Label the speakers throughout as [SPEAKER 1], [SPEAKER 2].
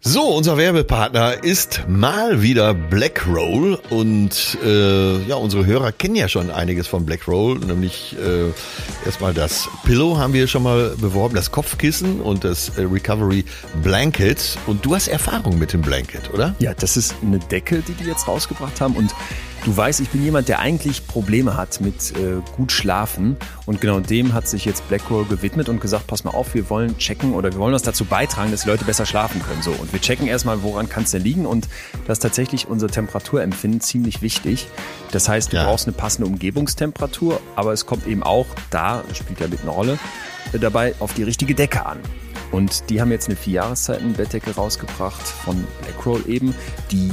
[SPEAKER 1] So, unser Werbepartner ist mal wieder Blackroll und äh, ja, unsere Hörer kennen ja schon einiges von Blackroll, nämlich äh, erstmal das Pillow haben wir schon mal beworben, das Kopfkissen und das äh, Recovery Blanket und du hast Erfahrung mit dem Blanket, oder?
[SPEAKER 2] Ja, das ist eine Decke, die die jetzt rausgebracht haben und Du weißt, ich bin jemand, der eigentlich Probleme hat mit äh, gut schlafen. Und genau dem hat sich jetzt Blackroll gewidmet und gesagt, pass mal auf, wir wollen checken oder wir wollen was dazu beitragen, dass die Leute besser schlafen können. So, und wir checken erstmal, woran kann es denn liegen? Und das ist tatsächlich unser Temperaturempfinden ziemlich wichtig. Das heißt, du ja. brauchst eine passende Umgebungstemperatur, aber es kommt eben auch, da spielt ja mit eine Rolle, äh, dabei auf die richtige Decke an. Und die haben jetzt eine Vierjahreszeiten-Bettdecke rausgebracht von Blackroll eben, die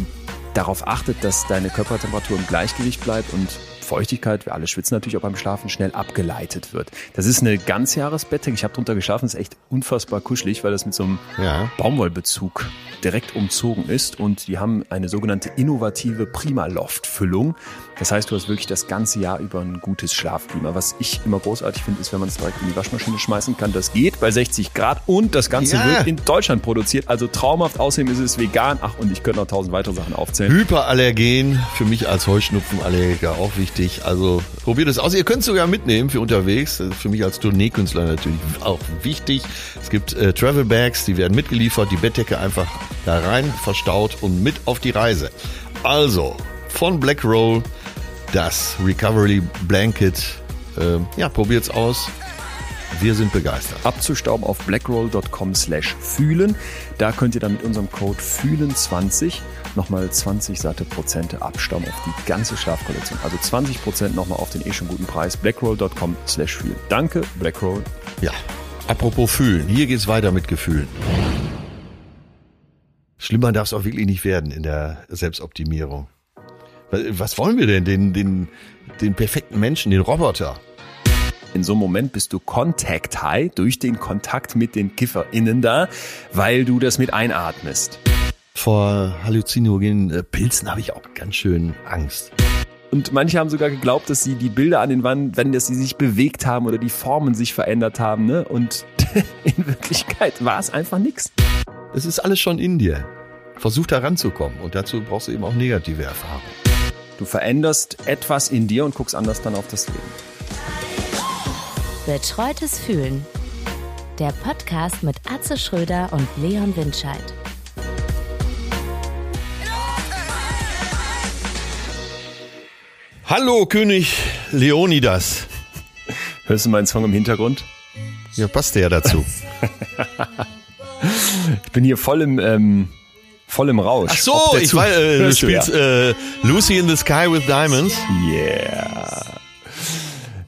[SPEAKER 2] darauf achtet, dass deine Körpertemperatur im Gleichgewicht bleibt und Feuchtigkeit, wir alle schwitzen natürlich auch beim Schlafen, schnell abgeleitet wird. Das ist eine Ganzjahresbettdecke. Ich habe drunter geschlafen, ist echt unfassbar kuschelig, weil das mit so einem ja. Baumwollbezug direkt umzogen ist und die haben eine sogenannte innovative Primaloft-Füllung. Das heißt, du hast wirklich das ganze Jahr über ein gutes Schlafklima. Was ich immer großartig finde, ist, wenn man es direkt in die Waschmaschine schmeißen kann. Das geht bei 60 Grad und das Ganze ja. wird in Deutschland produziert. Also traumhaft. Außerdem ist es vegan. Ach, und ich könnte noch tausend weitere Sachen aufzählen.
[SPEAKER 1] Hyperallergen, für mich als Heuschnupfenallergiker auch wichtig. Also probiert es aus. Ihr könnt es sogar mitnehmen für unterwegs. Für mich als Tourneekünstler natürlich auch wichtig. Es gibt äh, Travel Bags, die werden mitgeliefert. Die Bettdecke einfach da rein, verstaut und mit auf die Reise. Also, von Black Roll das Recovery Blanket. Äh, ja, probiert's aus. Wir sind begeistert.
[SPEAKER 2] Abzustauben auf blackroll.com slash fühlen. Da könnt ihr dann mit unserem Code fühlen20 nochmal 20 satte Prozente abstauben auf die ganze Schlafkollektion. Also 20 Prozent nochmal auf den eh schon guten Preis. blackroll.com slash fühlen. Danke, Blackroll.
[SPEAKER 1] Ja, apropos fühlen. Hier geht's weiter mit Gefühlen. Schlimmer darf es auch wirklich nicht werden in der Selbstoptimierung. Was wollen wir denn? Den, den, den perfekten Menschen, den Roboter?
[SPEAKER 2] In so einem Moment bist du Contact High durch den Kontakt mit den KifferInnen da, weil du das mit einatmest.
[SPEAKER 1] Vor halluzinogenen äh, Pilzen habe ich auch ganz schön Angst.
[SPEAKER 2] Und manche haben sogar geglaubt, dass sie die Bilder an den Wänden, dass sie sich bewegt haben oder die Formen sich verändert haben. Ne? Und in Wirklichkeit war es einfach nichts.
[SPEAKER 1] Es ist alles schon in dir. Versuch da ranzukommen und dazu brauchst du eben auch negative Erfahrungen.
[SPEAKER 2] Du veränderst etwas in dir und guckst anders dann auf das Leben.
[SPEAKER 3] Betreutes Fühlen. Der Podcast mit Atze Schröder und Leon Windscheid.
[SPEAKER 1] Hallo König Leonidas.
[SPEAKER 2] Hörst du meinen Song im Hintergrund?
[SPEAKER 1] Ja, passt ja dazu.
[SPEAKER 2] ich bin hier voll im ähm, voll im Rausch.
[SPEAKER 1] Ach so, ich weiß, äh, du spielst ja. äh, Lucy in the Sky with Diamonds.
[SPEAKER 2] Yeah.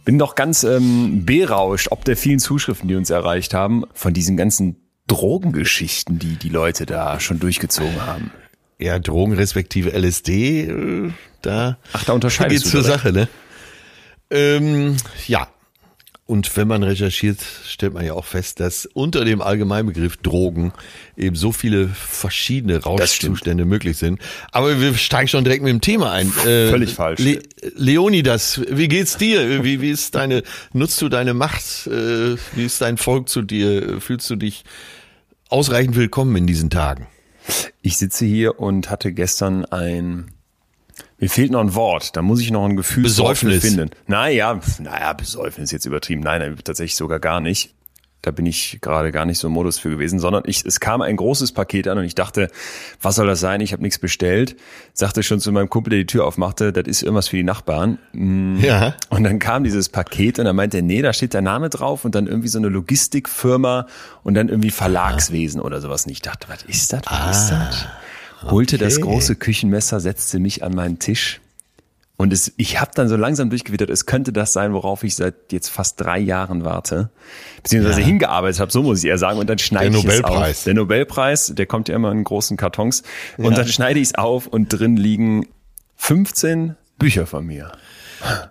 [SPEAKER 2] Bin doch ganz ähm, berauscht, ob der vielen Zuschriften, die uns erreicht haben, von diesen ganzen Drogengeschichten, die die Leute da schon durchgezogen haben.
[SPEAKER 1] Ja, Drogen respektive LSD, äh, da,
[SPEAKER 2] Ach, da unterscheidet
[SPEAKER 1] geht's zur Sache, ne? Ähm, ja, und wenn man recherchiert, stellt man ja auch fest, dass unter dem Allgemeinbegriff Drogen eben so viele verschiedene Rauschzustände möglich sind. Aber wir steigen schon direkt mit dem Thema ein.
[SPEAKER 2] Äh, Völlig falsch. Le
[SPEAKER 1] Leonidas, wie geht's dir? Wie, wie ist deine, nutzt du deine Macht? Äh, wie ist dein Volk zu dir? Fühlst du dich ausreichend willkommen in diesen Tagen?
[SPEAKER 2] Ich sitze hier und hatte gestern ein mir fehlt noch ein Wort. Da muss ich noch ein Gefühl
[SPEAKER 1] Besäufnis.
[SPEAKER 2] finden. Naja, naja, Besäufnis ist jetzt übertrieben. Nein, tatsächlich sogar gar nicht. Da bin ich gerade gar nicht so im Modus für gewesen, sondern ich, es kam ein großes Paket an und ich dachte, was soll das sein? Ich habe nichts bestellt. Sagte schon zu meinem Kumpel, der die Tür aufmachte, das ist irgendwas für die Nachbarn.
[SPEAKER 1] Mm. Ja.
[SPEAKER 2] Und dann kam dieses Paket und dann meinte er, nee, da steht der Name drauf und dann irgendwie so eine Logistikfirma und dann irgendwie Verlagswesen oder sowas. Und ich dachte, was ist das? Was ah. ist das? Holte okay. das große Küchenmesser, setzte mich an meinen Tisch. Und es, ich habe dann so langsam durchgewittert, es könnte das sein, worauf ich seit jetzt fast drei Jahren warte, beziehungsweise ja. hingearbeitet habe, so muss ich eher sagen. Und dann schneide ich es auf. Der Nobelpreis, der kommt ja immer in großen Kartons. Und ja. dann schneide ich es auf und drin liegen 15 Bücher von mir.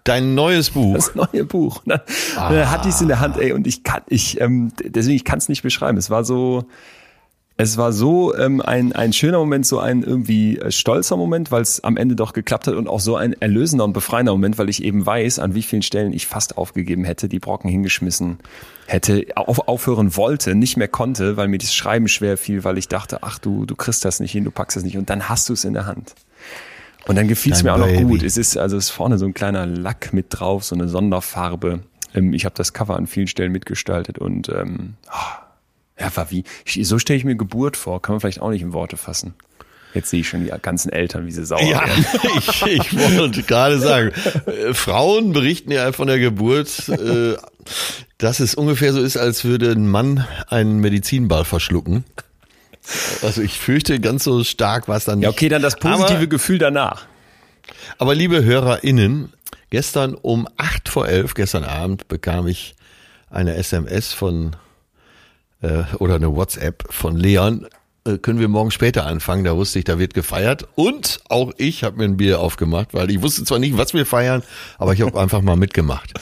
[SPEAKER 1] Dein neues Buch.
[SPEAKER 2] Das neue Buch. Und dann, ah. dann hatte ich es in der Hand, ey, und ich kann, ich, ähm, deswegen ich kann es nicht beschreiben. Es war so, Es war so ähm, ein, ein schöner Moment, so ein irgendwie äh, stolzer Moment, weil es am Ende doch geklappt hat und auch so ein erlösender und befreiender Moment, weil ich eben weiß, an wie vielen Stellen ich fast aufgegeben hätte, die Brocken hingeschmissen hätte, auf, aufhören wollte, nicht mehr konnte, weil mir das Schreiben schwer fiel, weil ich dachte, ach du, du kriegst das nicht hin, du packst es nicht und dann hast du es in der Hand. Und dann gefiel es mir auch noch gut. Es ist also es ist vorne so ein kleiner Lack mit drauf, so eine Sonderfarbe. Ähm, ich habe das Cover an vielen Stellen mitgestaltet und ähm, oh, ja, war wie, so stelle ich mir Geburt vor, kann man vielleicht auch nicht in Worte fassen. Jetzt sehe ich schon die ganzen Eltern, wie sie sauer
[SPEAKER 1] Ja,
[SPEAKER 2] werden.
[SPEAKER 1] ich, ich wollte gerade sagen, äh, Frauen berichten ja von der Geburt, äh, dass es ungefähr so ist, als würde ein Mann einen Medizinball verschlucken. Also ich fürchte, ganz so stark war es dann nicht.
[SPEAKER 2] Ja, okay, dann das positive
[SPEAKER 1] Aber,
[SPEAKER 2] Gefühl danach.
[SPEAKER 1] aber liebe HörerInnen, gestern um acht vor elf, gestern Abend, bekam ich eine SMS von äh, oder eine WhatsApp von Leon. Äh, können wir morgen später anfangen? Da wusste ich, da wird gefeiert. Und auch ich habe mir ein Bier aufgemacht, weil ich wusste zwar nicht, was wir feiern, aber ich habe einfach mal mitgemacht.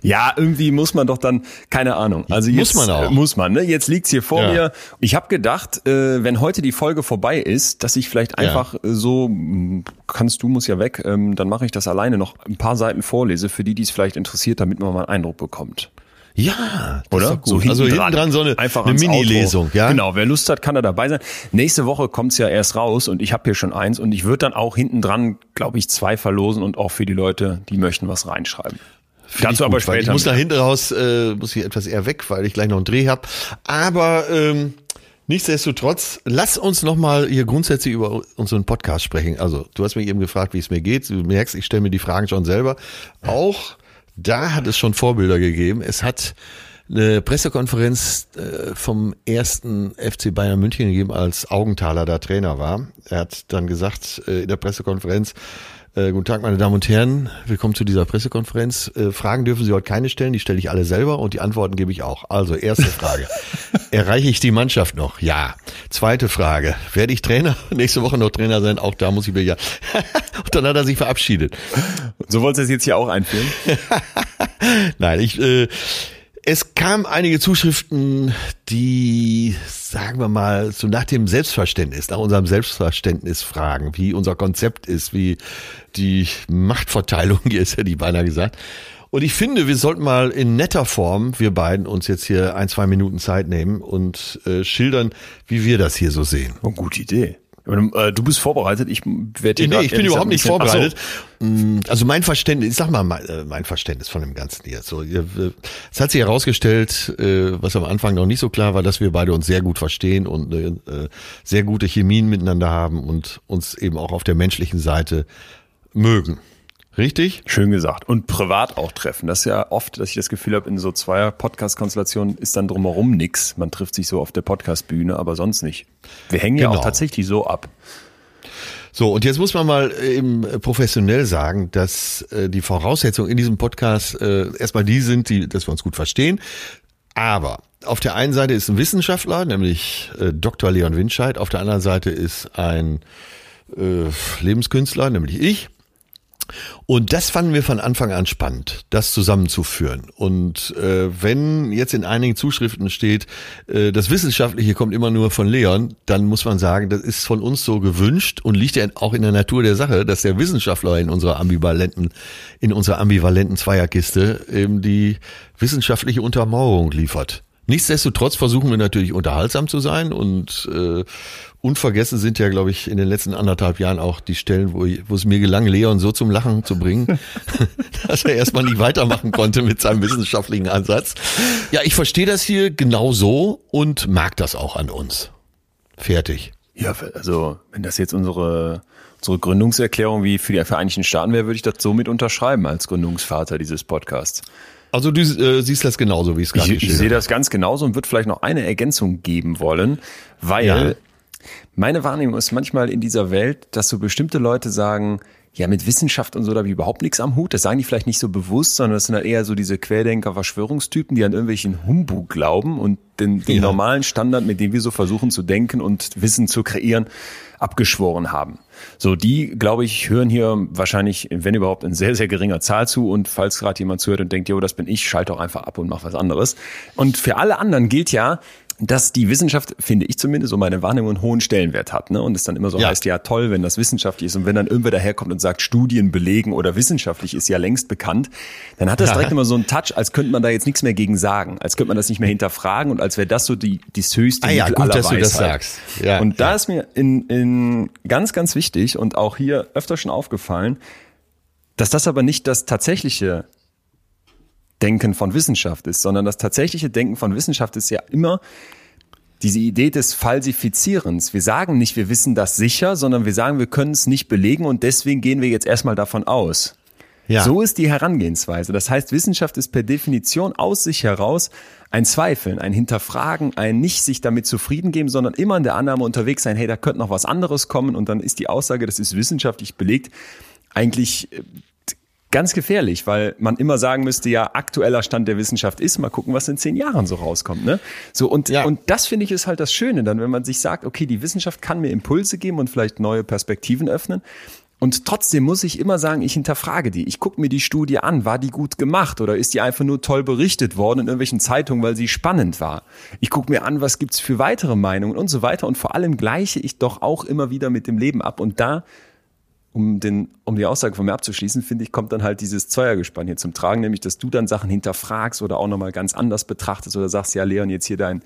[SPEAKER 2] Ja, irgendwie muss man doch dann, keine Ahnung. Also
[SPEAKER 1] Muss
[SPEAKER 2] jetzt,
[SPEAKER 1] man auch.
[SPEAKER 2] äh, Muss man, ne? Jetzt liegt's hier vor
[SPEAKER 1] Ja.
[SPEAKER 2] mir. Ich habe gedacht, äh, wenn heute die Folge vorbei ist, dass ich vielleicht
[SPEAKER 1] Ja.
[SPEAKER 2] einfach äh, so, kannst du, muss ja weg, ähm, dann mache ich das alleine noch ein paar Seiten vorlese, für die, die es vielleicht interessiert, damit man mal einen Eindruck bekommt.
[SPEAKER 1] Ja,
[SPEAKER 2] Oder?
[SPEAKER 1] Gut. also hinten dran so eine,
[SPEAKER 2] Einfach
[SPEAKER 1] eine Mini-Lesung, ja?
[SPEAKER 2] Genau, wer Lust hat, kann da dabei sein. Nächste Woche kommt's ja erst raus und ich habe hier schon eins und ich würde dann auch hinten dran, glaube ich, zwei verlosen und auch für die Leute, die möchten was reinschreiben. Dazu aber
[SPEAKER 1] gut, weil
[SPEAKER 2] später.
[SPEAKER 1] Ich muss da hinten raus, äh, muss ich etwas eher weg, weil ich gleich noch einen Dreh hab. Aber ähm, nichtsdestotrotz, lass uns noch mal hier grundsätzlich über unseren Podcast sprechen. Also, du hast mich eben gefragt, wie es mir geht. Du merkst, ich stelle mir die Fragen schon selber. Auch da hat es schon Vorbilder gegeben. Es hat eine Pressekonferenz äh, vom ersten FC Bayern München gegeben, als Augenthaler da Trainer war. Er hat dann gesagt äh, in der Pressekonferenz, äh, guten Tag, meine Damen und Herren, willkommen zu dieser Pressekonferenz. Äh, Fragen dürfen Sie heute keine stellen, die stelle ich alle selber und die Antworten gebe ich auch. Also, erste Frage. Erreiche ich die Mannschaft noch? Ja. Zweite Frage. Werde ich Trainer? Nächste Woche noch Trainer sein? Auch da muss ich mir ja. und dann hat er sich verabschiedet.
[SPEAKER 2] So wolltest du es jetzt hier auch einführen?
[SPEAKER 1] Nein, ich, äh, es kamen einige Zuschriften, die, sagen wir mal, so nach dem Selbstverständnis, nach unserem Selbstverständnis fragen, wie unser Konzept ist, wie die Machtverteilung hier ist, hätte ich beinahe gesagt. Und ich finde, wir sollten mal in netter Form, wir beiden, uns jetzt hier ein, zwei Minuten Zeit nehmen und äh, schildern, wie wir das hier so sehen.
[SPEAKER 2] Oh, gute Idee. Äh, Du bist vorbereitet, ich werde
[SPEAKER 1] Nee, ich bin überhaupt nicht vorbereitet.
[SPEAKER 2] Ach
[SPEAKER 1] Mm, Also mein Verständnis, ich sag mal mein, äh, Verständnis von dem Ganzen hier. So, äh, es hat sich herausgestellt, was am Anfang noch nicht so klar war, dass wir beide uns sehr gut verstehen und sehr gute Chemien miteinander haben und uns eben auch auf der menschlichen Seite mögen. Richtig?
[SPEAKER 2] Schön gesagt. Und privat auch treffen. Das ist ja oft, dass ich das Gefühl habe, in so zweier Podcast-Konstellationen ist dann drumherum nix. Man trifft sich so auf der Podcast-Bühne, aber sonst nicht. Wir hängen ja
[SPEAKER 1] Genau.
[SPEAKER 2] auch tatsächlich so ab.
[SPEAKER 1] So, und jetzt muss man mal eben professionell sagen, dass äh, die Voraussetzungen in diesem Podcast äh, erstmal die sind, die, dass wir uns gut verstehen. Aber auf der einen Seite ist ein Wissenschaftler, nämlich äh, Dr. Leon Winscheid, auf der anderen Seite ist ein äh, Lebenskünstler, nämlich ich. Und das fanden wir von Anfang an spannend, das zusammenzuführen. Und äh, wenn jetzt in einigen Zuschriften steht, äh, das Wissenschaftliche kommt immer nur von Leon, dann muss man sagen, das ist von uns so gewünscht und liegt ja auch in der Natur der Sache, dass der Wissenschaftler in unserer ambivalenten, in unserer ambivalenten Zweierkiste eben die wissenschaftliche Untermauerung liefert. Nichtsdestotrotz versuchen wir natürlich unterhaltsam zu sein und äh, unvergessen sind ja, glaube ich, in den letzten anderthalb Jahren auch die Stellen, wo, ich, wo es mir gelang, Leon so zum Lachen zu bringen, dass er erstmal nicht weitermachen konnte mit seinem wissenschaftlichen Ansatz. Ja, ich verstehe das hier genau so und mag das auch an uns. Fertig.
[SPEAKER 2] Ja, also wenn das jetzt unsere, unsere Gründungserklärung wie für die Vereinigten Staaten wäre, würde ich das somit unterschreiben als Gründungsvater dieses Podcasts.
[SPEAKER 1] Also du äh, siehst das genauso, wie es gerade
[SPEAKER 2] Ich, ich sehe das ganz genauso und würde vielleicht noch eine Ergänzung geben wollen, weil
[SPEAKER 1] Ja.
[SPEAKER 2] meine Wahrnehmung ist manchmal in dieser Welt, dass so bestimmte Leute sagen, ja, mit Wissenschaft und so, da habe ich überhaupt nichts am Hut. Das sagen die vielleicht nicht so bewusst, sondern das sind halt eher so diese Querdenker-Verschwörungstypen, die an irgendwelchen Humbug glauben und den, den
[SPEAKER 1] Ja.
[SPEAKER 2] normalen Standard, mit dem wir so versuchen zu denken und Wissen zu kreieren, abgeschworen haben. So, die, glaube ich, hören hier wahrscheinlich, wenn überhaupt, in sehr, sehr geringer Zahl zu. Und falls gerade jemand zuhört und denkt, jo, das bin ich, schalt doch einfach ab und mach was anderes. Und für alle anderen gilt ja, dass die Wissenschaft, finde ich zumindest, so meine Wahrnehmung, einen hohen Stellenwert hat. Ne? Und es dann immer so
[SPEAKER 1] Ja.
[SPEAKER 2] heißt, ja toll, wenn das wissenschaftlich ist. Und wenn dann irgendwer daherkommt und sagt, Studien belegen oder wissenschaftlich ist ja längst bekannt, dann hat das direkt immer so einen Touch, als könnte man da jetzt nichts mehr gegen sagen. Als könnte man das nicht mehr hinterfragen und als wäre das so die, das höchste
[SPEAKER 1] Ah ja,
[SPEAKER 2] Mittel
[SPEAKER 1] gut,
[SPEAKER 2] aller
[SPEAKER 1] dass du das
[SPEAKER 2] Weisheit.
[SPEAKER 1] sagst. Ja,
[SPEAKER 2] und da
[SPEAKER 1] ja.
[SPEAKER 2] ist mir in, in ganz, ganz wichtig und auch hier öfter schon aufgefallen, dass das aber nicht das tatsächliche Denken von Wissenschaft ist, sondern das tatsächliche Denken von Wissenschaft ist ja immer diese Idee des Falsifizierens. Wir sagen nicht, wir wissen das sicher, sondern wir sagen, wir können es nicht belegen und deswegen gehen wir jetzt erstmal davon aus.
[SPEAKER 1] Ja.
[SPEAKER 2] So ist die Herangehensweise. Das heißt, Wissenschaft ist per Definition aus sich heraus ein Zweifeln, ein Hinterfragen, ein nicht sich damit zufrieden geben, sondern immer in der Annahme unterwegs sein, hey, da könnte noch was anderes kommen und dann ist die Aussage, das ist wissenschaftlich belegt, eigentlich äh, ganz gefährlich, weil man immer sagen müsste, ja, aktueller Stand der Wissenschaft ist, mal gucken, was in zehn Jahren so rauskommt. Ne? So, und,
[SPEAKER 1] Ja.
[SPEAKER 2] und das finde ich ist halt das Schöne, dann, wenn man sich sagt, okay, die Wissenschaft kann mir Impulse geben und vielleicht neue Perspektiven öffnen. Und trotzdem muss ich immer sagen, ich hinterfrage die. Ich gucke mir die Studie an. War die gut gemacht oder ist die einfach nur toll berichtet worden in irgendwelchen Zeitungen, weil sie spannend war? Ich gucke mir an, was gibt's für weitere Meinungen und so weiter. Und vor allem gleiche ich doch auch immer wieder mit dem Leben ab. Und da um, den, um die Aussage von mir abzuschließen, finde ich, kommt dann halt dieses Zweiergespann hier zum Tragen, nämlich, dass du dann Sachen hinterfragst oder auch nochmal ganz anders betrachtest oder sagst, ja, Leon, jetzt hier dein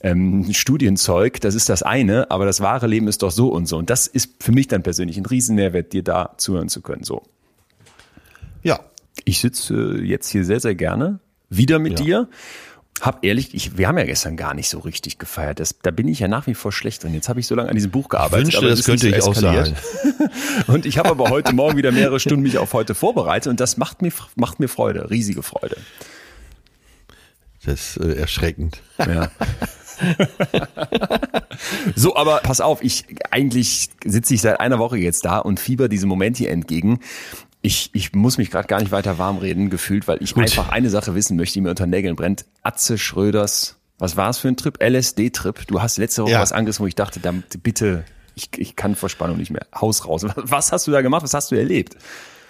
[SPEAKER 2] ähm, Studienzeug, das ist das eine, aber das wahre Leben ist doch so und so. Und das ist für mich dann persönlich ein Riesenmehrwert, dir da zuhören zu können. So.
[SPEAKER 1] Ja.
[SPEAKER 2] Ich sitze äh, jetzt hier sehr, sehr gerne wieder mit
[SPEAKER 1] Ja.
[SPEAKER 2] dir. Hab ehrlich, ich, wir haben ja gestern gar nicht so richtig gefeiert. Das, da bin ich ja nach wie vor schlecht drin. Jetzt habe ich so lange an diesem Buch gearbeitet.
[SPEAKER 1] Wünschte,
[SPEAKER 2] aber
[SPEAKER 1] das könnte
[SPEAKER 2] nicht
[SPEAKER 1] ich
[SPEAKER 2] so
[SPEAKER 1] auch sagen.
[SPEAKER 2] Und ich habe aber heute Morgen wieder mehrere Stunden mich auf heute vorbereitet und das macht mir, macht mir Freude, riesige Freude.
[SPEAKER 1] Das ist äh, erschreckend.
[SPEAKER 2] Ja. so, aber pass auf, ich eigentlich sitze ich seit einer Woche jetzt da und fieber diesem Moment hier entgegen. Ich, ich muss mich gerade gar nicht weiter warm reden, gefühlt, weil ich einfach eine Sache wissen möchte, die mir unter Nägeln brennt. Atze Schröders, was war es für ein Trip? LSD-Trip. Du hast letzte Woche
[SPEAKER 1] Ja.
[SPEAKER 2] was angerissen, wo ich dachte, damit, bitte, ich, ich kann vor Spannung nicht mehr. Haus raus. Was hast du da gemacht? Was hast du erlebt?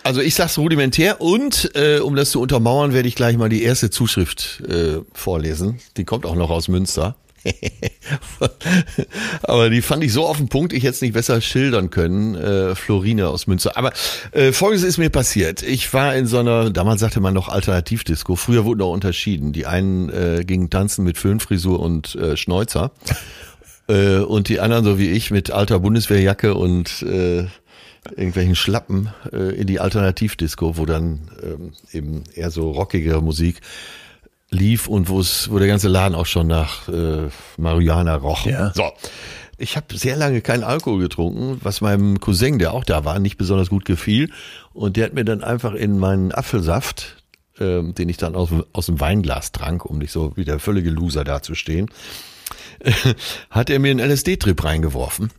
[SPEAKER 1] Also ich sag's rudimentär und äh, um das zu untermauern, werde ich gleich mal die erste Zuschrift äh, vorlesen. Die kommt auch noch aus Münster. Aber die fand ich so auf den Punkt, ich hätte es nicht besser schildern können. Äh, Florine aus Münster. Aber äh, folgendes ist mir passiert. Ich war in so einer, damals sagte man noch Alternativdisco. Früher wurden auch unterschieden. Die einen äh, gingen tanzen mit Föhnfrisur und äh, Schnäuzer. Äh, und die anderen, so wie ich, mit alter Bundeswehrjacke und äh, irgendwelchen Schlappen äh, in die Alternativdisco, wo dann ähm, eben eher so rockige Musik lief und wo es, wo der ganze Laden auch schon nach äh, Marihuana roch.
[SPEAKER 2] Ja.
[SPEAKER 1] So. Ich habe sehr lange keinen Alkohol getrunken, was meinem Cousin, der auch da war, nicht besonders gut gefiel. Und der hat mir dann einfach in meinen Apfelsaft, ähm, den ich dann aus, aus dem Weinglas trank, um nicht so wie der völlige Loser dazustehen, hat er mir einen LSD-Trip reingeworfen.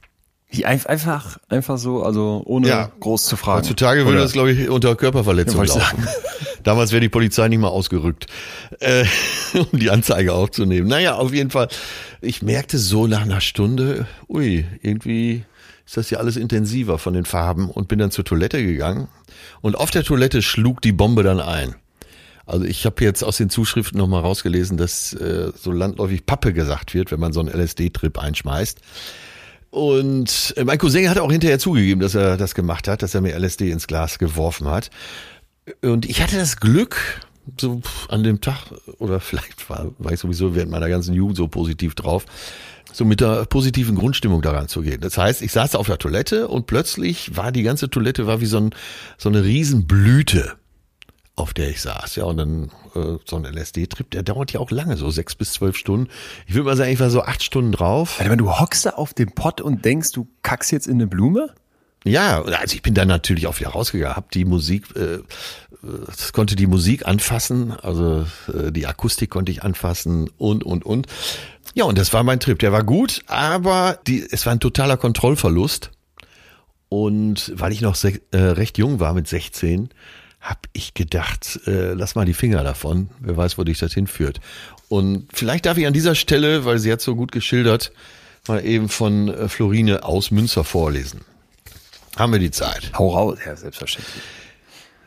[SPEAKER 2] Einfach, einfach so, also ohne
[SPEAKER 1] Ja.
[SPEAKER 2] groß zu fragen.
[SPEAKER 1] Heutzutage würde
[SPEAKER 2] Oder-
[SPEAKER 1] das, glaube ich, unter Körperverletzung
[SPEAKER 2] Ja,
[SPEAKER 1] laufen. Damals wäre die Polizei nicht mal ausgerückt, äh, um die Anzeige aufzunehmen. Naja, auf jeden Fall. Ich merkte so nach einer Stunde, ui, irgendwie ist das ja alles intensiver von den Farben und bin dann zur Toilette gegangen. Und auf der Toilette schlug die Bombe dann ein. Also ich habe jetzt aus den Zuschriften nochmal rausgelesen, dass äh, so landläufig Pappe gesagt wird, wenn man so einen LSD-Trip einschmeißt. Und äh, mein Cousin hat auch hinterher zugegeben, dass er das gemacht hat, dass er mir LSD ins Glas geworfen hat. Und ich hatte das Glück, so an dem Tag, oder vielleicht war, war ich sowieso während meiner ganzen Jugend so positiv drauf, so mit der positiven Grundstimmung daran zu gehen. Das heißt, ich saß auf der Toilette und plötzlich war die ganze Toilette war wie so, ein, so eine Riesenblüte, auf der ich saß. Ja, und dann äh, so ein LSD-Trip, der dauert ja auch lange, so sechs bis zwölf Stunden. Ich würde mal sagen, ich war so acht Stunden drauf.
[SPEAKER 2] Warte mal, du hockst da auf dem Pott und denkst, du kackst jetzt in eine Blume?
[SPEAKER 1] Ja, also ich bin dann natürlich auch wieder rausgegangen, hab die Musik, äh, äh, konnte die Musik anfassen, also äh, die Akustik konnte ich anfassen und und und. Ja, und das war mein Trip. Der war gut, aber die, es war ein totaler Kontrollverlust. Und weil ich noch äh, recht jung war mit 16, habe ich gedacht, äh, lass mal die Finger davon. Wer weiß, wo dich das hinführt. Und vielleicht darf ich an dieser Stelle, weil sie hat so gut geschildert, mal eben von äh, Florine aus Münster vorlesen. Haben wir die Zeit?
[SPEAKER 2] Hau raus. Ja, selbstverständlich.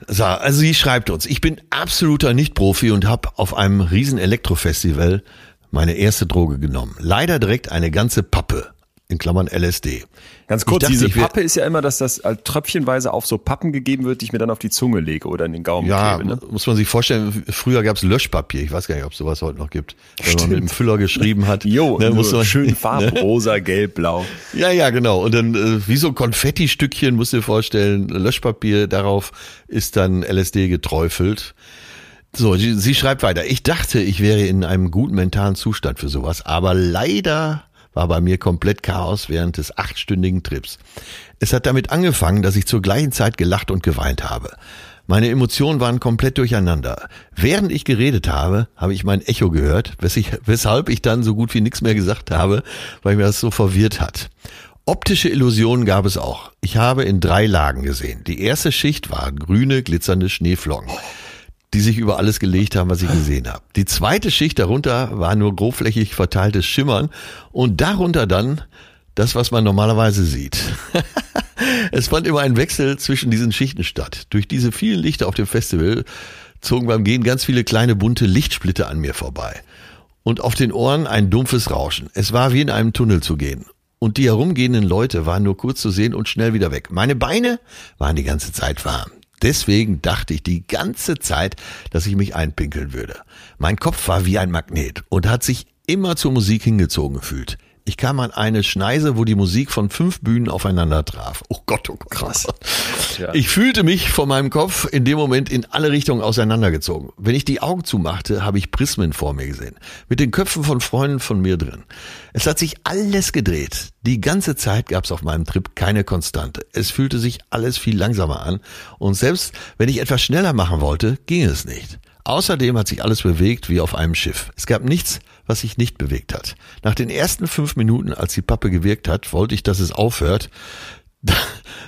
[SPEAKER 1] So, also sie schreibt uns, ich bin absoluter Nicht-Profi und habe auf einem riesen Elektrofestival meine erste Droge genommen. Leider direkt eine ganze Pappe in Klammern LSD.
[SPEAKER 2] Ganz kurz,
[SPEAKER 1] dachte,
[SPEAKER 2] diese Pappe ist ja immer, dass das als tröpfchenweise auf so Pappen gegeben wird, die ich mir dann auf die Zunge lege oder in den Gaumen
[SPEAKER 1] Ja,
[SPEAKER 2] klebe. Ne?
[SPEAKER 1] muss man sich vorstellen, früher gab es Löschpapier. Ich weiß gar nicht, ob sowas heute noch gibt. Wenn man mit dem Füller geschrieben hat.
[SPEAKER 2] Jo,
[SPEAKER 1] ne, muss man,
[SPEAKER 2] schön farbrosa, gelb, blau.
[SPEAKER 1] Ja, ja, genau. Und dann äh, wie so Konfetti-Stückchen, musst du dir vorstellen, Löschpapier, darauf ist dann LSD geträufelt. So, sie, sie schreibt weiter. Ich dachte, ich wäre in einem guten mentalen Zustand für sowas, aber leider war bei mir komplett Chaos während des achtstündigen Trips. Es hat damit angefangen, dass ich zur gleichen Zeit gelacht und geweint habe. Meine Emotionen waren komplett durcheinander. Während ich geredet habe, habe ich mein Echo gehört, weshalb ich dann so gut wie nichts mehr gesagt habe, weil mir das so verwirrt hat. Optische Illusionen gab es auch. Ich habe in drei Lagen gesehen. Die erste Schicht war grüne, glitzernde Schneeflocken, die sich über alles gelegt haben, was ich gesehen habe. Die zweite Schicht darunter war nur grobflächig verteiltes Schimmern und darunter dann das, was man normalerweise sieht. es fand immer ein Wechsel zwischen diesen Schichten statt. Durch diese vielen Lichter auf dem Festival zogen beim Gehen ganz viele kleine bunte Lichtsplitter an mir vorbei. Und auf den Ohren ein dumpfes Rauschen. Es war wie in einem Tunnel zu gehen. Und die herumgehenden Leute waren nur kurz zu sehen und schnell wieder weg. Meine Beine waren die ganze Zeit warm. Deswegen dachte ich die ganze Zeit, dass ich mich einpinkeln würde. Mein Kopf war wie ein Magnet und hat sich immer zur Musik hingezogen gefühlt. Ich kam an eine Schneise, wo die Musik von fünf Bühnen aufeinander traf. Oh Gott, oh Gott.
[SPEAKER 2] Krass. Ja.
[SPEAKER 1] Ich fühlte mich von meinem Kopf in dem Moment in alle Richtungen auseinandergezogen. Wenn ich die Augen zumachte, habe ich Prismen vor mir gesehen. Mit den Köpfen von Freunden von mir drin. Es hat sich alles gedreht. Die ganze Zeit gab es auf meinem Trip keine Konstante. Es fühlte sich alles viel langsamer an. Und selbst wenn ich etwas schneller machen wollte, ging es nicht. Außerdem hat sich alles bewegt wie auf einem Schiff. Es gab nichts, was sich nicht bewegt hat. Nach den ersten fünf Minuten, als die Pappe gewirkt hat, wollte ich, dass es aufhört, da,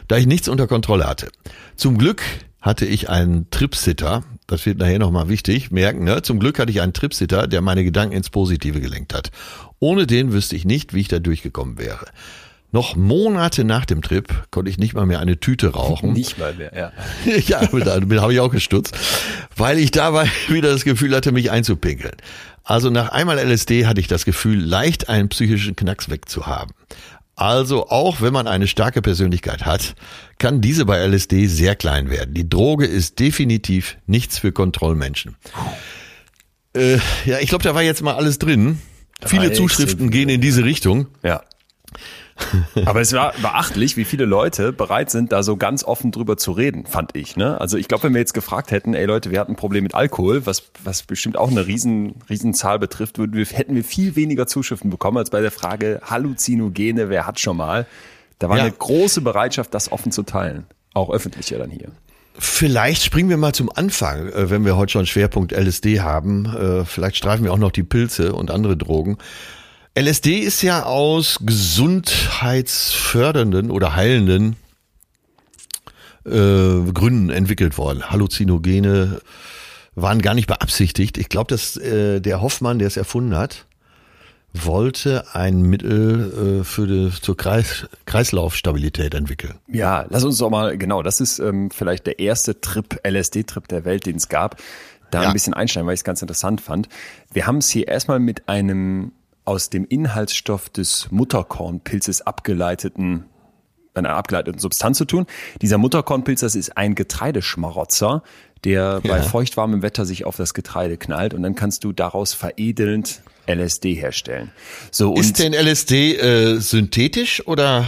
[SPEAKER 1] da ich nichts unter Kontrolle hatte. Zum Glück hatte ich einen Tripsitter, das wird nachher nochmal wichtig, merken, ne? Zum Glück hatte ich einen Tripsitter, der meine Gedanken ins Positive gelenkt hat. Ohne den wüsste ich nicht, wie ich da durchgekommen wäre. Noch Monate nach dem Trip konnte ich nicht mal mehr eine Tüte rauchen.
[SPEAKER 2] Nicht mal mehr, ja.
[SPEAKER 1] ja, da habe ich auch gestutzt, weil ich dabei wieder das Gefühl hatte, mich einzupinkeln. Also nach einmal LSD hatte ich das Gefühl, leicht einen psychischen Knacks wegzuhaben. Also auch wenn man eine starke Persönlichkeit hat, kann diese bei LSD sehr klein werden. Die Droge ist definitiv nichts für Kontrollmenschen. Äh, ja, ich glaube, da war jetzt mal alles drin. Viele Zuschriften gehen in diese Richtung.
[SPEAKER 2] Ja. Aber es war beachtlich, wie viele Leute bereit sind, da so ganz offen drüber zu reden, fand ich. Ne? Also ich glaube, wenn wir jetzt gefragt hätten, ey Leute, wir hatten ein Problem mit Alkohol, was, was bestimmt auch eine riesen, riesen Zahl betrifft, würden wir, hätten wir viel weniger Zuschriften bekommen als bei der Frage Halluzinogene, wer hat schon mal? Da war
[SPEAKER 1] Ja.
[SPEAKER 2] eine große Bereitschaft, das offen zu teilen. Auch öffentlich ja dann hier.
[SPEAKER 1] Vielleicht springen wir mal zum Anfang, äh, wenn wir heute schon Schwerpunkt LSD haben. Äh, Vielleicht streifen wir auch noch die Pilze und andere Drogen. LSD ist ja aus gesundheitsfördernden oder heilenden äh, Gründen entwickelt worden. Halluzinogene waren gar nicht beabsichtigt. Ich glaube, dass äh, der Hoffmann, der es erfunden hat, wollte ein Mittel äh, für die, zur Kreis, Kreislaufstabilität entwickeln.
[SPEAKER 2] Ja, lass uns doch mal, genau, das ist ähm, vielleicht der erste Trip, LSD-Trip der Welt, den es gab, da
[SPEAKER 1] Ja.
[SPEAKER 2] ein bisschen einsteigen, weil ich es ganz interessant fand. Wir haben es hier erstmal mit einem aus dem Inhaltsstoff des Mutterkornpilzes abgeleiteten einer abgeleiteten Substanz zu tun. Dieser Mutterkornpilz, das ist ein Getreideschmarotzer, der bei feuchtwarmem Wetter sich auf das Getreide knallt und dann kannst du daraus veredelnd LSD herstellen. So
[SPEAKER 1] Ist denn LSD äh, synthetisch oder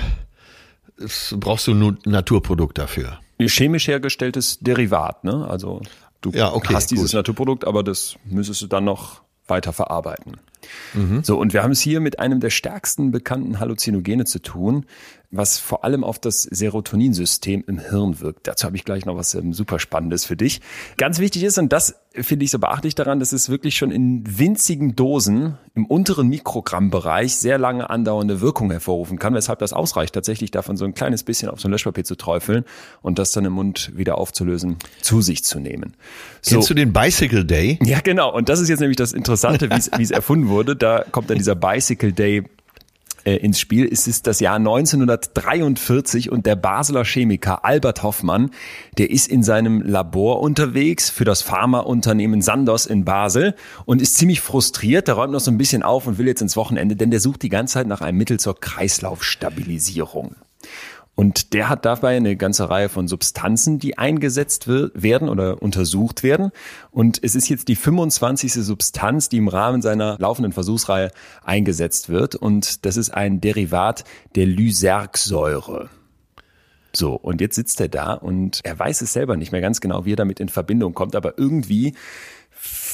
[SPEAKER 1] brauchst du nur ein Naturprodukt dafür?
[SPEAKER 2] chemisch hergestelltes Derivat, ne? Also du
[SPEAKER 1] Ja, okay,
[SPEAKER 2] hast dieses
[SPEAKER 1] gut.
[SPEAKER 2] Naturprodukt, aber das müsstest du dann noch weiter verarbeiten.
[SPEAKER 1] Mhm.
[SPEAKER 2] So, und wir haben es hier mit einem der stärksten bekannten Halluzinogene zu tun, was vor allem auf das Serotoninsystem im Hirn wirkt. Dazu habe ich gleich noch was ähm, super Spannendes für dich. Ganz wichtig ist, und das finde ich so beachtlich daran, dass es wirklich schon in winzigen Dosen im unteren Mikrogrammbereich sehr lange andauernde Wirkung hervorrufen kann, weshalb das ausreicht, tatsächlich davon so ein kleines bisschen auf so ein Löschpapier zu träufeln und das dann im Mund wieder aufzulösen, zu sich zu nehmen. So.
[SPEAKER 1] Kennst du den Bicycle Day?
[SPEAKER 2] Ja, genau. Und das ist jetzt nämlich das Interessante, wie es wie es erfunden wurde. Da kommt dann dieser Bicycle Day äh, ins Spiel. Es ist das Jahr 1943 und der Basler Chemiker Albert Hoffmann, der ist in seinem Labor unterwegs für das Pharmaunternehmen Sandoz in Basel und ist ziemlich frustriert. Der räumt noch so ein bisschen auf und will jetzt ins Wochenende, denn der sucht die ganze Zeit nach einem Mittel zur Kreislaufstabilisierung. Und der hat dabei eine ganze Reihe von Substanzen, die eingesetzt werden oder untersucht werden. Und es ist jetzt die 25. Substanz, die im Rahmen seiner laufenden Versuchsreihe eingesetzt wird. Und das ist ein Derivat der Lysergsäure. So, und jetzt sitzt er da und er weiß es selber nicht mehr ganz genau, wie er damit in Verbindung kommt, aber irgendwie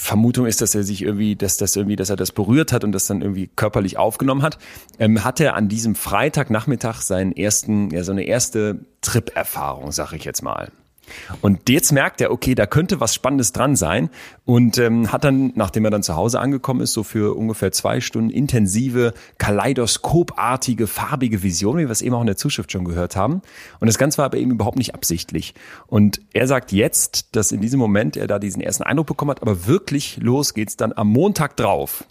[SPEAKER 2] Vermutung ist, dass er sich irgendwie, dass das irgendwie, dass er das berührt hat und das dann irgendwie körperlich aufgenommen hat, ähm, hat er an diesem Freitagnachmittag seinen ersten, ja, so eine erste Trip-Erfahrung, sag ich jetzt mal. Und jetzt merkt er, okay, da könnte was Spannendes dran sein und ähm, hat dann, nachdem er dann zu Hause angekommen ist, so für ungefähr zwei Stunden intensive, kaleidoskopartige, farbige Vision, wie wir es eben auch in der Zuschrift schon gehört haben. Und das Ganze war aber eben überhaupt nicht absichtlich. Und er sagt jetzt, dass in diesem Moment er da diesen ersten Eindruck bekommen hat, aber wirklich los geht's dann am Montag drauf.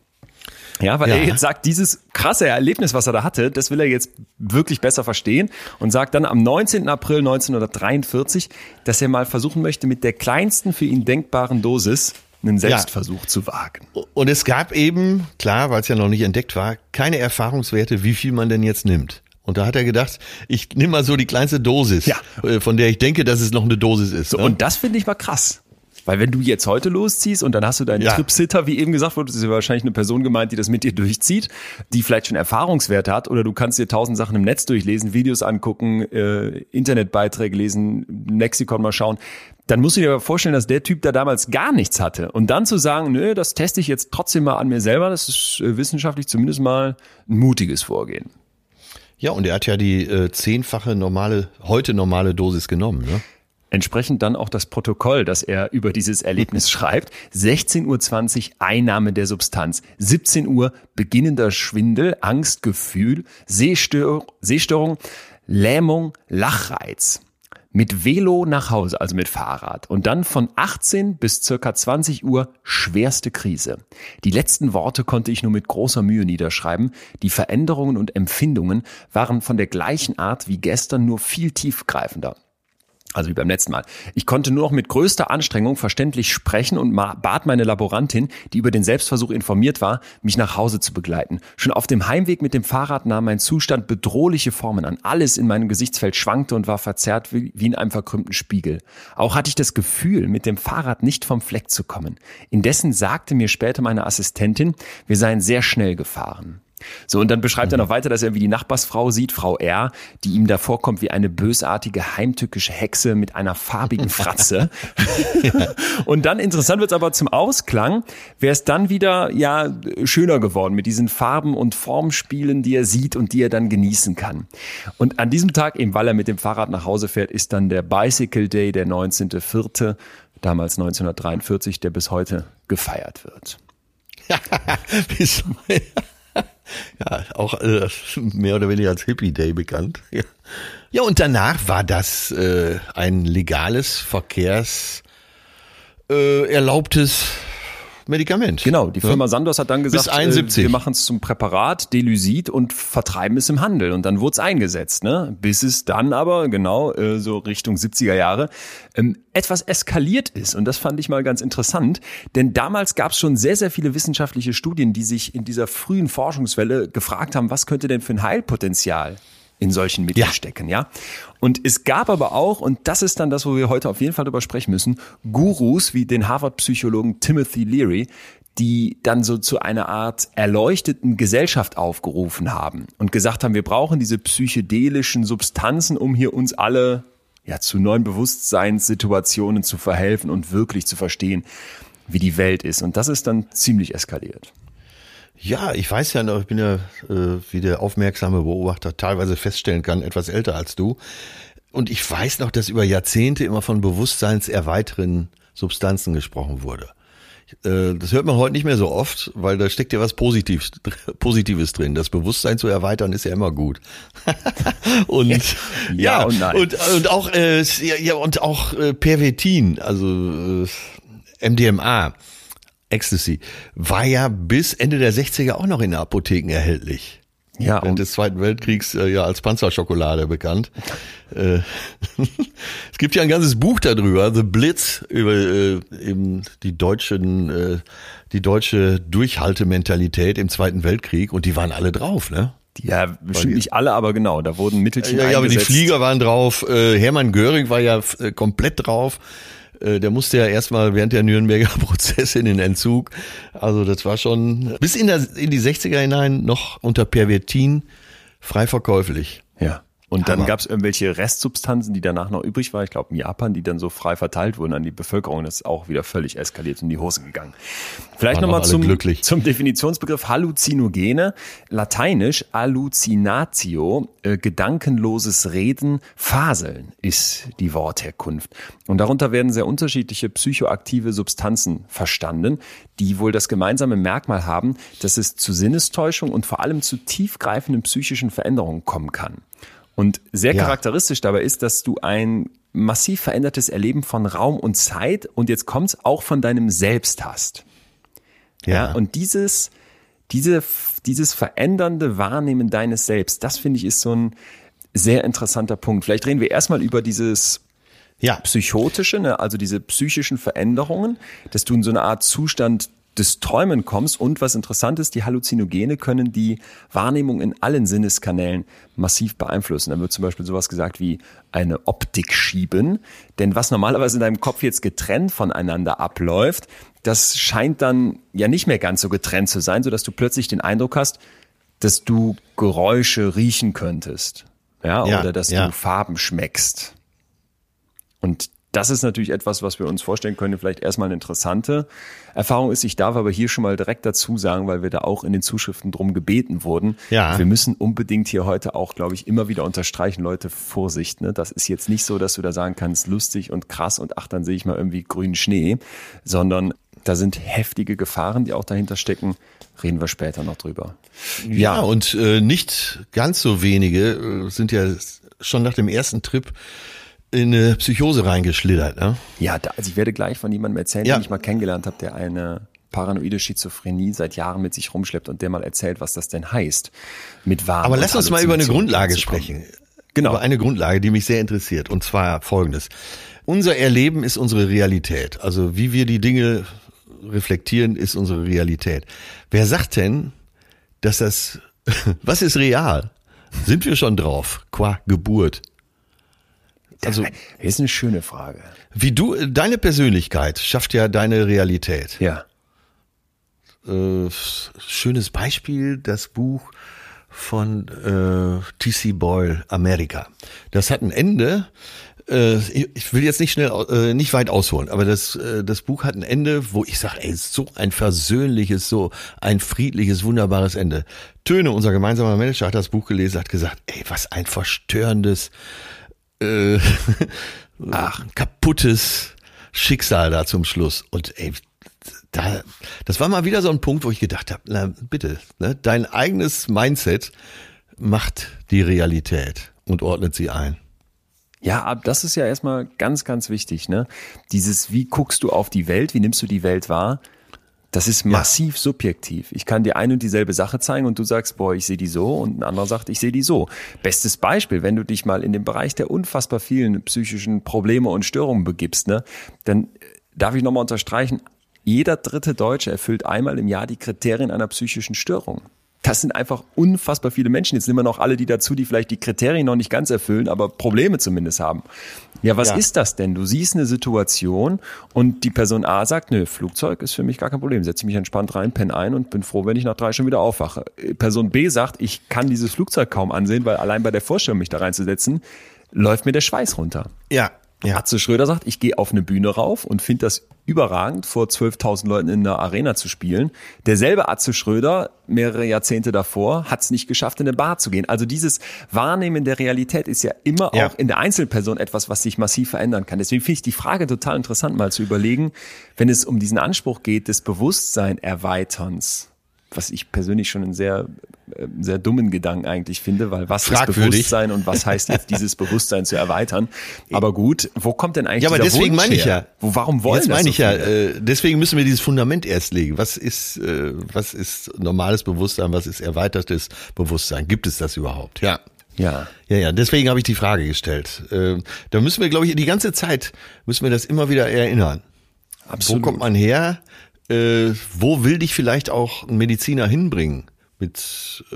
[SPEAKER 2] Ja, weil ja. er jetzt sagt, dieses krasse Erlebnis, was er da hatte, das will er jetzt wirklich besser verstehen und sagt dann am 19. April 1943, dass er mal versuchen möchte, mit der kleinsten für ihn denkbaren Dosis einen Selbstversuch ja. zu wagen.
[SPEAKER 1] Und es gab eben, klar, weil es ja noch nicht entdeckt war, keine Erfahrungswerte, wie viel man denn jetzt nimmt. Und da hat er gedacht, ich nehme mal so die kleinste Dosis, ja. Äh, von der ich denke, dass es noch eine Dosis ist.
[SPEAKER 2] So, ne? Und das finde ich mal krass. Weil wenn du jetzt heute losziehst und dann hast du deinen ja. Tripsitter, wie eben gesagt wurde, das ist ja wahrscheinlich eine Person gemeint, die das mit dir durchzieht, die vielleicht schon Erfahrungswerte hat oder du kannst dir tausend Sachen im Netz durchlesen, Videos angucken, äh, Internetbeiträge lesen, Lexikon mal schauen, dann musst du dir aber vorstellen, dass der Typ da damals gar nichts hatte. Und dann zu sagen, nö, das teste ich jetzt trotzdem mal an mir selber, das ist äh, wissenschaftlich zumindest mal ein mutiges Vorgehen.
[SPEAKER 1] Ja, und er hat ja die äh, zehnfache normale, heute normale Dosis genommen, ne?
[SPEAKER 2] Entsprechend dann auch das Protokoll, das er über dieses Erlebnis schreibt. 16.20 Uhr Einnahme der Substanz. 17 Uhr beginnender Schwindel, Angstgefühl, Sehstör Sehstörung, Lähmung, Lachreiz. Mit Velo nach Hause, also mit Fahrrad. Und dann von 18 bis circa 20 Uhr schwerste Krise. Die letzten Worte konnte ich nur mit großer Mühe niederschreiben. Die Veränderungen und Empfindungen waren von der gleichen Art wie gestern, nur viel tiefgreifender. Also wie beim letzten Mal. Ich konnte nur noch mit größter Anstrengung verständlich sprechen und bat meine Laborantin, die über den Selbstversuch informiert war, mich nach Hause zu begleiten. Schon auf dem Heimweg mit dem Fahrrad nahm mein Zustand bedrohliche Formen an. Alles in meinem Gesichtsfeld schwankte und war verzerrt wie, in einem verkrümmten Spiegel. Auch hatte ich das Gefühl, mit dem Fahrrad nicht vom Fleck zu kommen. Indessen sagte mir später meine Assistentin, wir seien sehr schnell gefahren. So, und dann beschreibt mhm. er noch weiter, dass er wie die Nachbarsfrau sieht, Frau R., die ihm da vorkommt wie eine bösartige, heimtückische Hexe mit einer farbigen Fratze. Und dann, interessant wird es aber zum Ausklang, wäre es dann wieder, ja, schöner geworden mit diesen Farben und Formspielen, die er sieht und die er dann genießen kann. Und an diesem Tag, eben weil er mit dem Fahrrad nach Hause fährt, ist dann der Bicycle Day, der 19.04., damals 1943, der bis heute gefeiert wird.
[SPEAKER 1] ja, auch äh, mehr oder weniger als Hippie Day bekannt. Ja, ja und danach war das äh, ein legales Verkehrs äh, erlaubtes Medikament.
[SPEAKER 2] Genau, die Firma ja. Sandoz hat dann gesagt,
[SPEAKER 1] Bis 71. Äh,
[SPEAKER 2] wir machen es zum Präparat Delusid und vertreiben es im Handel. Und dann wurde es eingesetzt, ne? Bis es dann aber, genau, äh, so Richtung 70er Jahre, ähm, etwas eskaliert ist. Und das fand ich mal ganz interessant. Denn damals gab es schon sehr, sehr viele wissenschaftliche Studien, die sich in dieser frühen Forschungswelle gefragt haben, was könnte denn für ein Heilpotenzial in solchen Mitteln ja. stecken, ja. Und es gab aber auch, und das ist dann das, wo wir heute auf jeden Fall drüber sprechen müssen, Gurus wie den Harvard-Psychologen Timothy Leary, die dann so zu einer Art erleuchteten Gesellschaft aufgerufen haben und gesagt haben, wir brauchen diese psychedelischen Substanzen, um hier uns alle ja zu neuen Bewusstseinssituationen zu verhelfen und wirklich zu verstehen, wie die Welt ist. Und das ist dann ziemlich eskaliert.
[SPEAKER 1] Ja, ich weiß ja noch, ich bin ja, äh, wie der aufmerksame Beobachter teilweise feststellen kann, etwas älter als du. Und ich weiß noch, dass über Jahrzehnte immer von bewusstseinserweiternden Substanzen gesprochen wurde. Äh, das hört man heute nicht mehr so oft, weil da steckt ja was Positives, Positives drin. Das Bewusstsein zu erweitern ist ja immer gut. und ja, ja, und, nein. und, und auch äh, ja, und auch äh, Pervetin, also äh, MDMA. Ecstasy, war ja bis Ende der 60er auch noch in Apotheken erhältlich. Ja, während des Zweiten Weltkriegs äh, ja als Panzerschokolade bekannt. Äh, es gibt ja ein ganzes Buch darüber, The Blitz, über äh, eben die deutschen, äh, die deutsche Durchhaltementalität im Zweiten Weltkrieg und die waren alle drauf, ne?
[SPEAKER 2] Ja, bestimmt nicht alle, aber genau, da wurden Mittelchen
[SPEAKER 1] Ja, ja aber die Flieger waren drauf, äh, Hermann Göring war ja äh, komplett drauf. Äh, der musste ja erstmal während der Nürnberger Prozesse in den Entzug. Also das war schon bis in, der, in die 60er hinein noch unter Pervertin frei verkäuflich.
[SPEAKER 2] Ja. Und dann gab es irgendwelche Restsubstanzen, die danach noch übrig waren. Ich glaube in Japan, die dann so frei verteilt wurden an die Bevölkerung. Das ist auch wieder völlig eskaliert und in die Hose gegangen. Vielleicht nochmal zum, zum Definitionsbegriff Halluzinogene. Lateinisch Hallucinatio, äh, gedankenloses Reden, Faseln ist die Wortherkunft. Und darunter werden sehr unterschiedliche psychoaktive Substanzen verstanden, die wohl das gemeinsame Merkmal haben, dass es zu Sinnestäuschung und vor allem zu tiefgreifenden psychischen Veränderungen kommen kann. Und sehr ja. charakteristisch dabei ist, dass du ein massiv verändertes Erleben von Raum und Zeit und jetzt kommt's auch von deinem Selbst hast. Ja, ja und dieses, diese, dieses verändernde Wahrnehmen deines Selbst, das finde ich ist so ein sehr interessanter Punkt. Vielleicht reden wir erstmal über dieses ja. psychotische, ne, also diese psychischen Veränderungen, dass du in so eine Art Zustand des Träumen kommst. Und was interessant ist, die Halluzinogene können die Wahrnehmung in allen Sinneskanälen massiv beeinflussen. Da wird zum Beispiel sowas gesagt wie eine Optik schieben. Denn was normalerweise in deinem Kopf jetzt getrennt voneinander abläuft, das scheint dann ja nicht mehr ganz so getrennt zu sein, sodass du plötzlich den Eindruck hast, dass du Geräusche riechen könntest. Ja, ja oder dass ja. du Farben schmeckst. Und das ist natürlich etwas, was wir uns vorstellen können, vielleicht erstmal eine interessante Erfahrung ist. Ich darf aber hier schon mal direkt dazu sagen, weil wir da auch in den Zuschriften drum gebeten wurden. Ja. Wir müssen unbedingt hier heute auch, glaube ich, immer wieder unterstreichen, Leute, Vorsicht. Ne? Das ist jetzt nicht so, dass du da sagen kannst, lustig und krass und ach, dann sehe ich mal irgendwie grünen Schnee, sondern da sind heftige Gefahren, die auch dahinter stecken. Reden wir später noch drüber.
[SPEAKER 1] Ja, ja und äh, nicht ganz so wenige äh, sind ja schon nach dem ersten Trip in eine Psychose reingeschlittert, ne?
[SPEAKER 2] Ja, da, also ich werde gleich von jemandem erzählen, ja. den ich mal kennengelernt habe, der eine paranoide Schizophrenie seit Jahren mit sich rumschleppt und der mal erzählt, was das denn heißt. Mit Warn
[SPEAKER 1] Aber lass uns mal über eine Grundlage sprechen. Genau. Über eine Grundlage, die mich sehr interessiert. Und zwar folgendes. Unser Erleben ist unsere Realität. Also wie wir die Dinge reflektieren, ist unsere Realität. Wer sagt denn, dass das, was ist real? Sind wir schon drauf? Qua Geburt.
[SPEAKER 2] Also, ist eine schöne Frage.
[SPEAKER 1] Wie du, deine Persönlichkeit schafft ja deine Realität.
[SPEAKER 2] Ja.
[SPEAKER 1] Äh, schönes Beispiel, das Buch von äh, T.C. Boyle, Amerika. Das hat ein Ende. Äh, ich will jetzt nicht schnell, äh, nicht weit ausholen, aber das, äh, das Buch hat ein Ende, wo ich sage, ey, so ein versöhnliches, so ein friedliches, wunderbares Ende. Töne, unser gemeinsamer Manager, hat das Buch gelesen, hat gesagt, ey, was ein verstörendes, äh, ach, kaputtes Schicksal da zum Schluss. Und ey, da, das war mal wieder so ein Punkt, wo ich gedacht habe, na bitte, ne, dein eigenes Mindset macht die Realität und ordnet sie ein.
[SPEAKER 2] Ja, das ist ja erstmal ganz, ganz wichtig, ne? Dieses, wie guckst du auf die Welt, wie nimmst du die Welt wahr? Das ist massiv ja. subjektiv. Ich kann dir eine und dieselbe Sache zeigen und du sagst, boah, ich sehe die so und ein anderer sagt, ich sehe die so. Bestes Beispiel, wenn du dich mal in den Bereich der unfassbar vielen psychischen Probleme und Störungen begibst, ne, dann äh, darf ich nochmal unterstreichen, jeder dritte Deutsche erfüllt einmal im Jahr die Kriterien einer psychischen Störung das sind einfach unfassbar viele Menschen. Jetzt nehmen wir noch alle die dazu, die vielleicht die Kriterien noch nicht ganz erfüllen, aber Probleme zumindest haben. Ja, was ja. ist das denn? Du siehst eine Situation und die Person A sagt, nö, Flugzeug ist für mich gar kein Problem. Setze mich entspannt rein, penne ein und bin froh, wenn ich nach drei schon wieder aufwache. Person B sagt, ich kann dieses Flugzeug kaum ansehen, weil allein bei der Vorstellung, mich da reinzusetzen, läuft mir der Schweiß runter.
[SPEAKER 1] Ja,
[SPEAKER 2] ja. Atze Schröder sagt, ich gehe auf eine Bühne rauf und finde das überragend, vor 12.000 Leuten in der Arena zu spielen. Derselbe Atze Schröder, mehrere Jahrzehnte davor, hat es nicht geschafft, in eine Bar zu gehen. Also dieses Wahrnehmen der Realität ist ja immer ja. auch in der Einzelperson etwas, was sich massiv verändern kann. Deswegen finde ich die Frage total interessant, mal zu überlegen, wenn es um diesen Anspruch geht des Bewusstsein erweiterns. Was ich persönlich schon einen sehr, äh, sehr dummen Gedanken eigentlich finde, weil was
[SPEAKER 1] Fragwürdig.
[SPEAKER 2] ist Bewusstsein und was heißt jetzt dieses Bewusstsein zu erweitern? Aber gut, wo kommt denn eigentlich
[SPEAKER 1] Ja, aber deswegen
[SPEAKER 2] Wunsch
[SPEAKER 1] meine ich
[SPEAKER 2] her?
[SPEAKER 1] ja.
[SPEAKER 2] Wo, warum wollen
[SPEAKER 1] Jetzt
[SPEAKER 2] das
[SPEAKER 1] meine
[SPEAKER 2] so
[SPEAKER 1] ich ja,
[SPEAKER 2] viele?
[SPEAKER 1] äh, deswegen müssen wir dieses Fundament erst legen. Was ist, äh, was ist normales Bewusstsein, was ist erweitertes Bewusstsein? Gibt es das überhaupt? Ja.
[SPEAKER 2] Ja.
[SPEAKER 1] Ja, ja, deswegen habe ich die Frage gestellt. Äh, da müssen wir, glaube ich, die ganze Zeit müssen wir das immer wieder erinnern.
[SPEAKER 2] Absolut.
[SPEAKER 1] Wo kommt man her? Äh, wo will dich vielleicht auch ein Mediziner hinbringen? Mit, äh,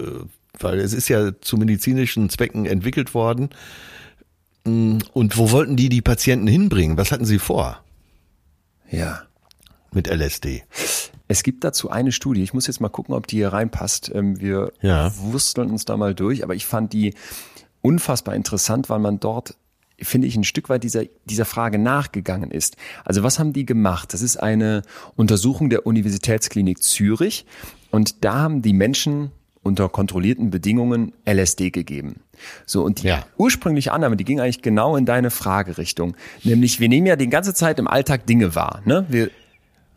[SPEAKER 1] weil es ist ja zu medizinischen Zwecken entwickelt worden. Mm, Und wo wollten die die Patienten hinbringen? Was hatten sie vor
[SPEAKER 2] Ja.
[SPEAKER 1] mit LSD?
[SPEAKER 2] Es gibt dazu eine Studie, ich muss jetzt mal gucken, ob die hier reinpasst. Ähm, Wir
[SPEAKER 1] Ja.
[SPEAKER 2] wursteln uns da mal durch, aber ich fand die unfassbar interessant, weil man dort, finde ich, ein Stück weit dieser, dieser Frage nachgegangen ist. Also was haben die gemacht? Das ist eine Untersuchung der Universitätsklinik Zürich und da haben die Menschen unter kontrollierten Bedingungen LSD gegeben. So, und die
[SPEAKER 1] Ja.
[SPEAKER 2] ursprüngliche Annahme, die ging eigentlich genau in deine Fragerichtung. Nämlich, wir nehmen ja die ganze Zeit im Alltag Dinge wahr. Ne? Wir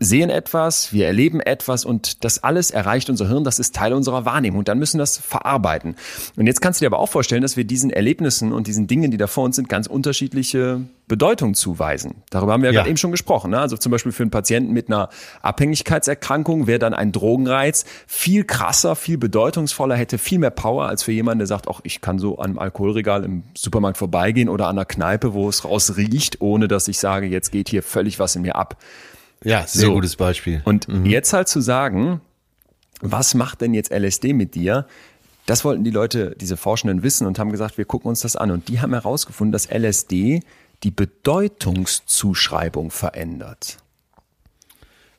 [SPEAKER 2] sehen etwas, wir erleben etwas und das alles erreicht unser Hirn, das ist Teil unserer Wahrnehmung und dann müssen wir das verarbeiten. Und jetzt kannst du dir aber auch vorstellen, dass wir diesen Erlebnissen und diesen Dingen, die da vor uns sind, ganz unterschiedliche Bedeutung zuweisen. Darüber haben wir ja,
[SPEAKER 1] Ja.
[SPEAKER 2] gerade eben schon gesprochen. Ne? Also zum Beispiel für einen Patienten mit einer Abhängigkeitserkrankung wäre dann ein Drogenreiz viel krasser, viel bedeutungsvoller, hätte viel mehr Power als für jemanden, der sagt, ach, ich kann so an einem Alkoholregal im Supermarkt vorbeigehen oder an einer Kneipe, wo es raus riecht, ohne dass ich sage, jetzt geht hier völlig was in mir ab.
[SPEAKER 1] Ja, sehr
[SPEAKER 2] So.
[SPEAKER 1] gutes Beispiel.
[SPEAKER 2] Und jetzt halt zu sagen, was macht denn jetzt LSD mit dir? Das wollten die Leute, diese Forschenden wissen und haben gesagt, wir gucken uns das an. Und die haben herausgefunden, dass LSD die Bedeutungszuschreibung verändert.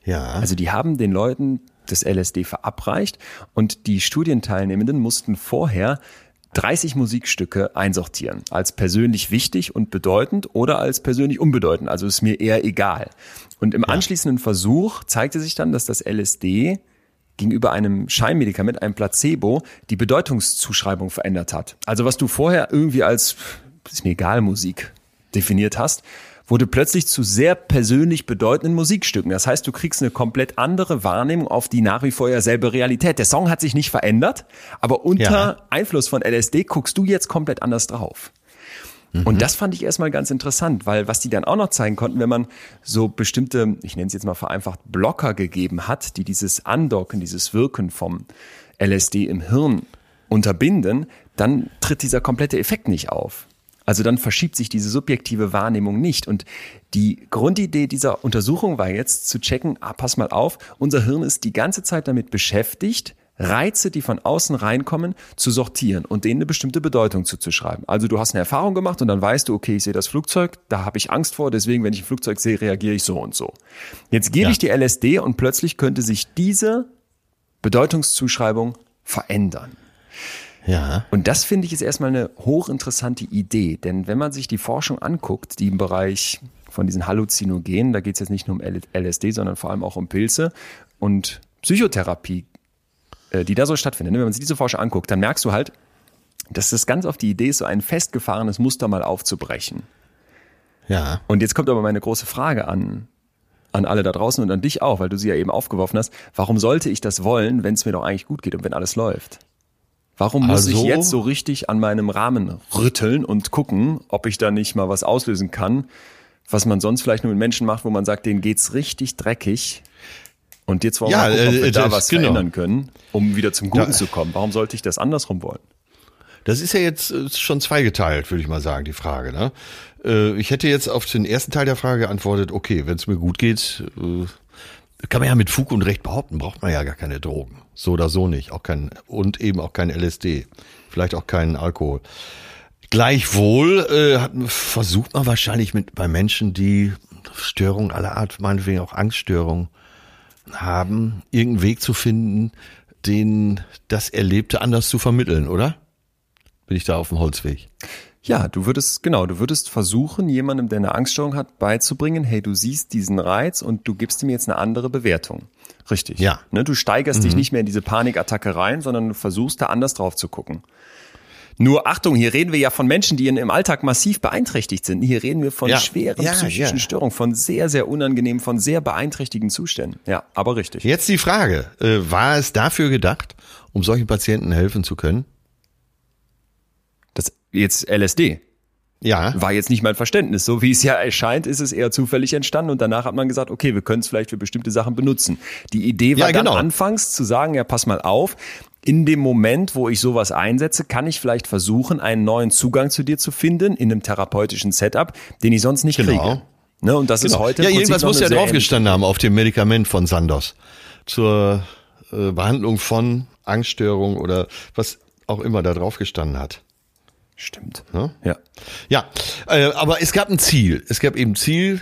[SPEAKER 1] ja,
[SPEAKER 2] Also die haben den Leuten das LSD verabreicht und die Studienteilnehmenden mussten vorher 30 Musikstücke einsortieren, als persönlich wichtig und bedeutend oder als persönlich unbedeutend, also ist mir eher egal. Und im anschließenden Versuch zeigte sich dann, dass das LSD gegenüber einem Scheinmedikament, einem Placebo, die Bedeutungszuschreibung verändert hat. Also was du vorher irgendwie als, ist mir egal, Musik definiert hast, wurde plötzlich zu sehr persönlich bedeutenden Musikstücken. Das heißt, du kriegst eine komplett andere Wahrnehmung auf die nach wie vor ja selbe Realität. Der Song hat sich nicht verändert, aber unter
[SPEAKER 1] Ja.
[SPEAKER 2] Einfluss von LSD guckst du jetzt komplett anders drauf. Und das fand ich erstmal ganz interessant, weil was die dann auch noch zeigen konnten, wenn man so bestimmte, ich nenne es jetzt mal vereinfacht, Blocker gegeben hat, die dieses Andocken, dieses Wirken vom LSD im Hirn unterbinden, dann tritt dieser komplette Effekt nicht auf. Also dann verschiebt sich diese subjektive Wahrnehmung nicht. Und die Grundidee dieser Untersuchung war jetzt zu checken, ah, pass mal auf, unser Hirn ist die ganze Zeit damit beschäftigt, Reize, die von außen reinkommen, zu sortieren und denen eine bestimmte Bedeutung zuzuschreiben. Also du hast eine Erfahrung gemacht und dann weißt du, okay, ich sehe das Flugzeug, da habe ich Angst vor, deswegen, wenn ich ein Flugzeug sehe, reagiere ich so und so. Jetzt gebe
[SPEAKER 1] Ja.
[SPEAKER 2] ich die LSD und plötzlich könnte sich diese Bedeutungszuschreibung verändern.
[SPEAKER 1] Ja,
[SPEAKER 2] Und das finde ich ist erstmal eine hochinteressante Idee, denn wenn man sich die Forschung anguckt, die im Bereich von diesen Halluzinogenen, da geht es jetzt nicht nur um LSD, sondern vor allem auch um Pilze und Psychotherapie, äh, die da so stattfindet. Wenn man sich diese Forschung anguckt, dann merkst du halt, dass das ganz auf die Idee ist, so ein festgefahrenes Muster mal aufzubrechen.
[SPEAKER 1] ja.
[SPEAKER 2] Und jetzt kommt aber meine große Frage an, an alle da draußen und an dich auch, weil du sie ja eben aufgeworfen hast. Warum sollte ich das wollen, wenn es mir doch eigentlich gut geht und wenn alles läuft? Warum muss ich
[SPEAKER 1] Also-
[SPEAKER 2] jetzt so richtig an meinem Rahmen rütteln und gucken, ob ich da nicht mal was auslösen kann, was man sonst vielleicht nur mit Menschen macht, wo man sagt, denen geht's richtig dreckig. Und jetzt wollen wir
[SPEAKER 1] Ja,
[SPEAKER 2] mal gucken, ob wir
[SPEAKER 1] äh,
[SPEAKER 2] da was
[SPEAKER 1] genau.
[SPEAKER 2] verändern können, um wieder zum Guten
[SPEAKER 1] Da-
[SPEAKER 2] zu kommen. Warum sollte ich das andersrum wollen?
[SPEAKER 1] Das ist ja jetzt äh, schon zweigeteilt, würde ich mal sagen, die Frage. Ne? Äh, Ich hätte jetzt auf den ersten Teil der Frage geantwortet, okay, wenn es mir gut geht, äh, kann man ja mit Fug und Recht behaupten, braucht man ja gar keine Drogen. So oder so nicht. Auch kein, und eben auch kein LSD. Vielleicht auch keinen Alkohol. Gleichwohl äh, versucht man wahrscheinlich mit bei Menschen, die Störungen aller Art, meinetwegen auch Angststörungen haben, irgendeinen Weg zu finden, den das Erlebte anders zu vermitteln, oder? Bin ich da auf dem Holzweg?
[SPEAKER 2] Ja, du würdest, genau, du würdest versuchen, jemandem, der eine Angststörung hat, beizubringen, hey, du siehst diesen Reiz und du gibst ihm jetzt eine andere Bewertung. Richtig.
[SPEAKER 1] Ja.
[SPEAKER 2] Ne, du steigerst dich nicht mehr in diese Panikattacke rein, sondern du versuchst da anders drauf zu gucken. Nur Achtung, hier reden wir ja von Menschen, die im Alltag massiv beeinträchtigt sind. Hier reden wir von
[SPEAKER 1] Ja.
[SPEAKER 2] schweren
[SPEAKER 1] Ja,
[SPEAKER 2] psychischen
[SPEAKER 1] ja.
[SPEAKER 2] Störungen, von sehr, sehr unangenehmen, von sehr beeinträchtigenden Zuständen. Ja, aber richtig.
[SPEAKER 1] Jetzt die Frage, äh, war es dafür gedacht, um solchen Patienten helfen zu können?
[SPEAKER 2] Jetzt LSD
[SPEAKER 1] Ja.
[SPEAKER 2] war jetzt nicht mein Verständnis. So wie es ja erscheint, ist es eher zufällig entstanden und danach hat man gesagt, okay, wir können es vielleicht für bestimmte Sachen benutzen. Die Idee war
[SPEAKER 1] Ja, genau.
[SPEAKER 2] dann anfangs zu sagen, ja, pass mal auf, in dem Moment, wo ich sowas einsetze, kann ich vielleicht versuchen, einen neuen Zugang zu dir zu finden in einem therapeutischen Setup, den ich sonst nicht
[SPEAKER 1] Genau.
[SPEAKER 2] kriege. Ne, und das ist
[SPEAKER 1] Genau.
[SPEAKER 2] heute
[SPEAKER 1] ja, irgendwas muss ja
[SPEAKER 2] sehr
[SPEAKER 1] drauf gestanden haben auf dem Medikament von Sandoz zur äh, Behandlung von Angststörung oder was auch immer da drauf gestanden hat.
[SPEAKER 2] Stimmt.
[SPEAKER 1] Ne?
[SPEAKER 2] Ja.
[SPEAKER 1] Ja, äh, aber es gab ein Ziel. Es gab eben ein Ziel.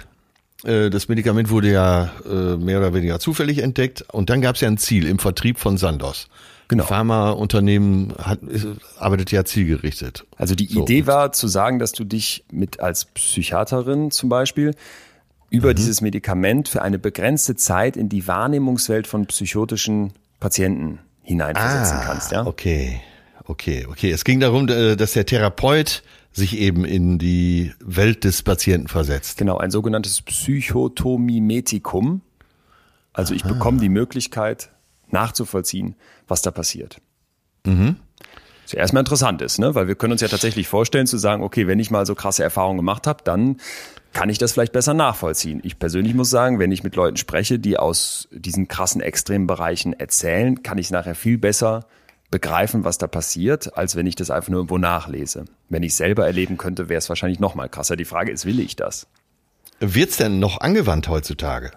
[SPEAKER 1] Äh, das Medikament wurde ja äh, mehr oder weniger zufällig entdeckt und dann gab es ja ein Ziel im Vertrieb von Sandoz.
[SPEAKER 2] Genau.
[SPEAKER 1] Ein Pharmaunternehmen hat, ist, arbeitet ja zielgerichtet.
[SPEAKER 2] Also die
[SPEAKER 1] So,
[SPEAKER 2] Idee war zu sagen, dass du dich mit als Psychiaterin zum Beispiel über dieses Medikament für eine begrenzte Zeit in die Wahrnehmungswelt von psychotischen Patienten hineinversetzen kannst. Ja?
[SPEAKER 1] Ah, Okay, okay, okay. Es ging darum, äh, dass der Therapeut sich eben in die Welt des Patienten versetzt.
[SPEAKER 2] Genau, ein sogenanntes Psychotomimetikum. Also ich bekomme die Möglichkeit nachzuvollziehen, was da passiert. Was ja erstmal interessant ist, ne? weil wir können uns ja tatsächlich vorstellen zu sagen, okay, wenn ich mal so krasse Erfahrungen gemacht habe, dann kann ich das vielleicht besser nachvollziehen. Ich persönlich muss sagen, wenn ich mit Leuten spreche, die aus diesen krassen extremen Bereichen erzählen, kann ich nachher viel besser begreifen, was da passiert, als wenn ich das einfach nur irgendwo nachlese. Wenn ich selber erleben könnte, wäre es wahrscheinlich noch mal krasser. Die Frage ist, will ich das?
[SPEAKER 1] Wird's denn noch angewandt heutzutage?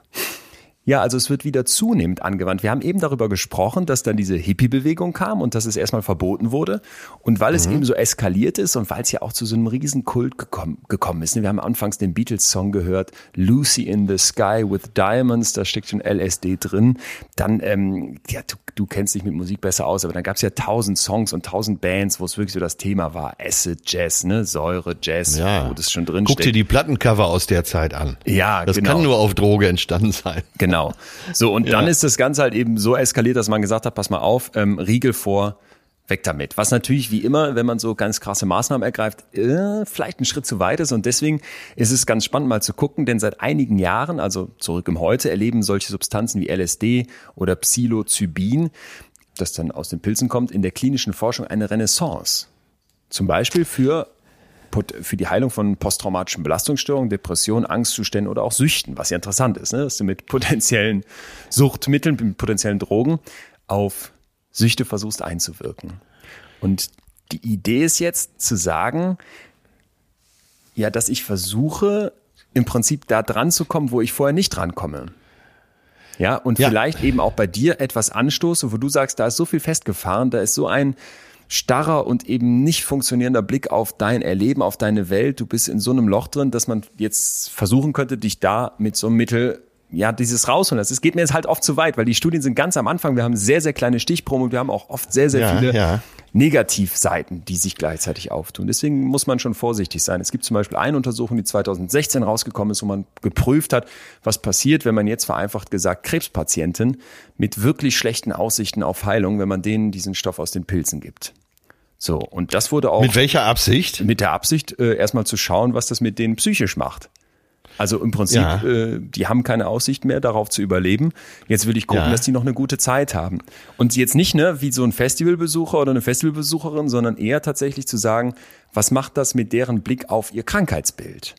[SPEAKER 2] Ja, also es wird wieder zunehmend angewandt. Wir haben eben darüber gesprochen, dass dann diese Hippie-Bewegung kam und dass es erstmal verboten wurde. Und weil es eben so eskaliert ist und weil es ja auch zu so einem Riesenkult gekommen, gekommen ist. Wir haben anfangs den Beatles-Song gehört, Lucy in the Sky with Diamonds, da steckt schon LSD drin. Dann, ähm, ja, du, du kennst dich mit Musik besser aus, aber dann gab es ja tausend Songs und tausend Bands, wo es wirklich so das Thema war. Acid Jazz, ne, Säure Jazz,
[SPEAKER 1] Ja.
[SPEAKER 2] wo das schon drin
[SPEAKER 1] Guck dir die Plattencover aus der Zeit an.
[SPEAKER 2] Ja,
[SPEAKER 1] Das
[SPEAKER 2] genau.
[SPEAKER 1] kann nur auf Droge entstanden sein.
[SPEAKER 2] Genau. So, und dann
[SPEAKER 1] Ja.
[SPEAKER 2] ist das Ganze halt eben so eskaliert, dass man gesagt hat, pass mal auf, ähm, Riegel vor, weg damit. Was natürlich wie immer, wenn man so ganz krasse Maßnahmen ergreift, äh, vielleicht ein Schritt zu weit ist. Und deswegen ist es ganz spannend mal zu gucken, denn seit einigen Jahren, also zurück im Heute, erleben solche Substanzen wie LSD oder Psilocybin, das dann aus den Pilzen kommt, in der klinischen Forschung eine Renaissance. Zum Beispiel für für die Heilung von posttraumatischen Belastungsstörungen, Depressionen, Angstzuständen oder auch Süchten, was ja interessant ist, ne? dass du mit potenziellen Suchtmitteln, mit potenziellen Drogen auf Süchte versuchst einzuwirken. Und die Idee ist jetzt zu sagen, ja, dass ich versuche, im Prinzip da dran zu kommen, wo ich vorher nicht drankomme. Ja, und
[SPEAKER 1] Ja.
[SPEAKER 2] vielleicht eben auch bei dir etwas anstoße, wo du sagst, da ist so viel festgefahren, da ist so ein starrer und eben nicht funktionierender Blick auf dein Erleben, auf deine Welt. Du bist in so einem Loch drin, dass man jetzt versuchen könnte, dich da mit so einem Mittel ja, dieses rausholen. Das es geht mir jetzt halt oft zu weit, weil die Studien sind ganz am Anfang. Wir haben sehr, sehr kleine Stichproben und wir haben auch oft sehr, sehr
[SPEAKER 1] Ja,
[SPEAKER 2] viele
[SPEAKER 1] ja.
[SPEAKER 2] Negativseiten, die sich gleichzeitig auftun. Deswegen muss man schon vorsichtig sein. Es gibt zum Beispiel eine Untersuchung, die 2016 rausgekommen ist, wo man geprüft hat, was passiert, wenn man jetzt vereinfacht gesagt Krebspatienten mit wirklich schlechten Aussichten auf Heilung, wenn man denen diesen Stoff aus den Pilzen gibt. So, und das wurde auch
[SPEAKER 1] Mit welcher Absicht?
[SPEAKER 2] mit der Absicht, äh, erstmal zu schauen, was das mit denen psychisch macht. Also im Prinzip,
[SPEAKER 1] Ja.
[SPEAKER 2] äh, die haben keine Aussicht mehr, darauf zu überleben. Jetzt will ich gucken,
[SPEAKER 1] Ja.
[SPEAKER 2] dass die noch eine gute Zeit haben. Und jetzt nicht ne, wie so ein Festivalbesucher oder eine Festivalbesucherin, sondern eher tatsächlich zu sagen, was macht das mit deren Blick auf ihr Krankheitsbild?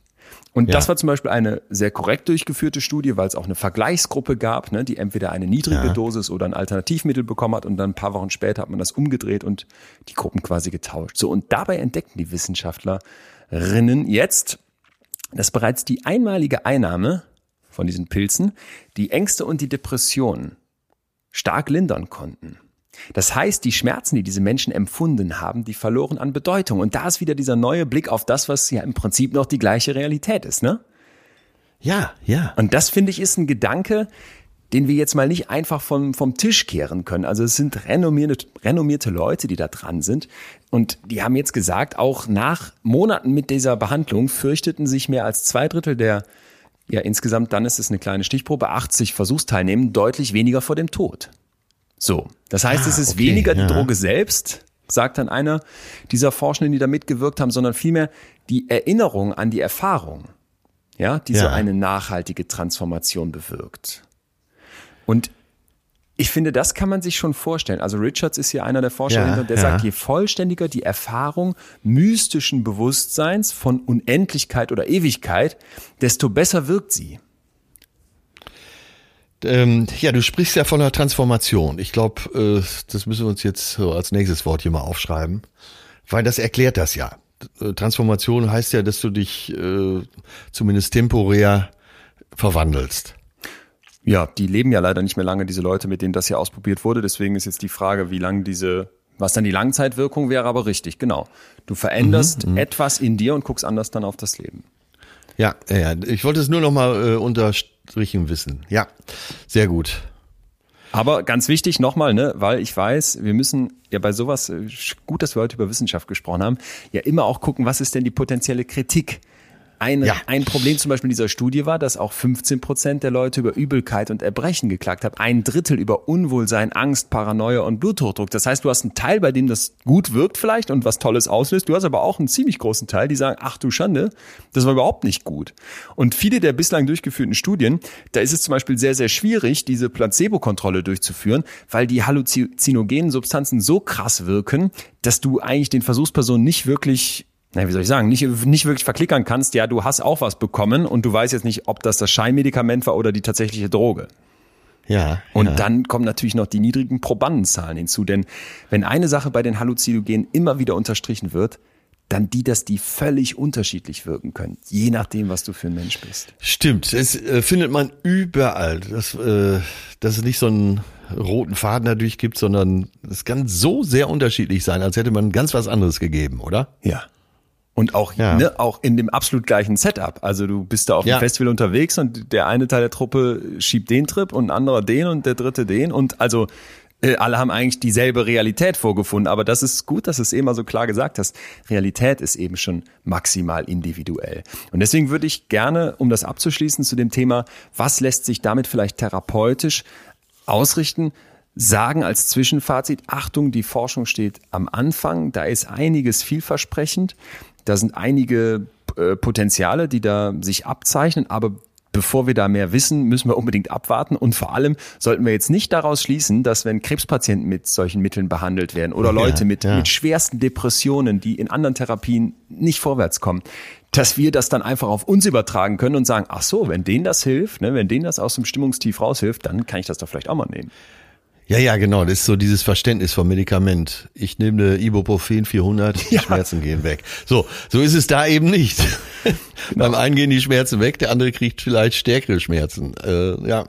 [SPEAKER 2] Und
[SPEAKER 1] Ja.
[SPEAKER 2] das war zum Beispiel eine sehr korrekt durchgeführte Studie, weil es auch eine Vergleichsgruppe gab, ne, die entweder eine niedrige
[SPEAKER 1] Ja.
[SPEAKER 2] Dosis oder ein Alternativmittel bekommen hat und dann ein paar Wochen später hat man das umgedreht und die Gruppen quasi getauscht. So, und dabei entdeckten die Wissenschaftlerinnen jetzt, dass bereits die einmalige Einnahme von diesen Pilzen die Ängste und die Depressionen stark lindern konnten. Das heißt, die Schmerzen, die diese Menschen empfunden haben, die verloren an Bedeutung. Und da ist wieder dieser neue Blick auf das, was ja im Prinzip noch die gleiche Realität ist, ne?
[SPEAKER 1] Ja, ja.
[SPEAKER 2] Und das finde ich ist ein Gedanke, den wir jetzt mal nicht einfach vom, vom Tisch kehren können. Also es sind renommierte, renommierte Leute, die da dran sind. Und die haben jetzt gesagt, auch nach Monaten mit dieser Behandlung fürchteten sich mehr als zwei Drittel der, ja insgesamt dann ist es eine kleine Stichprobe, 80 Versuchsteilnehmenden deutlich weniger vor dem Tod. So, das heißt,
[SPEAKER 1] Ah,
[SPEAKER 2] es ist
[SPEAKER 1] okay,
[SPEAKER 2] weniger die
[SPEAKER 1] ja.
[SPEAKER 2] Droge selbst, sagt dann einer dieser Forschenden, die da mitgewirkt haben, sondern vielmehr die Erinnerung an die Erfahrung, ja, die so
[SPEAKER 1] Ja.
[SPEAKER 2] eine nachhaltige Transformation bewirkt. Und ich finde, das kann man sich schon vorstellen. Also Richards ist hier einer der Forscher,
[SPEAKER 1] Ja,
[SPEAKER 2] der
[SPEAKER 1] ja.
[SPEAKER 2] sagt, je vollständiger die Erfahrung mystischen Bewusstseins von Unendlichkeit oder Ewigkeit, desto besser wirkt sie.
[SPEAKER 1] Ähm, ja, du sprichst ja von einer Transformation. Ich glaube, äh, das müssen wir uns jetzt so als nächstes Wort hier mal aufschreiben, weil das erklärt das ja. Äh, Transformation heißt ja, dass du dich äh, zumindest temporär verwandelst.
[SPEAKER 2] Ja, die leben ja leider nicht mehr lange, diese Leute, mit denen das hier ausprobiert wurde. Deswegen ist jetzt die Frage, wie lang diese, was dann die Langzeitwirkung wäre, aber richtig, genau. Du veränderst etwas in dir und guckst anders dann auf das Leben.
[SPEAKER 1] Ja, ja, ich wollte es nur noch mal äh, unterstrichen wissen. Ja, sehr gut.
[SPEAKER 2] Aber ganz wichtig nochmal, ne, weil ich weiß, wir müssen ja bei sowas, äh, gut, dass wir heute über Wissenschaft gesprochen haben, ja immer auch gucken, was ist denn die potenzielle Kritik? Ein,
[SPEAKER 1] Ja.
[SPEAKER 2] ein Problem zum Beispiel dieser Studie war, dass auch 15 Prozent der Leute über Übelkeit und Erbrechen geklagt haben. Ein Drittel über Unwohlsein, Angst, Paranoia und Bluthochdruck. Das heißt, du hast einen Teil, bei dem das gut wirkt vielleicht und was Tolles auslöst. Du hast aber auch einen ziemlich großen Teil, die sagen, ach du Schande, das war überhaupt nicht gut. Und viele der bislang durchgeführten Studien, da ist es zum Beispiel sehr, sehr schwierig, diese Placebo-Kontrolle durchzuführen, weil die halluzinogenen Substanzen so krass wirken, dass du eigentlich den Versuchspersonen nicht wirklich na, wie soll ich sagen, nicht, nicht wirklich verklickern kannst, ja, du hast auch was bekommen und du weißt jetzt nicht, ob das das Scheinmedikament war oder die tatsächliche Droge.
[SPEAKER 1] Ja.
[SPEAKER 2] Und
[SPEAKER 1] ja.
[SPEAKER 2] dann kommen natürlich noch die niedrigen Probandenzahlen hinzu, denn wenn eine Sache bei den Halluzinogenen immer wieder unterstrichen wird, dann die, dass die völlig unterschiedlich wirken können, je nachdem, was du für ein Mensch bist.
[SPEAKER 1] Stimmt, es äh, findet man überall, dass, äh, dass es nicht so einen roten Faden dadurch gibt, sondern es kann so sehr unterschiedlich sein, als hätte man ganz was anderes gegeben, oder?
[SPEAKER 2] Ja. Und auch,
[SPEAKER 1] Ja.
[SPEAKER 2] ne, auch in dem absolut gleichen Setup. Also du bist da auf dem
[SPEAKER 1] Ja.
[SPEAKER 2] Festival unterwegs und der eine Teil der Truppe schiebt den Trip und ein anderer den und der dritte den. Und also äh, alle haben eigentlich dieselbe Realität vorgefunden. Aber das ist gut, dass du es eben mal so klar gesagt hast. Realität ist eben schon maximal individuell. Und deswegen würde ich gerne, um das abzuschließen zu dem Thema, was lässt sich damit vielleicht therapeutisch ausrichten, sagen als Zwischenfazit, Achtung, die Forschung steht am Anfang, da ist einiges vielversprechend, da sind einige äh, Potenziale, die da sich abzeichnen, aber bevor wir da mehr wissen, müssen wir unbedingt abwarten und vor allem sollten wir jetzt nicht daraus schließen, dass wenn Krebspatienten mit solchen Mitteln behandelt werden oder Leute mit,
[SPEAKER 1] ja.
[SPEAKER 2] mit schwersten Depressionen, die in anderen Therapien nicht vorwärts kommen, dass wir das dann einfach auf uns übertragen können und sagen, ach so, wenn denen das hilft, ne, wenn denen das aus dem Stimmungstief raushilft, dann kann ich das doch vielleicht auch mal nehmen.
[SPEAKER 1] Ja, ja, genau. Das ist so dieses Verständnis vom Medikament. Ich nehme eine Ibuprofen 400, die Schmerzen gehen weg. So, so ist es da eben nicht. Beim einen gehen die Schmerzen weg, der andere kriegt vielleicht stärkere Schmerzen. Äh, ja,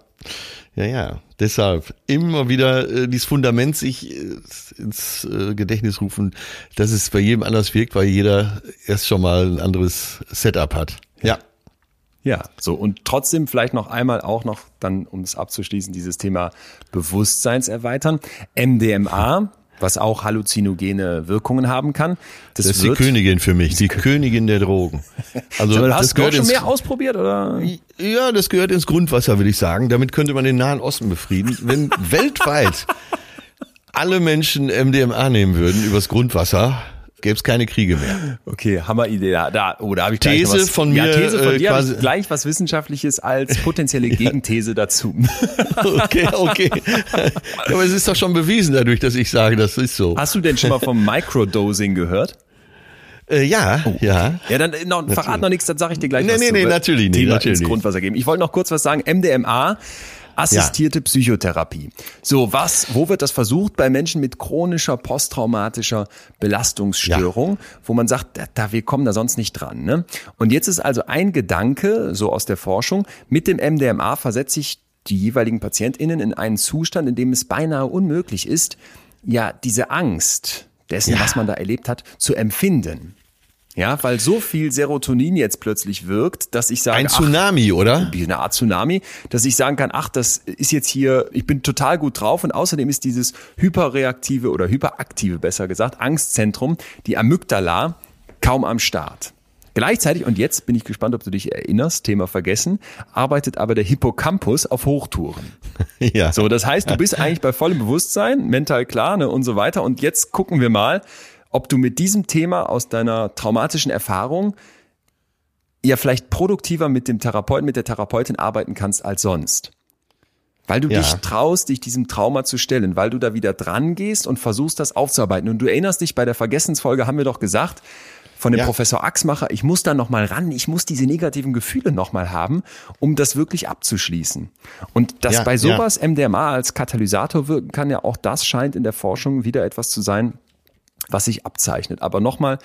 [SPEAKER 1] ja, ja. Deshalb immer wieder äh, dieses Fundament sich äh, ins äh, Gedächtnis rufen, dass es bei jedem anders wirkt, weil jeder erst schon mal ein anderes Setup hat. Ja.
[SPEAKER 2] Ja, so und trotzdem vielleicht noch einmal auch noch dann, um es abzuschließen, dieses Thema Bewusstseins erweitern. MDMA, was auch halluzinogene Wirkungen haben kann. Das,
[SPEAKER 1] Das ist die Königin für mich, die Königin der Drogen. Also das
[SPEAKER 2] hast du auch
[SPEAKER 1] gehört
[SPEAKER 2] schon mehr ausprobiert oder?
[SPEAKER 1] Ja, das gehört ins Grundwasser, will ich sagen. Damit könnte man den Nahen Osten befrieden. Wenn weltweit alle Menschen MDMA nehmen würden übers Grundwasser, gäbe es keine Kriege mehr.
[SPEAKER 2] Okay, Hammeridee. Da, da, oh, da habe ich
[SPEAKER 1] These
[SPEAKER 2] was.
[SPEAKER 1] von
[SPEAKER 2] ja,
[SPEAKER 1] mir,
[SPEAKER 2] These von
[SPEAKER 1] äh,
[SPEAKER 2] dir
[SPEAKER 1] quasi-
[SPEAKER 2] ich gleich was Wissenschaftliches als potenzielle Gegenthese dazu.
[SPEAKER 1] Okay, okay. Aber es ist doch schon bewiesen dadurch, dass ich sage, das ist so.
[SPEAKER 2] Hast du denn schon mal vom Microdosing gehört?
[SPEAKER 1] Äh, ja, ja.
[SPEAKER 2] Ja, dann äh, noch, verrat noch nichts, dann sage ich dir gleich
[SPEAKER 1] Nee,
[SPEAKER 2] was
[SPEAKER 1] nee,
[SPEAKER 2] zu.
[SPEAKER 1] nee, natürlich nicht,
[SPEAKER 2] Thema
[SPEAKER 1] natürlich
[SPEAKER 2] ins
[SPEAKER 1] nicht.
[SPEAKER 2] Grundwasser geben. Ich wollte noch kurz was sagen. MDMA, assistierte Psychotherapie. So, was, wo wird das versucht? Bei Menschen mit chronischer posttraumatischer Belastungsstörung, wo man sagt, da, da, wir kommen da sonst nicht dran. Ne? Und jetzt ist also ein Gedanke, so aus der Forschung, mit dem MDMA versetze ich die jeweiligen PatientInnen in einen Zustand, in dem es beinahe unmöglich ist, ja, diese Angst dessen,
[SPEAKER 1] Ja.
[SPEAKER 2] was man da erlebt hat, zu empfinden. Ja, weil so viel Serotonin jetzt plötzlich wirkt, dass ich sage,
[SPEAKER 1] Ein
[SPEAKER 2] ach,
[SPEAKER 1] Tsunami, oder?
[SPEAKER 2] wie eine Art Tsunami, dass ich sagen kann, ach, das ist jetzt hier, ich bin total gut drauf und außerdem ist dieses hyperreaktive oder hyperaktive, besser gesagt, Angstzentrum, die Amygdala, kaum am Start. Gleichzeitig, und jetzt bin ich gespannt, ob du dich erinnerst, Thema vergessen, arbeitet aber der Hippocampus auf Hochtouren.
[SPEAKER 1] Ja.
[SPEAKER 2] So, das heißt, du bist eigentlich bei vollem Bewusstsein, mental klar ne, und so weiter. Und jetzt gucken wir mal, ob du mit diesem Thema aus deiner traumatischen Erfahrung ja vielleicht produktiver mit dem Therapeuten, mit der Therapeutin arbeiten kannst als sonst. Weil du
[SPEAKER 1] Ja.
[SPEAKER 2] dich traust, dich diesem Trauma zu stellen, weil du da wieder dran gehst und versuchst, das aufzuarbeiten. Und du erinnerst dich, bei der Vergessensfolge haben wir doch gesagt, von dem
[SPEAKER 1] Ja.
[SPEAKER 2] Professor Axmacher, ich muss da nochmal ran, ich muss diese negativen Gefühle nochmal haben, um das wirklich abzuschließen. Und dass
[SPEAKER 1] Ja,
[SPEAKER 2] bei sowas MDMA als Katalysator wirken kann, ja auch das scheint in der Forschung wieder etwas zu sein, was sich abzeichnet. Aber nochmal,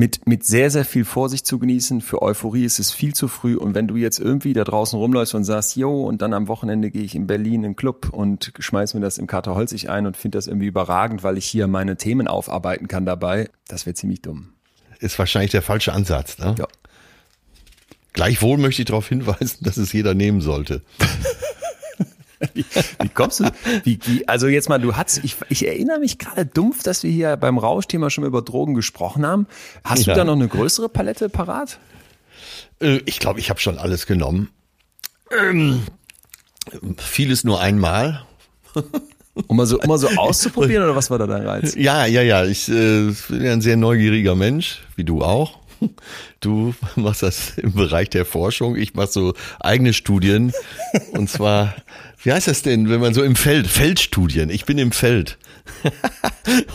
[SPEAKER 2] mit, mit sehr, sehr viel Vorsicht zu genießen. Für Euphorie ist es viel zu früh. Und wenn du jetzt irgendwie da draußen rumläufst und sagst, yo, und dann am Wochenende gehe ich in Berlin in einen Club und schmeiß mir das im Kater Holzig ein und finde das irgendwie überragend, weil ich hier meine Themen aufarbeiten kann dabei, das wäre ziemlich dumm.
[SPEAKER 1] Ist wahrscheinlich der falsche Ansatz. Ne?
[SPEAKER 2] Ja.
[SPEAKER 1] Gleichwohl möchte ich darauf hinweisen, dass es jeder nehmen sollte.
[SPEAKER 2] Wie kommst du? Wie, wie, also jetzt mal, du hast, ich, ich erinnere mich gerade dumpf, dass wir hier beim Rauschthema schon über Drogen gesprochen haben. Hast
[SPEAKER 1] Ja.
[SPEAKER 2] du da noch eine größere Palette parat?
[SPEAKER 1] Äh, Ich glaube, ich habe schon alles genommen. Ähm, vieles nur einmal.
[SPEAKER 2] Um mal so, um mal so auszuprobieren oder was war da dein Reiz?
[SPEAKER 1] Ja, ja, ja. Ich äh, bin ja ein sehr neugieriger Mensch, wie du auch. Du machst das im Bereich der Forschung. Ich mache so eigene Studien. Und zwar, wie heißt das denn, wenn man so im Feld, Feldstudien. Ich bin im Feld.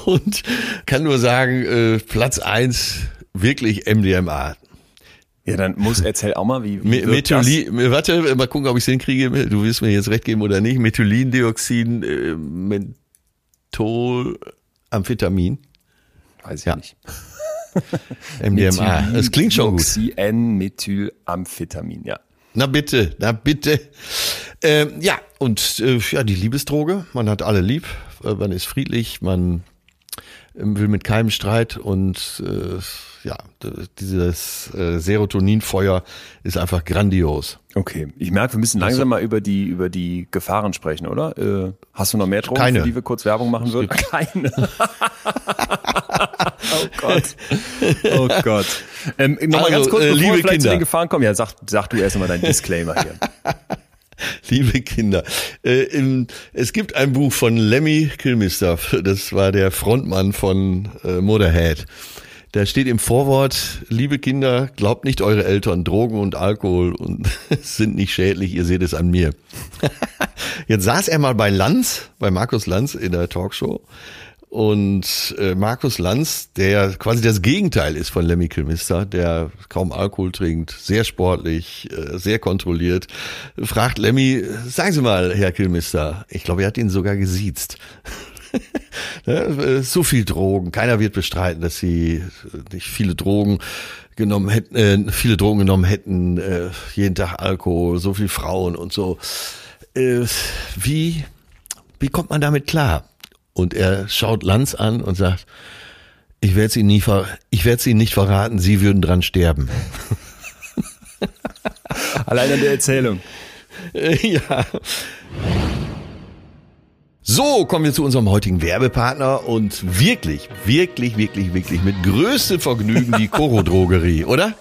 [SPEAKER 1] Und kann nur sagen, äh, Platz eins wirklich MDMA.
[SPEAKER 2] Ja, dann muss erzähl auch mal, wie, wie?
[SPEAKER 1] Methylin, warte, mal gucken, ob ich es hinkriege. Du wirst mir jetzt recht geben oder nicht. Methylindioxin, äh, Menthol, Amphetamin,
[SPEAKER 2] Weiß ich
[SPEAKER 1] Ja.
[SPEAKER 2] nicht.
[SPEAKER 1] MDMA. Es klingt schon gut.
[SPEAKER 2] N-Methylamphetamin, ja.
[SPEAKER 1] Na bitte, na bitte. Ähm, ja, und äh, ja, die Liebesdroge. Man hat alle lieb, äh, man ist friedlich, man ähm, will mit keinem Streit und äh, ja, dieses äh, Serotoninfeuer ist einfach grandios.
[SPEAKER 2] Okay, ich merke, wir müssen langsam mal über die über die Gefahren sprechen, oder? Äh, hast du noch mehr Drogen,
[SPEAKER 1] Keine.
[SPEAKER 2] für die wir kurz Werbung machen würden? Keine. oh Gott. Oh Gott. Ähm, Nochmal
[SPEAKER 1] Also,
[SPEAKER 2] ganz kurz,
[SPEAKER 1] äh,
[SPEAKER 2] bevor
[SPEAKER 1] liebe
[SPEAKER 2] wir vielleicht zu
[SPEAKER 1] Kinder.
[SPEAKER 2] den Gefahren kommen. Ja, sag, sag du erst mal deinen Disclaimer hier.
[SPEAKER 1] Liebe Kinder, äh, im, es gibt ein Buch von Lemmy Kilmister, das war der Frontmann von äh, Motorhead. Da steht im Vorwort, liebe Kinder, glaubt nicht eure Eltern, Drogen und Alkohol und sind nicht schädlich, ihr seht es an mir. Jetzt saß er mal bei Lanz, bei Markus Lanz in der Talkshow und äh, Markus Lanz, der quasi das Gegenteil ist von Lemmy Kilmister, der kaum Alkohol trinkt, sehr sportlich, äh, sehr kontrolliert, fragt Lemmy, sagen Sie mal, Herr Kilmister, ich glaube, er hat ihn sogar gesiezt. Ne, äh, so viel Drogen. Keiner wird bestreiten, dass sie äh, nicht viele Drogen genommen hätten, äh, viele Drogen genommen hätten, äh, jeden Tag Alkohol, so viel Frauen und so. Äh, wie, wie kommt man damit klar? Und er schaut Lanz an und sagt, ich werde es Ihnen nie ver ich werde es Ihnen nicht verraten, Sie würden dran sterben.
[SPEAKER 2] Allein an der Erzählung.
[SPEAKER 1] Äh, ja. So, kommen wir zu unserem heutigen Werbepartner und wirklich, wirklich, wirklich, wirklich mit größtem Vergnügen die Coro Drogerie, oder?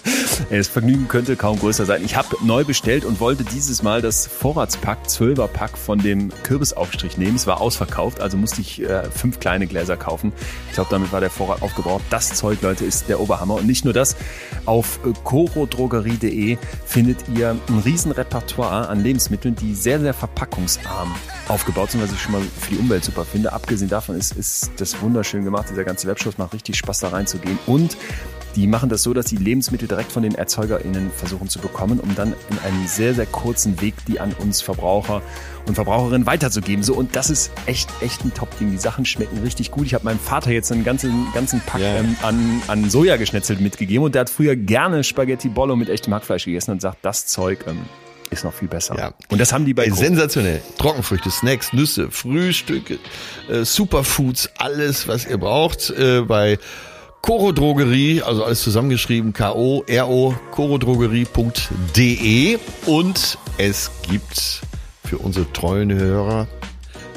[SPEAKER 2] Das Vergnügen könnte kaum größer sein. Ich habe neu bestellt und wollte dieses Mal das Vorratspack, 12er Pack von dem Kürbisaufstrich nehmen. Es war ausverkauft, also musste ich äh, fünf kleine Gläser kaufen. Ich glaube, damit war der Vorrat aufgebraucht. Das Zeug, Leute, ist der Oberhammer. Und nicht nur das, auf äh, corodrogerie.de findet ihr ein riesen Repertoire an Lebensmitteln, die sehr, sehr verpackungsarm aufgebaut sind, was ich schon mal für die Umwelt super finde. Abgesehen davon ist, ist das wunderschön gemacht. Dieser ganze Webshop macht richtig Spaß, da reinzugehen. Und die machen das so, dass sie Lebensmittel direkt von den ErzeugerInnen versuchen zu bekommen, um dann in einem sehr, sehr kurzen Weg die an uns Verbraucher und Verbraucherinnen weiterzugeben. So, und das ist echt, echt ein Top-Ding. Die Sachen schmecken richtig gut. Ich habe meinem Vater jetzt einen ganzen, ganzen Pack
[SPEAKER 1] Ja.
[SPEAKER 2] ähm, an, an Soja geschnetzelt mitgegeben und der hat früher gerne Spaghetti Bollo mit echtem Hackfleisch gegessen und sagt, das Zeug ähm, ist noch viel besser.
[SPEAKER 1] Ja.
[SPEAKER 2] Und das haben die bei
[SPEAKER 1] Ey, sensationell. Trockenfrüchte, Snacks, Nüsse, Frühstücke, äh, Superfoods, alles, was ihr braucht äh, bei Coro Drogerie, also alles zusammengeschrieben, K-O-R-O, corodrogerie.de und es gibt für unsere treuen Hörer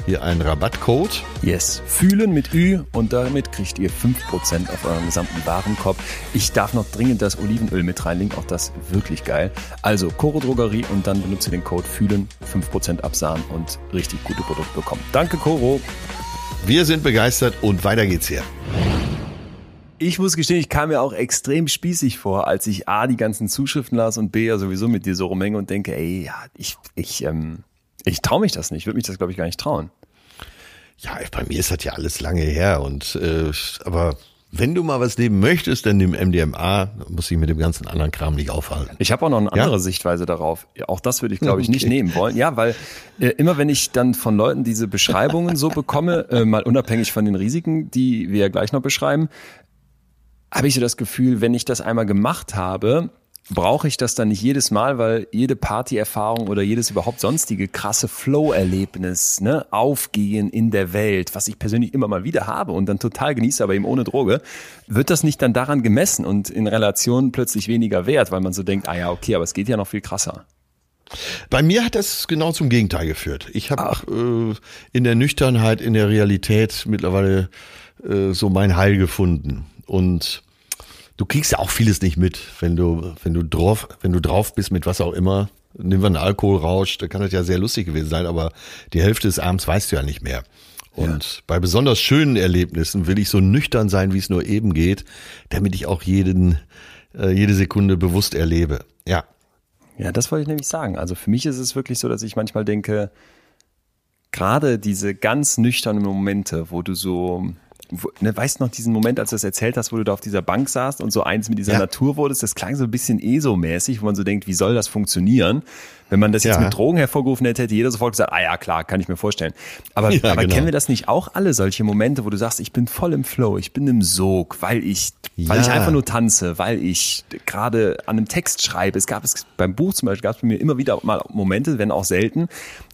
[SPEAKER 1] hier einen Rabattcode.
[SPEAKER 2] Yes, fühlen mit Ü und damit kriegt ihr 5% auf euren gesamten Warenkorb. Ich darf noch dringend das Olivenöl mit reinlegen, auch das wirklich geil. Also Coro Drogerie und dann benutzt ihr den Code fühlen, 5% absahen und richtig gute Produkte bekommen. Danke Coro.
[SPEAKER 1] Wir sind begeistert und weiter geht's hier.
[SPEAKER 2] Ich muss gestehen, ich kam mir auch extrem spießig vor, als ich A, die ganzen Zuschriften las und B, ja sowieso mit dir so rumhänge und denke, ey, ja, ich, ich, ähm, ich traue mich das nicht, würde mich das, glaube ich, gar nicht trauen.
[SPEAKER 1] Ja, bei mir ist das ja alles lange her und äh, aber wenn du mal was nehmen möchtest, dann nimm MDMA, muss ich mit dem ganzen anderen Kram nicht aufhalten.
[SPEAKER 2] Ich habe auch noch eine andere ja? Sichtweise darauf. Auch das würde ich, glaube ich, okay. nicht nehmen wollen. Ja, weil äh, immer wenn ich dann von Leuten diese Beschreibungen so bekomme, äh, mal unabhängig von den Risiken, die wir ja gleich noch beschreiben, habe ich so das Gefühl, wenn ich das einmal gemacht habe, brauche ich das dann nicht jedes Mal, weil jede Partyerfahrung oder jedes überhaupt sonstige krasse Flow-Erlebnis, ne, Aufgehen in der Welt, was ich persönlich immer mal wieder habe und dann total genieße, aber eben ohne Droge, wird das nicht dann daran gemessen und in Relation plötzlich weniger wert, weil man so denkt, ah ja, okay, aber es geht ja noch viel krasser.
[SPEAKER 1] Bei mir hat das genau zum Gegenteil geführt. Ich habe äh, in der Nüchternheit, in der Realität mittlerweile äh, so mein Heil gefunden. Und du kriegst ja auch vieles nicht mit, wenn du, wenn du drauf, wenn du drauf bist mit was auch immer. Nehmen wir einen Alkoholrausch, da kann das ja sehr lustig gewesen sein, aber die Hälfte des Abends weißt du ja nicht mehr. Und ja. bei besonders schönen Erlebnissen will ich so nüchtern sein, wie es nur eben geht, damit ich auch jeden, äh, jede Sekunde bewusst erlebe. Ja.
[SPEAKER 2] Ja, das wollte ich nämlich sagen. Also für mich ist es wirklich so, dass ich manchmal denke, gerade diese ganz nüchternen Momente, wo du so ne, weißt du noch diesen Moment, als du das erzählt hast, wo du da auf dieser Bank saßt und so eins mit dieser ja. Natur wurdest, das klang so ein bisschen ESO-mäßig, wo man so denkt, wie soll das funktionieren? Wenn man das jetzt ja. mit Drogen hervorgerufen hätte, hätte jeder sofort gesagt, ah ja, klar, kann ich mir vorstellen. Aber, ja, aber genau. kennen wir das nicht auch alle, solche Momente, wo du sagst, ich bin voll im Flow, ich bin im Sog, weil ich, weil ich einfach nur tanze, weil ich gerade an einem Text schreibe. Es gab es beim Buch zum Beispiel, gab es bei mir immer wieder mal Momente, wenn auch selten,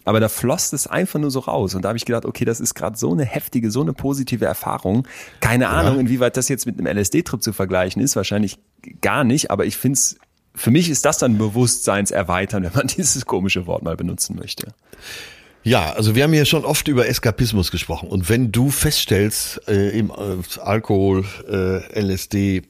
[SPEAKER 2] aber da floss es einfach nur so raus. Und da habe ich gedacht, okay, das ist gerade so eine heftige, so eine positive Erfahrung. Keine Ahnung, inwieweit das jetzt mit einem LSD-Trip zu vergleichen ist. Wahrscheinlich gar nicht, aber ich finde es für mich ist das dann Bewusstseinserweitern, wenn man dieses komische Wort mal benutzen möchte.
[SPEAKER 1] Ja, also wir haben hier schon oft über Eskapismus gesprochen. Und wenn du feststellst, äh, im äh, Alkohol, äh, LSD,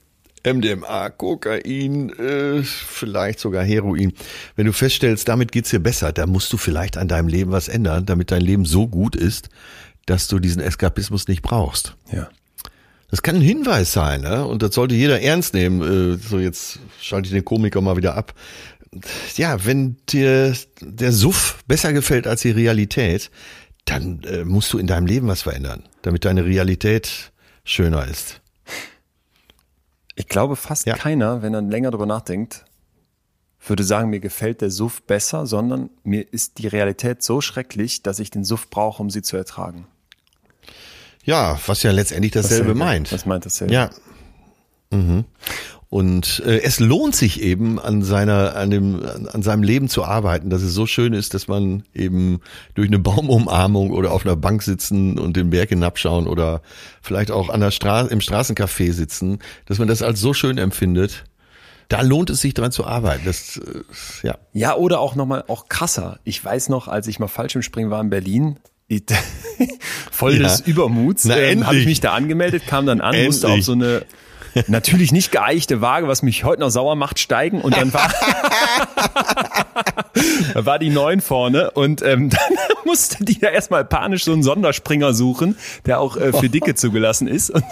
[SPEAKER 1] MDMA, Kokain, äh, vielleicht sogar Heroin. Wenn du feststellst, damit geht's dir besser, da musst du vielleicht an deinem Leben was ändern, damit dein Leben so gut ist, dass du diesen Eskapismus nicht brauchst.
[SPEAKER 2] Ja.
[SPEAKER 1] Das kann ein Hinweis sein, ne? und das sollte jeder ernst nehmen. Äh, so, jetzt schalte ich den Komiker mal wieder ab. Ja, wenn dir der Suff besser gefällt als die Realität, dann äh, musst du in deinem Leben was verändern, damit deine Realität schöner ist.
[SPEAKER 2] Ich glaube, fast ja. keiner, wenn er länger drüber nachdenkt, würde sagen, mir gefällt der Suff besser, sondern mir ist die Realität so schrecklich, dass ich den Suff brauche, um sie zu ertragen.
[SPEAKER 1] Ja, was ja letztendlich dasselbe
[SPEAKER 2] was
[SPEAKER 1] meint.
[SPEAKER 2] Was meint dasselbe?
[SPEAKER 1] Ja. Mhm. Und äh, es lohnt sich eben an seiner, an dem, an seinem Leben zu arbeiten, dass es so schön ist, dass man eben durch eine Baumumarmung oder auf einer Bank sitzen und den Berg hinabschauen oder vielleicht auch an der Straße, im Straßencafé sitzen, dass man das als so schön empfindet. Da lohnt es sich dran zu arbeiten. Das, äh, ja.
[SPEAKER 2] Ja, oder auch nochmal, auch krasser. Ich weiß noch, als ich mal falsch im Springen war in Berlin, voll ja. des Übermuts. Ähm, Habe ich mich da angemeldet, kam dann an, endlich. musste auf so eine natürlich nicht geeichte Waage, was mich heute noch sauer macht, steigen und dann war, da war die neun vorne und ähm, dann musste die ja erstmal panisch so einen Sonderspringer suchen, der auch äh, für Dicke zugelassen ist.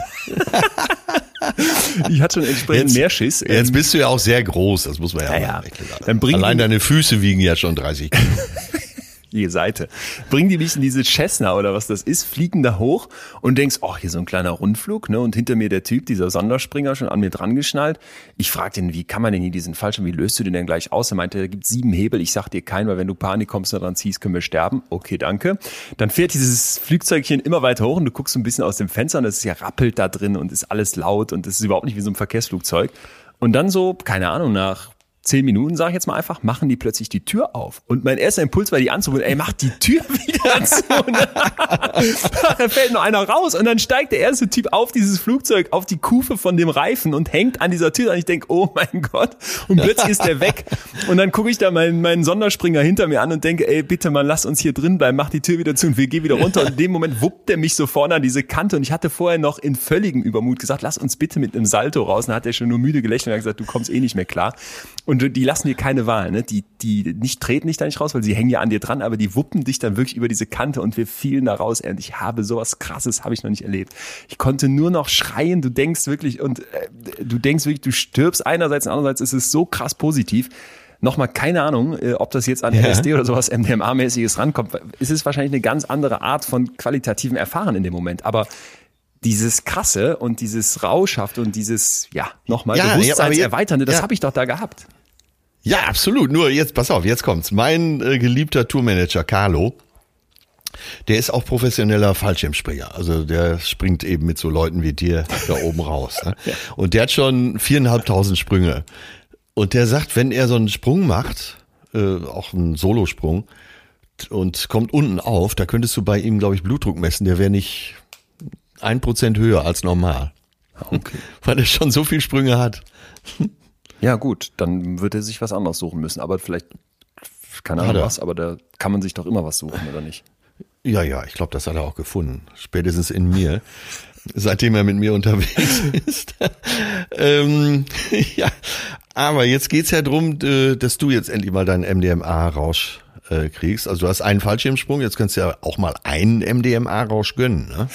[SPEAKER 2] Ich hatte schon entsprechend
[SPEAKER 1] jetzt,
[SPEAKER 2] mehr Schiss.
[SPEAKER 1] Jetzt ähm, bist du ja auch sehr groß, das muss man ja, ja, ja. Dann Allein deine Füße wiegen ja schon 30 Kilo
[SPEAKER 2] die Seite. Bringen die mich in diese Cessna oder was das ist, fliegen da hoch und denkst, oh, hier so ein kleiner Rundflug, ne? Und hinter mir der Typ, dieser Sonderspringer, schon an mir dran geschnallt. Ich frag den, wie kann man denn hier diesen Fallschirm, wie löst du den denn gleich aus? Er meinte, da gibt sieben Hebel, ich sag dir keinen, weil wenn du Panik kommst und dran ziehst, können wir sterben. Okay, danke. Dann fährt dieses Flugzeugchen immer weiter hoch und du guckst so ein bisschen aus dem Fenster und es ist ja rappelt da drin und ist alles laut und es ist überhaupt nicht wie so ein Verkehrsflugzeug. Und dann so, keine Ahnung, nach zehn Minuten, sage ich jetzt mal einfach, machen die plötzlich die Tür auf. Und mein erster Impuls war, die anzurufen, ey, mach die Tür wieder zu. da fällt nur einer raus und dann steigt der erste Typ auf dieses Flugzeug, auf die Kufe von dem Reifen und hängt an dieser Tür und ich denk, oh mein Gott. Und plötzlich ist der weg. Und dann gucke ich da meinen, meinen Sonderspringer hinter mir an und denke, ey, bitte mal, lass uns hier drin bleiben, mach die Tür wieder zu und wir gehen wieder runter. Und in dem Moment wuppt der mich so vorne an diese Kante und ich hatte vorher noch in völligem Übermut gesagt, lass uns bitte mit einem Salto raus. Und dann hat er schon nur müde gelächelt und hat gesagt, du kommst eh nicht mehr klar. Und die lassen dir keine Wahl, ne? Die, die nicht treten dich da nicht raus, weil sie hängen ja an dir dran, aber die wuppen dich dann wirklich über diese Kante und wir fielen da raus. Und ich habe sowas krasses, habe ich noch nicht erlebt. Ich konnte nur noch schreien, du denkst wirklich und äh, du denkst wirklich, du stirbst einerseits, andererseits ist es so krass positiv. Nochmal keine Ahnung, äh, ob das jetzt an ja. LSD oder sowas MDMA-mäßiges rankommt. Es ist wahrscheinlich eine ganz andere Art von qualitativen Erfahren in dem Moment. Aber dieses krasse und dieses Rauschhaft und dieses, ja, nochmal ja, Bewusstseinserweiternde, ja, das ja. habe ich doch da gehabt.
[SPEAKER 1] Ja, absolut. Nur jetzt, pass auf, jetzt kommt's. Mein äh, geliebter Tourmanager Carlo, der ist auch professioneller Fallschirmspringer. Also der springt eben mit so Leuten wie dir da oben raus. Ne? Und der hat schon viereinhalbtausend Sprünge. Und der sagt, wenn er so einen Sprung macht, äh, auch einen Solosprung, und kommt unten auf, da könntest du bei ihm, glaube ich, Blutdruck messen. Der wäre nicht ein Prozent höher als normal. Okay. Weil er schon so viel Sprünge hat.
[SPEAKER 2] Ja, gut, dann wird er sich was anderes suchen müssen. Aber vielleicht, keine Ahnung was, aber da kann man sich doch immer was suchen, oder nicht?
[SPEAKER 1] Ja, ja, ich glaube, das hat er auch gefunden. Spätestens in mir. seitdem er mit mir unterwegs ist. ähm, ja, aber jetzt geht's ja drum, dass du jetzt endlich mal deinen MDMA-Rausch äh, kriegst. Also du hast einen Fallschirmsprung, jetzt kannst du ja auch mal einen MDMA-Rausch gönnen. Ne?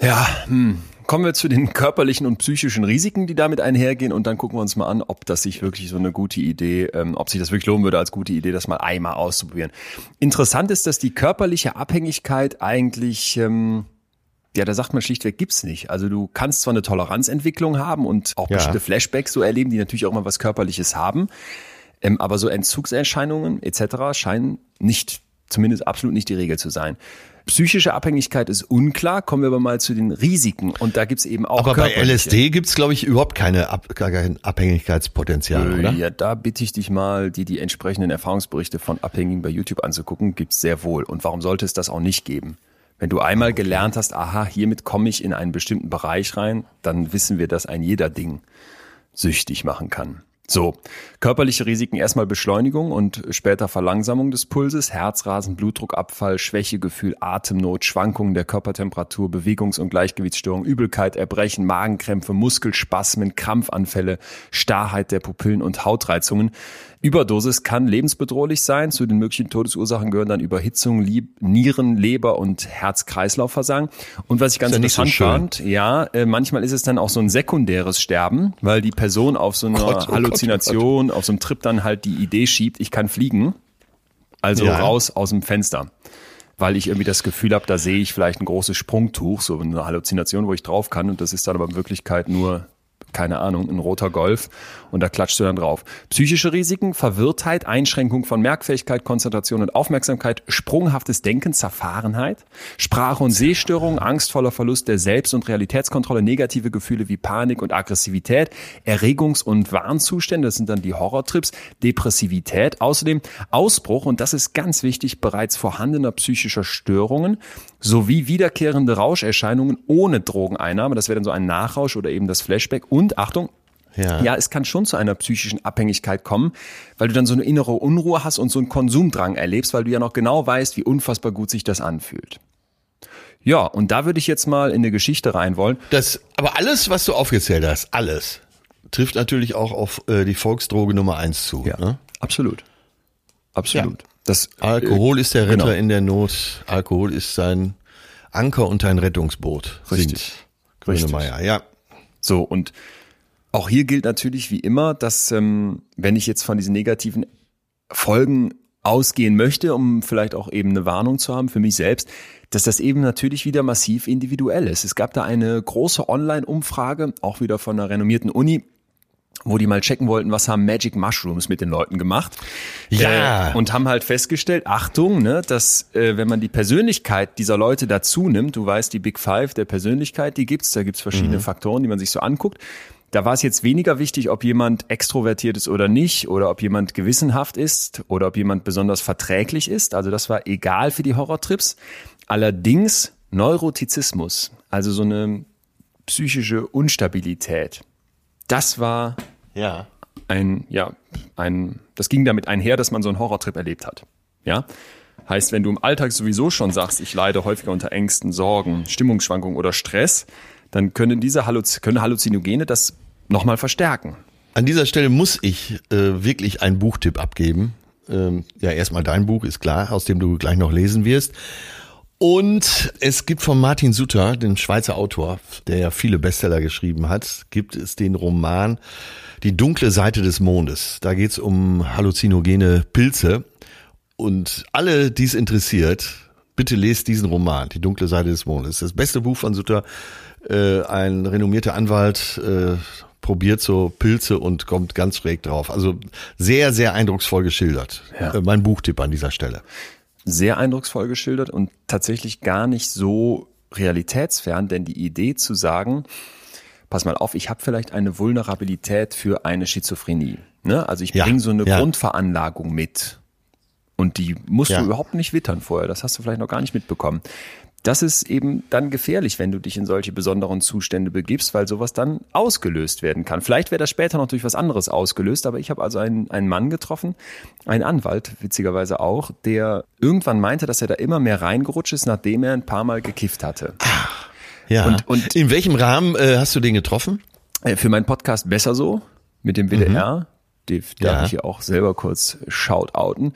[SPEAKER 2] Ja, hm. Kommen wir zu den körperlichen und psychischen Risiken, die damit einhergehen und dann gucken wir uns mal an, ob das sich wirklich so eine gute Idee, ähm, ob sich das wirklich lohnen würde als gute Idee, das mal einmal auszuprobieren. Interessant ist, dass die körperliche Abhängigkeit eigentlich ähm, ja, da sagt man schlichtweg, gibt's nicht. Also du kannst zwar eine Toleranzentwicklung haben und auch ja. bestimmte Flashbacks so erleben, die natürlich auch immer was Körperliches haben, ähm, aber so Entzugserscheinungen etc. scheinen nicht, zumindest absolut nicht die Regel zu sein. Psychische Abhängigkeit ist unklar, kommen wir aber mal zu den Risiken. Und da gibt's eben auch.
[SPEAKER 1] Aber bei LSD gibt's, glaube ich, überhaupt keine Ab kein Abhängigkeitspotenzial, äh, oder?
[SPEAKER 2] Ja, da bitte ich dich mal, die die entsprechenden Erfahrungsberichte von Abhängigen bei YouTube anzugucken, gibt's sehr wohl. Und warum sollte es das auch nicht geben? Wenn du einmal gelernt hast, aha, hiermit komme ich in einen bestimmten Bereich rein, dann wissen wir, dass ein jeder Ding süchtig machen kann. So, körperliche Risiken erstmal Beschleunigung und später Verlangsamung des Pulses, Herzrasen, Blutdruckabfall, Schwächegefühl, Atemnot, Schwankungen der Körpertemperatur, Bewegungs- und Gleichgewichtsstörung, Übelkeit, Erbrechen, Magenkrämpfe, Muskelspasmen, Krampfanfälle, Starrheit der Pupillen und Hautreizungen. Überdosis kann lebensbedrohlich sein. Zu den möglichen Todesursachen gehören dann Überhitzung, Lieb Nieren, Leber und Herz-Kreislauf-Versagen. Und was ich ganz interessant so fand, ja, äh, manchmal ist es dann auch so ein sekundäres Sterben, weil die Person auf so einer Gott, oh Halluzination, auf so einem Trip dann halt die Idee schiebt, ich kann fliegen. Also ja. raus aus dem Fenster weil ich irgendwie das Gefühl habe, da sehe ich vielleicht ein großes Sprungtuch, so eine Halluzination, wo ich drauf kann und das ist dann aber in Wirklichkeit nur keine Ahnung, ein roter Golf und da klatschst du dann drauf. Psychische Risiken, Verwirrtheit, Einschränkung von Merkfähigkeit, Konzentration und Aufmerksamkeit, sprunghaftes Denken, Zerfahrenheit, Sprache- und Sehstörungen, angstvoller Verlust der Selbst- und Realitätskontrolle, negative Gefühle wie Panik und Aggressivität, Erregungs- und Warnzustände, das sind dann die Horrortrips, Depressivität, außerdem Ausbruch, und das ist ganz wichtig, bereits vorhandener psychischer Störungen, sowie wiederkehrende Rauscherscheinungen ohne Drogeneinnahme, das wäre dann so ein Nachrausch oder eben das Flashback und Achtung, ja. ja, es kann schon zu einer psychischen Abhängigkeit kommen, weil du dann so eine innere Unruhe hast und so einen Konsumdrang erlebst, weil du ja noch genau weißt, wie unfassbar gut sich das anfühlt. Ja, und da würde ich jetzt mal in eine Geschichte rein wollen.
[SPEAKER 1] Das, aber alles, was du aufgezählt hast, alles, trifft natürlich auch auf äh, die Volksdroge Nummer eins zu.
[SPEAKER 2] Ja, ne? absolut. Absolut. Ja.
[SPEAKER 1] Das, Alkohol äh, ist der Retter genau. in der Not. Alkohol ist sein Anker und ein Rettungsboot.
[SPEAKER 2] Richtig.
[SPEAKER 1] Grünemeier, ja.
[SPEAKER 2] So, und auch hier gilt natürlich wie immer, dass ähm, wenn ich jetzt von diesen negativen Folgen ausgehen möchte, um vielleicht auch eben eine Warnung zu haben für mich selbst, dass das eben natürlich wieder massiv individuell ist. Es gab da eine große Online-Umfrage, auch wieder von einer renommierten Uni, wo die mal checken wollten, was haben Magic Mushrooms mit den Leuten gemacht.
[SPEAKER 1] Ja.
[SPEAKER 2] Äh, und haben halt festgestellt, Achtung, ne, dass äh, wenn man die Persönlichkeit dieser Leute dazu nimmt, du weißt, die Big Five der Persönlichkeit, die gibt's, da gibt's verschiedene mhm. Faktoren, die man sich so anguckt. Da war es jetzt weniger wichtig, ob jemand extrovertiert ist oder nicht, oder ob jemand gewissenhaft ist, oder ob jemand besonders verträglich ist. Also das war egal für die Horrortrips. Allerdings Neurotizismus, also so eine psychische Unstabilität, das war
[SPEAKER 1] Ja.
[SPEAKER 2] ein, ja, ein, das ging damit einher, dass man so einen Horrortrip erlebt hat. Ja. Heißt, wenn du im Alltag sowieso schon sagst, ich leide häufiger unter Ängsten, Sorgen, Stimmungsschwankungen oder Stress, dann können diese Halluz können Halluzinogene das nochmal verstärken.
[SPEAKER 1] An dieser Stelle muss ich äh, wirklich einen Buchtipp abgeben. Ähm, ja, erstmal dein Buch, ist klar, aus dem du gleich noch lesen wirst. Und es gibt von Martin Sutter, dem Schweizer Autor, der ja viele Bestseller geschrieben hat, gibt es den Roman Die dunkle Seite des Mondes. Da geht es um halluzinogene Pilze. Und alle, die es interessiert, bitte lest diesen Roman, Die dunkle Seite des Mondes. Das beste Buch von Sutter. Äh, ein renommierter Anwalt äh, probiert so Pilze und kommt ganz schräg drauf. Also sehr, sehr eindrucksvoll geschildert.
[SPEAKER 2] Ja.
[SPEAKER 1] Äh, mein Buchtipp an dieser Stelle.
[SPEAKER 2] Sehr eindrucksvoll geschildert und tatsächlich gar nicht so realitätsfern, denn die Idee zu sagen, pass mal auf, ich habe vielleicht eine Vulnerabilität für eine Schizophrenie. Ne? Also ich
[SPEAKER 1] Ja,
[SPEAKER 2] bringe so eine
[SPEAKER 1] ja.
[SPEAKER 2] Grundveranlagung mit. Und die musst
[SPEAKER 1] Ja.
[SPEAKER 2] du überhaupt nicht wittern vorher. Das hast du vielleicht noch gar nicht mitbekommen. Das ist eben dann gefährlich, wenn du dich in solche besonderen Zustände begibst, weil sowas dann ausgelöst werden kann. Vielleicht wäre das später noch durch was anderes ausgelöst, aber ich habe also einen, einen Mann getroffen, einen Anwalt, witzigerweise auch, der irgendwann meinte, dass er da immer mehr reingerutscht ist, nachdem er ein paar Mal gekifft hatte.
[SPEAKER 1] Ja.
[SPEAKER 2] Und- und-
[SPEAKER 1] in welchem Rahmen äh, hast du den getroffen?
[SPEAKER 2] Äh, Für meinen Podcast Besser so mit dem WDR. Die darf
[SPEAKER 1] Ja.
[SPEAKER 2] ich hier auch selber kurz shoutouten.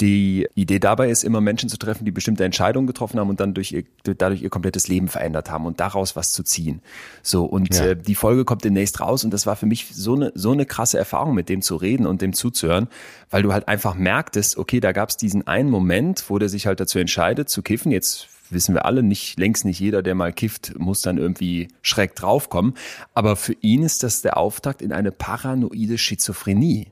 [SPEAKER 2] Die Idee dabei ist immer Menschen zu treffen, die bestimmte Entscheidungen getroffen haben und dann durch ihr, dadurch ihr komplettes Leben verändert haben und daraus was zu ziehen. So und
[SPEAKER 1] Ja.
[SPEAKER 2] äh, die Folge kommt demnächst raus und das war für mich so eine so eine krasse Erfahrung, mit dem zu reden und dem zuzuhören, weil du halt einfach merktest, okay, da gab es diesen einen Moment, wo der sich halt dazu entscheidet zu kiffen. Jetzt wissen wir alle, nicht längst nicht jeder, der mal kifft, muss dann irgendwie schräg draufkommen. Aber für ihn ist das der Auftakt in eine paranoide Schizophrenie.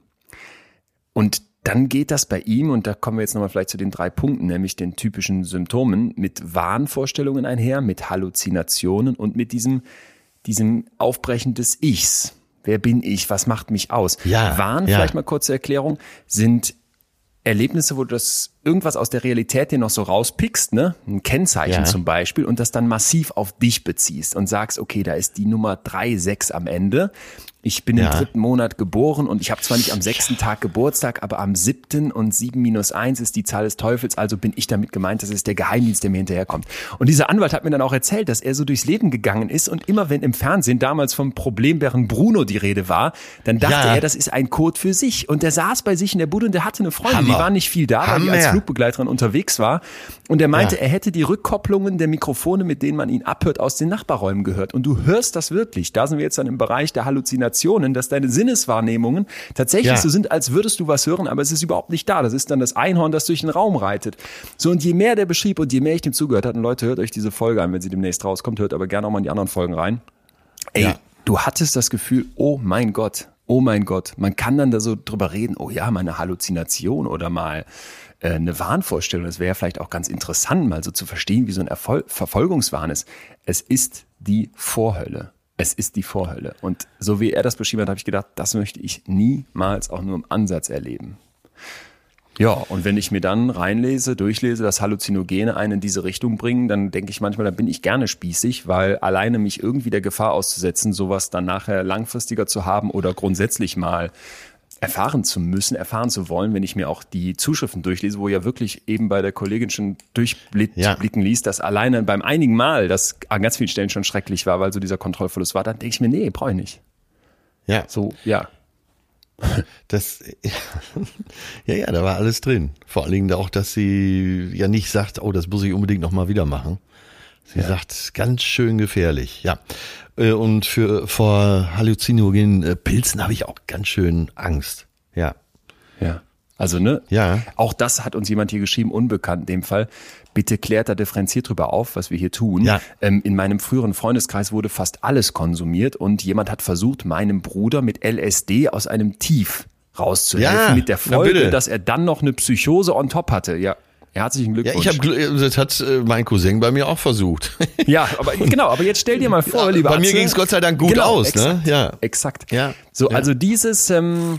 [SPEAKER 2] Und dann geht das bei ihm, und da kommen wir jetzt nochmal vielleicht zu den drei Punkten, nämlich den typischen Symptomen, mit Wahnvorstellungen einher, mit Halluzinationen und mit diesem, diesem Aufbrechen des Ichs. Wer bin ich? Was macht mich aus?
[SPEAKER 1] Ja,
[SPEAKER 2] Wahn,
[SPEAKER 1] ja.
[SPEAKER 2] vielleicht mal kurze Erklärung, sind Erlebnisse, wo du das irgendwas aus der Realität dir noch so rauspickst, ne? Ein Kennzeichen
[SPEAKER 1] Ja.
[SPEAKER 2] zum Beispiel und das dann massiv auf dich beziehst und sagst, okay, da ist die Nummer 36 am Ende. Ich bin
[SPEAKER 1] Ja.
[SPEAKER 2] im dritten Monat geboren und ich habe zwar nicht am sechsten Tag Geburtstag, aber am siebten und sieben minus eins ist die Zahl des Teufels, also bin ich damit gemeint, das ist der Geheimdienst, der mir hinterherkommt. Und dieser Anwalt hat mir dann auch erzählt, dass er so durchs Leben gegangen ist und immer wenn im Fernsehen damals vom Problembären Bruno die Rede war, dann dachte
[SPEAKER 1] Ja.
[SPEAKER 2] er, das ist ein Code für sich. Und der saß bei sich in der Bude und der hatte eine Freundin, die
[SPEAKER 1] Hammer.
[SPEAKER 2] war nicht viel da, weil die als. Flugbegleiterin unterwegs war. Und er meinte, er hätte die Rückkopplungen der Mikrofone, mit denen man ihn abhört, aus den Nachbarräumen gehört. Und du hörst das wirklich. Da sind wir jetzt dann im Bereich der Halluzinationen, dass deine Sinneswahrnehmungen tatsächlich so sind, als würdest du was hören, aber es ist überhaupt nicht da. Das ist dann das Einhorn, das durch den Raum reitet. So, und je mehr der beschrieb und je mehr ich dem zugehört hatte, und Leute, hört euch diese Folge an, wenn sie demnächst rauskommt, hört aber gerne auch mal in die anderen Folgen rein. Ey,
[SPEAKER 1] Ja.
[SPEAKER 2] du hattest das Gefühl, oh mein Gott, oh mein Gott. Man kann dann da so drüber reden, oh ja, mal eine Halluzination oder mal äh, eine Wahnvorstellung. Das wäre vielleicht auch ganz interessant, mal so zu verstehen, wie so ein Erfol Verfolgungswahn ist. Es ist die Vorhölle. Es ist die Vorhölle. Und so wie er das beschrieben hat, habe ich gedacht, das möchte ich niemals auch nur im Ansatz erleben. Ja, und wenn ich mir dann reinlese, durchlese, dass Halluzinogene einen in diese Richtung bringen, dann denke ich manchmal, dann bin ich gerne spießig, weil alleine mich irgendwie der Gefahr auszusetzen, sowas dann nachher langfristiger zu haben oder grundsätzlich mal erfahren zu müssen, erfahren zu wollen, wenn ich mir auch die Zuschriften durchlese, wo ja wirklich eben bei der Kollegin schon durchblicken
[SPEAKER 1] Ja.
[SPEAKER 2] ließ, dass alleine beim einigen Mal das an ganz vielen Stellen schon schrecklich war, weil so dieser Kontrollverlust war, dann denke ich mir, nee, brauche ich nicht.
[SPEAKER 1] Ja,
[SPEAKER 2] So, ja.
[SPEAKER 1] Das, ja, ja, da war alles drin. Vor allen Dingen auch, dass sie ja nicht sagt, oh, das muss ich unbedingt nochmal wieder machen. Sie sagt, ganz schön gefährlich, ja. Äh, Und für, vor halluzinogenen äh, Pilzen habe ich auch ganz schön Angst. Ja.
[SPEAKER 2] Ja. Also, ne?
[SPEAKER 1] Ja.
[SPEAKER 2] Auch das hat uns jemand hier geschrieben, unbekannt in dem Fall. Bitte klärt da differenziert drüber auf, was wir hier tun.
[SPEAKER 1] Ja.
[SPEAKER 2] Ähm, in meinem früheren Freundeskreis wurde fast alles konsumiert und jemand hat versucht, meinem Bruder mit LSD aus einem Tief rauszuhelfen,
[SPEAKER 1] Ja,
[SPEAKER 2] mit der Folge, dass er dann noch eine Psychose on top hatte. Ja. Herzlichen
[SPEAKER 1] Ja,
[SPEAKER 2] Glückwunsch.
[SPEAKER 1] ich habe das hat äh, mein Cousin bei mir auch versucht.
[SPEAKER 2] Ja, aber genau, aber jetzt stell dir mal vor,
[SPEAKER 1] Ja,
[SPEAKER 2] lieber
[SPEAKER 1] bei mir
[SPEAKER 2] Atze-
[SPEAKER 1] ging's Gott sei Dank gut
[SPEAKER 2] genau,
[SPEAKER 1] aus, ne?
[SPEAKER 2] exakt,
[SPEAKER 1] Ja.
[SPEAKER 2] Exakt.
[SPEAKER 1] Ja.
[SPEAKER 2] So,
[SPEAKER 1] Ja.
[SPEAKER 2] also dieses, ähm,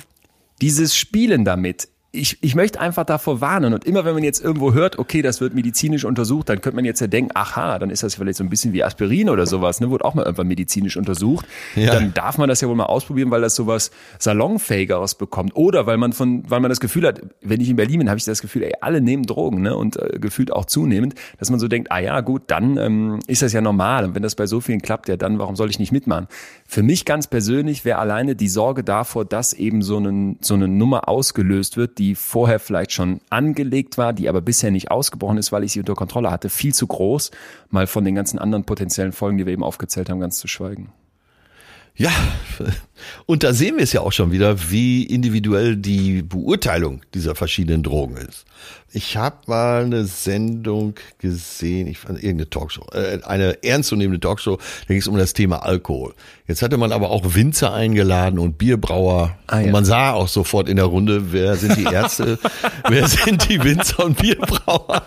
[SPEAKER 2] dieses Spielen damit. Ich, ich möchte einfach davor warnen und immer wenn man jetzt irgendwo hört, okay, das wird medizinisch untersucht, dann könnte man jetzt ja denken, aha, dann ist das vielleicht so ein bisschen wie Aspirin oder sowas, ne, wurde auch mal irgendwann medizinisch untersucht.
[SPEAKER 1] Ja.
[SPEAKER 2] Dann darf man das ja wohl mal ausprobieren, weil das sowas salonfähigeres bekommt oder weil man von, weil man das Gefühl hat, wenn ich in Berlin bin, habe ich das Gefühl, ey, alle nehmen Drogen, ne, und äh, gefühlt auch zunehmend, dass man so denkt, ah ja, gut, dann ähm, ist das ja normal und wenn das bei so vielen klappt, ja, dann warum soll ich nicht mitmachen? Für mich ganz persönlich wäre alleine die Sorge davor, dass eben so, einen, so eine Nummer ausgelöst wird, die vorher vielleicht schon angelegt war, die aber bisher nicht ausgebrochen ist, weil ich sie unter Kontrolle hatte, viel zu groß, mal von den ganzen anderen potenziellen Folgen, die wir eben aufgezählt haben, ganz zu schweigen.
[SPEAKER 1] Ja, und da sehen wir es ja auch schon wieder, wie individuell die Beurteilung dieser verschiedenen Drogen ist. Ich habe mal eine Sendung gesehen, ich fand irgendeine Talkshow, äh, eine ernstzunehmende Talkshow, da ging es um das Thema Alkohol. Jetzt hatte man aber auch Winzer eingeladen und Bierbrauer.
[SPEAKER 2] Ah, ja.
[SPEAKER 1] Und man sah auch sofort in der Runde, wer sind die Ärzte, wer sind die Winzer und Bierbrauer.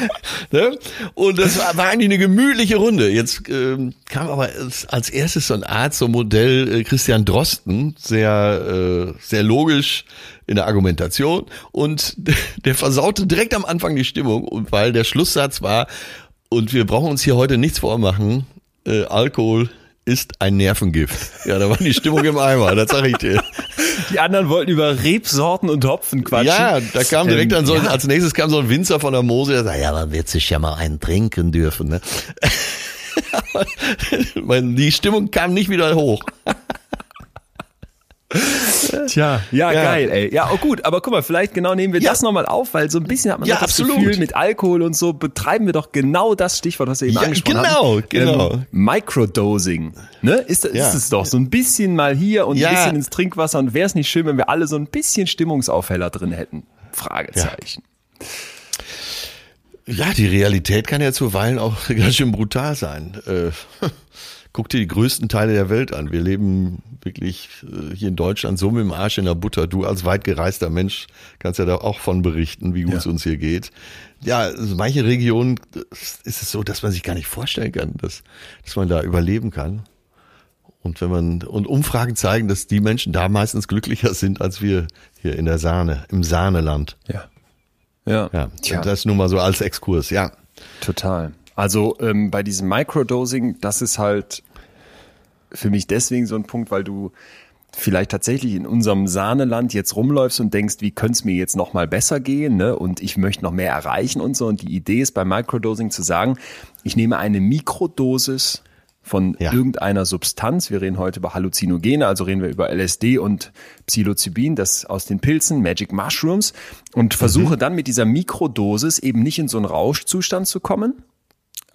[SPEAKER 1] ne? Und das war, war eigentlich eine gemütliche Runde. Jetzt ähm, kam aber als, als erstes so ein Arzt, so ein Modell äh, Christian Drosten, sehr, äh, sehr logisch in der Argumentation und der versaute direkt am Anfang die Stimmung, weil der Schlusssatz war, und wir brauchen uns hier heute nichts vormachen, äh, Alkohol ist ein Nervengift. Ja, da war die Stimmung im Eimer, das sag ich dir.
[SPEAKER 2] Die anderen wollten über Rebsorten und Hopfen quatschen.
[SPEAKER 1] Ja, da kam direkt
[SPEAKER 2] Ähm,
[SPEAKER 1] dann so,
[SPEAKER 2] ja.
[SPEAKER 1] als nächstes kam so ein Winzer von der Mose, der sagt, ja, man wird sich ja mal einen trinken dürfen, ne? Die Stimmung kam nicht wieder hoch.
[SPEAKER 2] Tja, ja,
[SPEAKER 1] Ja.
[SPEAKER 2] geil, ey. Ja, oh gut, aber guck mal, vielleicht genau nehmen wir
[SPEAKER 1] Ja.
[SPEAKER 2] das nochmal auf, weil so ein bisschen hat man
[SPEAKER 1] Ja,
[SPEAKER 2] das
[SPEAKER 1] absolut.
[SPEAKER 2] Gefühl, mit Alkohol und so betreiben wir doch genau das Stichwort, was wir eben
[SPEAKER 1] Ja,
[SPEAKER 2] angesprochen
[SPEAKER 1] genau,
[SPEAKER 2] haben.
[SPEAKER 1] genau.
[SPEAKER 2] Ähm, Microdosing. Ne? Ist, ist es doch. So ein bisschen mal hier und ein bisschen ins Trinkwasser. Und wäre es nicht schön, wenn wir alle so ein bisschen Stimmungsaufheller drin hätten? Fragezeichen.
[SPEAKER 1] Ja, die Realität kann ja zuweilen auch ganz schön brutal sein. Äh, guck dir die größten Teile der Welt an. Wir leben wirklich äh, hier in Deutschland so mit dem Arsch in der Butter. Du als weit gereister Mensch kannst ja da auch von berichten, wie gut
[SPEAKER 2] Ja.
[SPEAKER 1] es uns hier geht. Ja, also manche Regionen ist es so, dass man sich gar nicht vorstellen kann, dass, dass man da überleben kann. Und wenn man, und Umfragen zeigen, dass die Menschen da meistens glücklicher sind als wir hier in der Sahne, im Sahneland.
[SPEAKER 2] Ja. Ja.
[SPEAKER 1] Ja,
[SPEAKER 2] Tja.
[SPEAKER 1] das nur mal so als Exkurs, ja.
[SPEAKER 2] Total. Also ähm, bei diesem Microdosing, das ist halt für mich deswegen so ein Punkt, weil du vielleicht tatsächlich in unserem Sahneland jetzt rumläufst und denkst, wie könnte es mir jetzt noch mal besser gehen, ne? Und ich möchte noch mehr erreichen und so. Und die Idee ist beim Microdosing zu sagen, ich nehme eine Mikrodosis von
[SPEAKER 1] Ja.
[SPEAKER 2] irgendeiner Substanz. Wir reden heute über Halluzinogene, also reden wir über LSD und Psilocybin, das aus den Pilzen, Magic Mushrooms, und versuche dann mit dieser Mikrodosis eben nicht in so einen Rauschzustand zu kommen.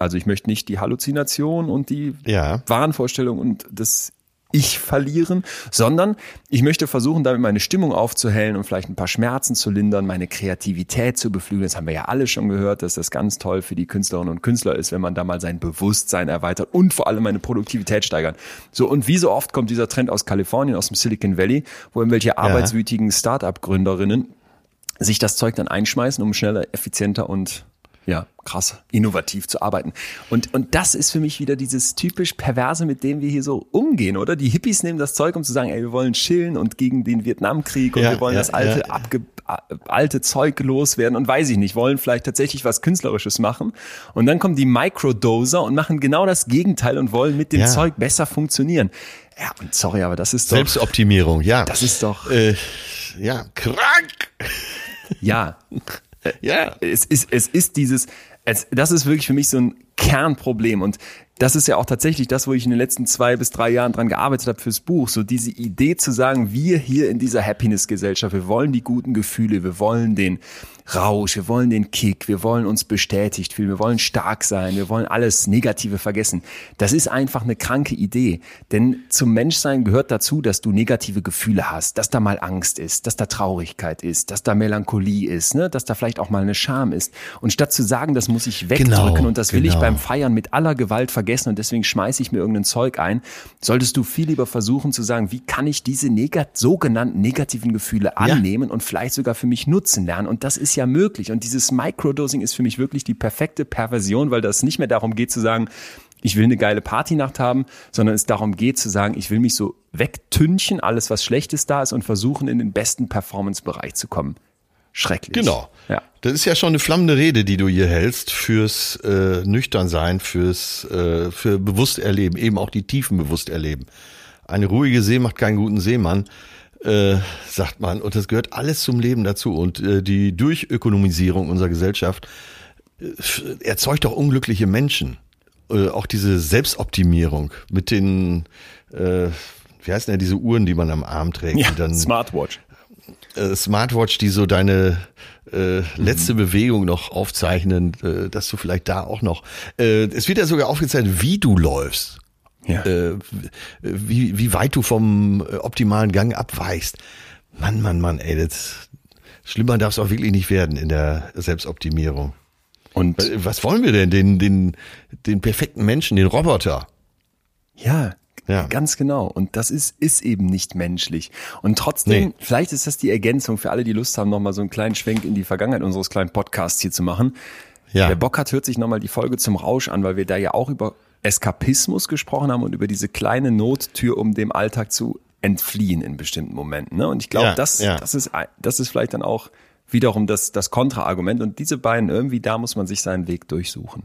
[SPEAKER 2] Also ich möchte nicht die Halluzination und die
[SPEAKER 1] Ja.
[SPEAKER 2] Wahnvorstellung und das Ich verlieren, sondern ich möchte versuchen, damit meine Stimmung aufzuhellen und vielleicht ein paar Schmerzen zu lindern, meine Kreativität zu beflügeln. Das haben wir ja alle schon gehört, dass das ganz toll für die Künstlerinnen und Künstler ist, wenn man da mal sein Bewusstsein erweitert und vor allem meine Produktivität steigert. So, und wie so oft kommt dieser Trend aus Kalifornien, aus dem Silicon Valley, wo irgendwelche arbeitswütigen Start-up-Gründerinnen sich das Zeug dann einschmeißen, um schneller, effizienter und ja, krass, innovativ zu arbeiten. Und, und das ist für mich wieder dieses typisch Perverse, mit dem wir hier so umgehen, oder? Die Hippies nehmen das Zeug, um zu sagen, ey, wir wollen chillen und gegen den Vietnamkrieg und
[SPEAKER 1] Ja,
[SPEAKER 2] wir wollen
[SPEAKER 1] ja,
[SPEAKER 2] das alte,
[SPEAKER 1] ja.
[SPEAKER 2] abge, alte Zeug loswerden und weiß ich nicht, wollen vielleicht tatsächlich was Künstlerisches machen. Und dann kommen die Microdoser und machen genau das Gegenteil und wollen mit dem. Zeug besser funktionieren. Ja, und sorry, aber das ist doch,
[SPEAKER 1] Selbstoptimierung, ja.
[SPEAKER 2] das ist doch,
[SPEAKER 1] äh, ja, krank.
[SPEAKER 2] ja,
[SPEAKER 1] Ja.
[SPEAKER 2] es ist, es ist dieses, es, das ist wirklich für mich so ein Kernproblem und das ist ja auch tatsächlich das, wo ich in den letzten zwei bis drei Jahren dran gearbeitet habe fürs Buch. So diese Idee zu sagen, wir hier in dieser Happiness-Gesellschaft, wir wollen die guten Gefühle, wir wollen den Rausch, wir wollen den Kick, wir wollen uns bestätigt fühlen, wir wollen stark sein, wir wollen alles Negative vergessen. Das ist einfach eine kranke Idee. Denn zum Menschsein gehört dazu, dass du negative Gefühle hast, dass da mal Angst ist, dass da Traurigkeit ist, dass da Melancholie ist, ne? dass da vielleicht auch mal eine Scham ist. Und statt zu sagen, das muss ich wegdrücken
[SPEAKER 1] Genau,
[SPEAKER 2] und das will ich
[SPEAKER 1] genau.
[SPEAKER 2] Beim Feiern mit aller Gewalt vergessen und deswegen schmeiße ich mir irgendein Zeug ein, solltest du viel lieber versuchen zu sagen, wie kann ich diese negat sogenannten negativen Gefühle annehmen und vielleicht sogar für mich nutzen lernen. Und das ist ist ja möglich. Und dieses Microdosing ist für mich wirklich die perfekte Perversion, weil das nicht mehr darum geht zu sagen, ich will eine geile Partynacht haben, sondern es darum geht zu sagen, ich will mich so wegtünchen, alles was Schlechtes da ist und versuchen, in den besten Performance-Bereich zu kommen. Schrecklich.
[SPEAKER 1] Genau. Ja. Das ist ja schon eine flammende Rede, die du hier hältst fürs äh, Nüchternsein, fürs äh, für bewusst erleben, eben auch die Tiefen bewusst erleben. Eine ruhige See macht keinen guten Seemann, äh, sagt man. Und das gehört alles zum Leben dazu. Und äh, die Durchökonomisierung unserer Gesellschaft äh, erzeugt auch unglückliche Menschen. Äh, auch diese Selbstoptimierung mit den, äh, wie heißen denn diese Uhren, die man am Arm trägt?
[SPEAKER 2] Ja, Smartwatch.
[SPEAKER 1] Äh, Smartwatch, die so deine äh, letzte mhm. Bewegung noch aufzeichnen, äh, dass du vielleicht da auch noch. Äh, es wird ja sogar aufgezeichnet, wie du läufst. Ja. Äh, wie, wie weit du vom äh, optimalen Gang abweichst. Mann, Mann, Mann, ey, das schlimmer darf es auch wirklich nicht werden in der Selbstoptimierung. Und was wollen wir denn? Den, den, den perfekten Menschen, den Roboter.
[SPEAKER 2] Ja, ja. Ganz genau. Und das ist, ist eben nicht menschlich. Und trotzdem, nee. vielleicht ist das die Ergänzung für alle, die Lust haben, nochmal so einen kleinen Schwenk in die Vergangenheit unseres kleinen Podcasts hier zu machen. Ja. Wer Bock hat, hört sich nochmal die Folge zum Rausch an, weil wir da ja auch über Eskapismus gesprochen haben und über diese kleine Nottür, um dem Alltag zu entfliehen in bestimmten Momenten. Ne? Und ich glaube, ja, das, ja. das, ist, das ist vielleicht dann auch wiederum das, das Kontraargument. Und diese beiden irgendwie, da muss man sich seinen Weg durchsuchen.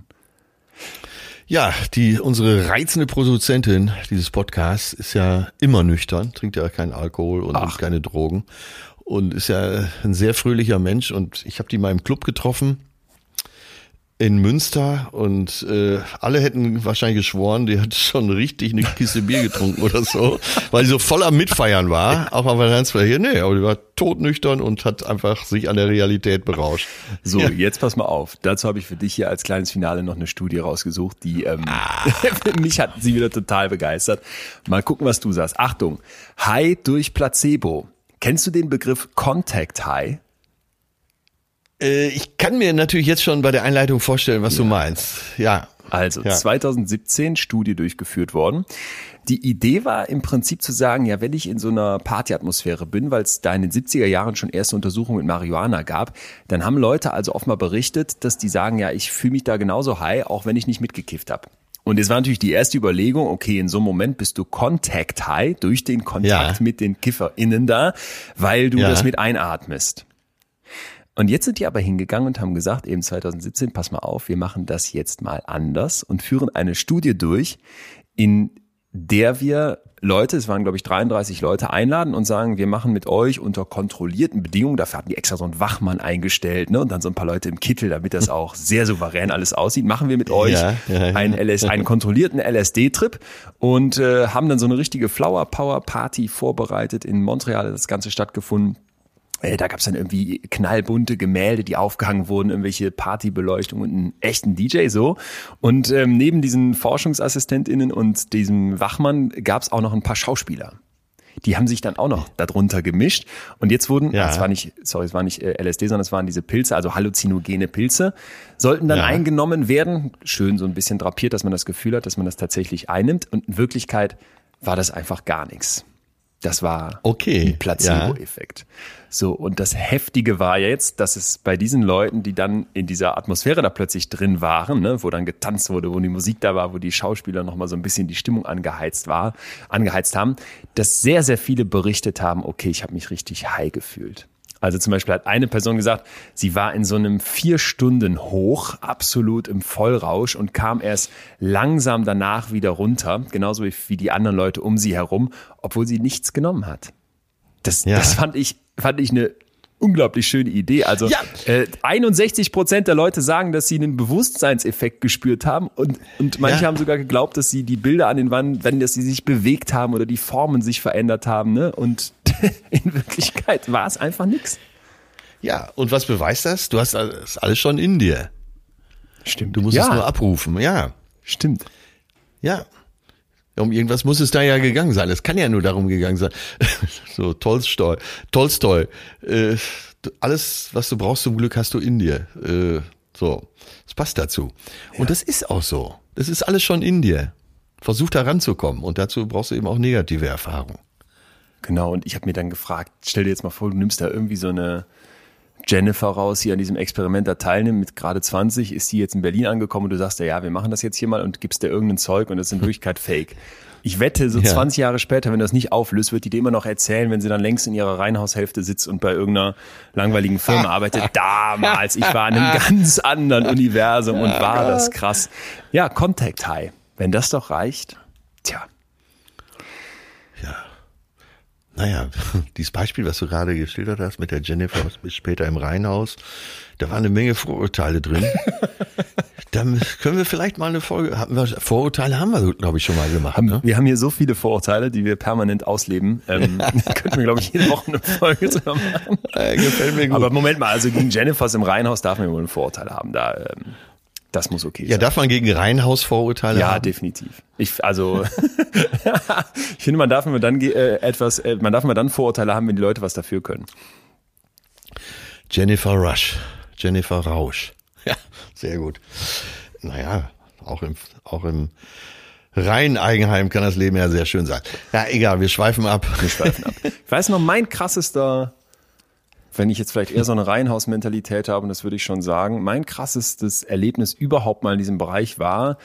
[SPEAKER 1] Ja, die unsere reizende Produzentin dieses Podcasts ist ja immer nüchtern, trinkt ja keinen Alkohol und Ach. keine Drogen und ist ja ein sehr fröhlicher Mensch und ich habe die mal im Club getroffen in Münster und äh, alle hätten wahrscheinlich geschworen, die hat schon richtig eine Kiste Bier getrunken oder so, weil sie so voll am Mitfeiern war. Auch am Weihnachtsfeier hier, nee, aber die war todnüchtern und hat einfach sich an der Realität berauscht.
[SPEAKER 2] So, ja. jetzt pass mal auf. Dazu habe ich für dich hier als kleines Finale noch eine Studie rausgesucht, die ähm, ah. mich hat sie wieder total begeistert. Mal gucken, was du sagst. Achtung, High durch Placebo. Kennst du den Begriff Contact High?
[SPEAKER 1] Äh, ich kann mir natürlich jetzt schon bei der Einleitung vorstellen, was ja. du meinst. Ja.
[SPEAKER 2] Also ja. 2017 Studie durchgeführt worden. Die Idee war im Prinzip zu sagen, ja, wenn ich in so einer Partyatmosphäre bin, weil es da in den 70er Jahren schon erste Untersuchungen mit Marihuana gab, dann haben Leute also offenbar berichtet, dass die sagen, ja, ich fühle mich da genauso high, auch wenn ich nicht mitgekifft habe. Und es war natürlich die erste Überlegung, okay, in so einem Moment bist du Contact High durch den Kontakt ja. mit den KifferInnen da, weil du ja. das mit einatmest. Und jetzt sind die aber hingegangen und haben gesagt, eben 2017, pass mal auf, wir machen das jetzt mal anders und führen eine Studie durch, in der wir Leute, es waren glaube ich 33 Leute, einladen und sagen, wir machen mit euch unter kontrollierten Bedingungen, dafür hatten die extra so einen Wachmann eingestellt ne, und dann so ein paar Leute im Kittel, damit das auch sehr souverän alles aussieht, machen wir mit euch ja, ja, ja. Einen, LS, einen kontrollierten LSD-Trip und äh, haben dann so eine richtige Flower Power Party vorbereitet in Montreal, das Ganze stattgefunden äh, da gab es dann irgendwie knallbunte Gemälde, die aufgehangen wurden, irgendwelche Partybeleuchtung und einen echten DJ so. Und ähm, neben diesen ForschungsassistentInnen und diesem Wachmann gab es auch noch ein paar Schauspieler. Die haben sich dann auch noch darunter gemischt. Und jetzt wurden, ja. es war nicht, sorry, es war nicht äh, LSD, sondern es waren diese Pilze, also halluzinogene Pilze, sollten dann ja. eingenommen werden. Schön so ein bisschen drapiert, dass man das Gefühl hat, dass man das tatsächlich einnimmt. Und in Wirklichkeit war das einfach gar nichts. Das war
[SPEAKER 1] okay,
[SPEAKER 2] ein Placebo-Effekt. Ja. So, und das Heftige war jetzt, dass es bei diesen Leuten, die dann in dieser Atmosphäre da plötzlich drin waren, ne, wo dann getanzt wurde, wo die Musik da war, wo die Schauspieler nochmal so ein bisschen die Stimmung angeheizt war, angeheizt haben, dass sehr, sehr viele berichtet haben, okay, ich habe mich richtig high gefühlt. Also zum Beispiel hat eine Person gesagt, sie war in so einem vier Stunden Hoch, absolut im Vollrausch und kam erst langsam danach wieder runter, genauso wie die anderen Leute um sie herum, obwohl sie nichts genommen hat. Das, ja. das fand ich, fand ich eine unglaublich schöne Idee. Also ja. äh, 61 Prozent der Leute sagen, dass sie einen Bewusstseinseffekt gespürt haben und, und manche ja. haben sogar geglaubt, dass sie die Bilder an den Wänden, dass sie sich bewegt haben oder die Formen sich verändert haben. Ne? Und in Wirklichkeit war es einfach nichts.
[SPEAKER 1] Ja, und was beweist das? Du hast das alles schon in dir.
[SPEAKER 2] Stimmt.
[SPEAKER 1] Du musst ja. es nur abrufen, ja.
[SPEAKER 2] Stimmt.
[SPEAKER 1] Ja. Um irgendwas muss es da ja gegangen sein. Es kann ja nur darum gegangen sein. so Tolstoi, Tolstoi. Äh, alles, was du brauchst zum Glück, hast du in dir. Äh, so, das passt dazu. Ja. Und das ist auch so. Das ist alles schon in dir. Versuch da ranzukommen. Und dazu brauchst du eben auch negative Erfahrungen.
[SPEAKER 2] Genau. Und ich habe mir dann gefragt, stell dir jetzt mal vor, du nimmst da irgendwie so eine Jennifer raus, hier an diesem Experiment da teilnimmt, mit gerade 20, ist die jetzt in Berlin angekommen und du sagst ja, wir machen das jetzt hier mal und gibst dir irgendein Zeug und das ist in Wirklichkeit Fake. Ich wette, so
[SPEAKER 1] Ja.
[SPEAKER 2] 20 Jahre später, wenn du das nicht auflöst, wird die dir immer noch erzählen, wenn sie dann längst in ihrer Reihenhaushälfte sitzt und bei irgendeiner langweiligen Firma arbeitet. Damals, ich war in einem ganz anderen Universum und war das krass. Ja, Contact High. Wenn das doch reicht, tja.
[SPEAKER 1] Naja, dieses Beispiel, was du gerade geschildert hast mit der Jennifer bis später im Reihenhaus, da war eine Menge Vorurteile drin. Dann können wir vielleicht mal eine Folge, hatten wir, Vorurteile haben wir, glaube ich, schon mal gemacht. Ne?
[SPEAKER 2] Wir haben hier so viele Vorurteile, die wir permanent ausleben. Ähm, könnten wir, glaube ich, jede Woche eine Folge drüber machen.
[SPEAKER 1] Äh, gefällt mir gut.
[SPEAKER 2] Aber Moment mal, also gegen Jennifers im Reihenhaus darf man wohl Vorurteile haben. Da, ähm, das muss okay
[SPEAKER 1] ja,
[SPEAKER 2] sein.
[SPEAKER 1] darf man gegen Reihenhaus Vorurteile
[SPEAKER 2] Ja,
[SPEAKER 1] haben?
[SPEAKER 2] definitiv. Ich, also, ich finde, man darf immer dann äh, etwas, äh, man darf immer dann Vorurteile haben, wenn die Leute was dafür können.
[SPEAKER 1] Jennifer Rush. Jennifer Rausch. Ja, sehr gut. Naja, auch im, auch im reinen Eigenheim kann das Leben ja sehr schön sein. Ja, egal, wir schweifen ab.
[SPEAKER 2] Wir schweifen ab. Ich weiß noch, mein krassester, wenn ich jetzt vielleicht eher so eine Reihenhausmentalität habe, und das würde ich schon sagen, mein krassestes Erlebnis überhaupt mal in diesem Bereich war,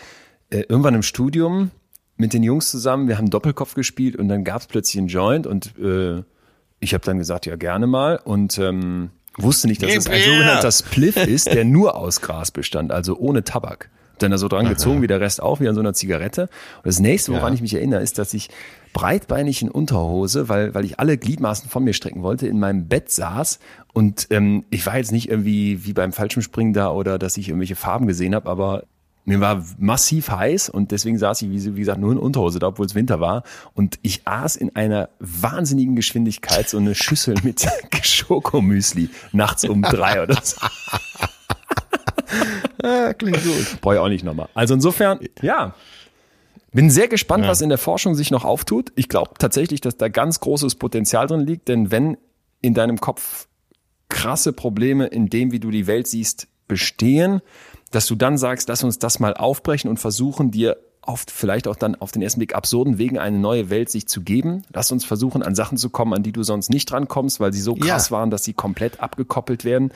[SPEAKER 2] äh, irgendwann im Studium mit den Jungs zusammen, wir haben Doppelkopf gespielt und dann gab es plötzlich einen Joint und äh, ich habe dann gesagt, ja gerne mal und ähm, wusste nicht, dass
[SPEAKER 1] Gib
[SPEAKER 2] es ein
[SPEAKER 1] her!
[SPEAKER 2] sogenannter Spliff ist, der nur aus Gras bestand, also ohne Tabak. Dann da so dran gezogen wie der Rest auch, wie an so einer Zigarette. Und das nächste, woran
[SPEAKER 1] Ja.
[SPEAKER 2] ich mich erinnere, ist, dass ich breitbeinig in Unterhose, weil, weil ich alle Gliedmaßen von mir strecken wollte, in meinem Bett saß. Und ähm, ich war jetzt nicht irgendwie wie beim Fallschirmspringen da oder dass ich irgendwelche Farben gesehen habe, aber mir war massiv heiß und deswegen saß ich, wie, wie gesagt, nur in Unterhose da, obwohl es Winter war. Und ich aß in einer wahnsinnigen Geschwindigkeit so eine Schüssel mit Schokomüsli nachts um drei oder so.
[SPEAKER 1] Ja, klingt gut.
[SPEAKER 2] Brauche ich auch nicht nochmal. Also insofern, ja. Bin sehr gespannt, was in der Forschung sich noch auftut. Ich glaube tatsächlich, dass da ganz großes Potenzial drin liegt, denn wenn in deinem Kopf krasse Probleme in dem, wie du die Welt siehst, bestehen, dass du dann sagst, lass uns das mal aufbrechen und versuchen, dir auf, vielleicht auch dann auf den ersten Blick absurden Wegen eine neue Welt sich zu geben. Lass uns versuchen, an Sachen zu kommen, an die du sonst nicht drankommst, weil sie so krass
[SPEAKER 1] Ja.
[SPEAKER 2] waren, dass sie komplett abgekoppelt werden.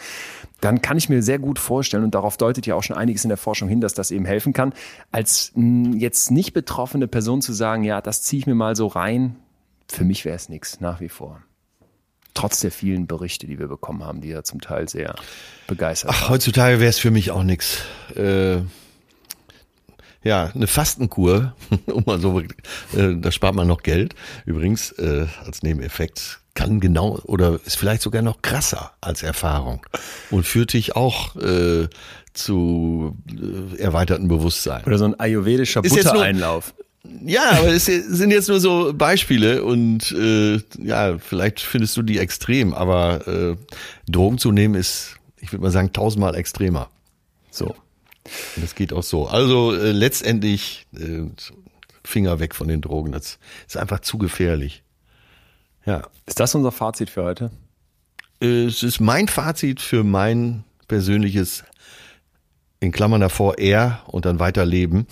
[SPEAKER 2] Dann kann ich mir sehr gut vorstellen, und darauf deutet ja auch schon einiges in der Forschung hin, dass das eben helfen kann, als mh, jetzt nicht betroffene Person zu sagen, ja, das ziehe ich mir mal so rein. Für mich wäre es nichts, nach wie vor. Trotz der vielen Berichte, die wir bekommen haben, die ja zum Teil sehr begeistert
[SPEAKER 1] Ach, heutzutage wäre es für mich auch nix. Äh, ja, eine Fastenkur, um mal so, äh, da spart man noch Geld. Übrigens, äh, als Nebeneffekt kann genau oder ist vielleicht sogar noch krasser als Erfahrung und führt dich auch äh, zu äh, erweiterten Bewusstsein.
[SPEAKER 2] Oder so ein ayurvedischer
[SPEAKER 1] Ist jetzt nur-
[SPEAKER 2] Buttereinlauf.
[SPEAKER 1] Ja, aber es sind jetzt nur so Beispiele und äh, ja, vielleicht findest du die extrem, aber äh, Drogen zu nehmen ist, ich würde mal sagen, tausendmal extremer.
[SPEAKER 2] So.
[SPEAKER 1] Und das geht auch so. Also äh, letztendlich äh, Finger weg von den Drogen. Das ist einfach zu gefährlich. Ja.
[SPEAKER 2] Ist das unser Fazit für heute?
[SPEAKER 1] Äh, Es ist mein Fazit für mein persönliches, in Klammern davor, er und dann weiterleben.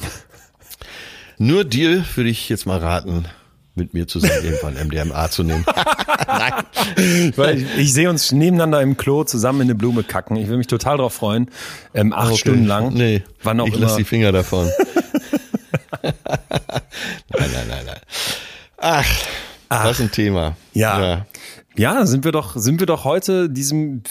[SPEAKER 1] Nur dir würde ich jetzt mal raten, mit mir zusammen irgendwann MDMA zu nehmen. Nein.
[SPEAKER 2] Weil ich, ich sehe uns nebeneinander im Klo zusammen in eine Blume kacken. Ich will mich total drauf freuen. Ähm, acht
[SPEAKER 1] Okay.
[SPEAKER 2] Stunden lang.
[SPEAKER 1] Nee,
[SPEAKER 2] Wann auch
[SPEAKER 1] ich
[SPEAKER 2] immer.
[SPEAKER 1] lasse die Finger davon. nein, nein, nein, nein. Ach, was ein Thema.
[SPEAKER 2] Ja. Ja, sind wir doch, sind wir doch heute diesem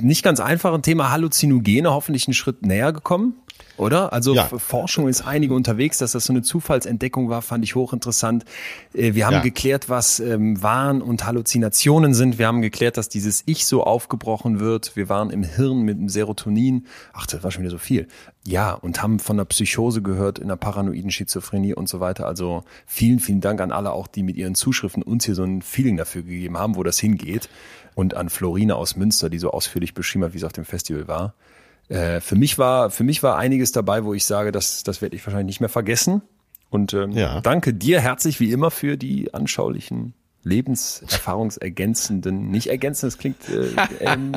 [SPEAKER 2] nicht ganz einfachen Thema Halluzinogene hoffentlich einen Schritt näher gekommen. Oder? Also
[SPEAKER 1] Ja.
[SPEAKER 2] Forschung ist einige unterwegs, dass das so eine Zufallsentdeckung war, fand ich hochinteressant. Äh, Wir haben
[SPEAKER 1] Ja.
[SPEAKER 2] geklärt, was ähm, Wahn und Halluzinationen sind. Wir haben geklärt, dass dieses Ich so aufgebrochen wird. Wir waren im Hirn mit dem Serotonin. Ach, das war schon wieder so viel. Ja, und haben von der Psychose gehört, in der paranoiden Schizophrenie und so weiter. Also vielen, vielen Dank an alle auch, die mit ihren Zuschriften uns hier so ein Feeling dafür gegeben haben, wo das hingeht. Und an Florine aus Münster, die so ausführlich beschrieben hat, wie es auf dem Festival war. Äh, für mich war für mich war einiges dabei, wo ich sage, das das werde ich wahrscheinlich nicht mehr vergessen. Und ähm,
[SPEAKER 1] Ja.
[SPEAKER 2] danke dir herzlich wie immer für die anschaulichen, lebenserfahrungsergänzenden, nicht ergänzend, das klingt äh, ähm,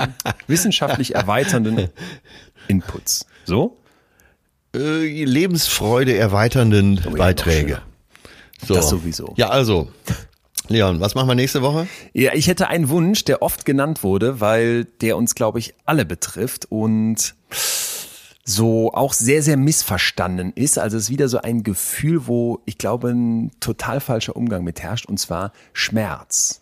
[SPEAKER 2] wissenschaftlich erweiternden Inputs. So?
[SPEAKER 1] Äh, Lebensfreude erweiternden
[SPEAKER 2] Oh ja,
[SPEAKER 1] Beiträge. So.
[SPEAKER 2] Das sowieso.
[SPEAKER 1] Ja, also, Leon, was machen wir nächste Woche?
[SPEAKER 2] Ja, ich hätte einen Wunsch, der oft genannt wurde, weil der uns, glaube ich, alle betrifft und so auch sehr, sehr missverstanden ist. Also es ist wieder so ein Gefühl, wo ich glaube, ein total falscher Umgang mit herrscht, und zwar Schmerz.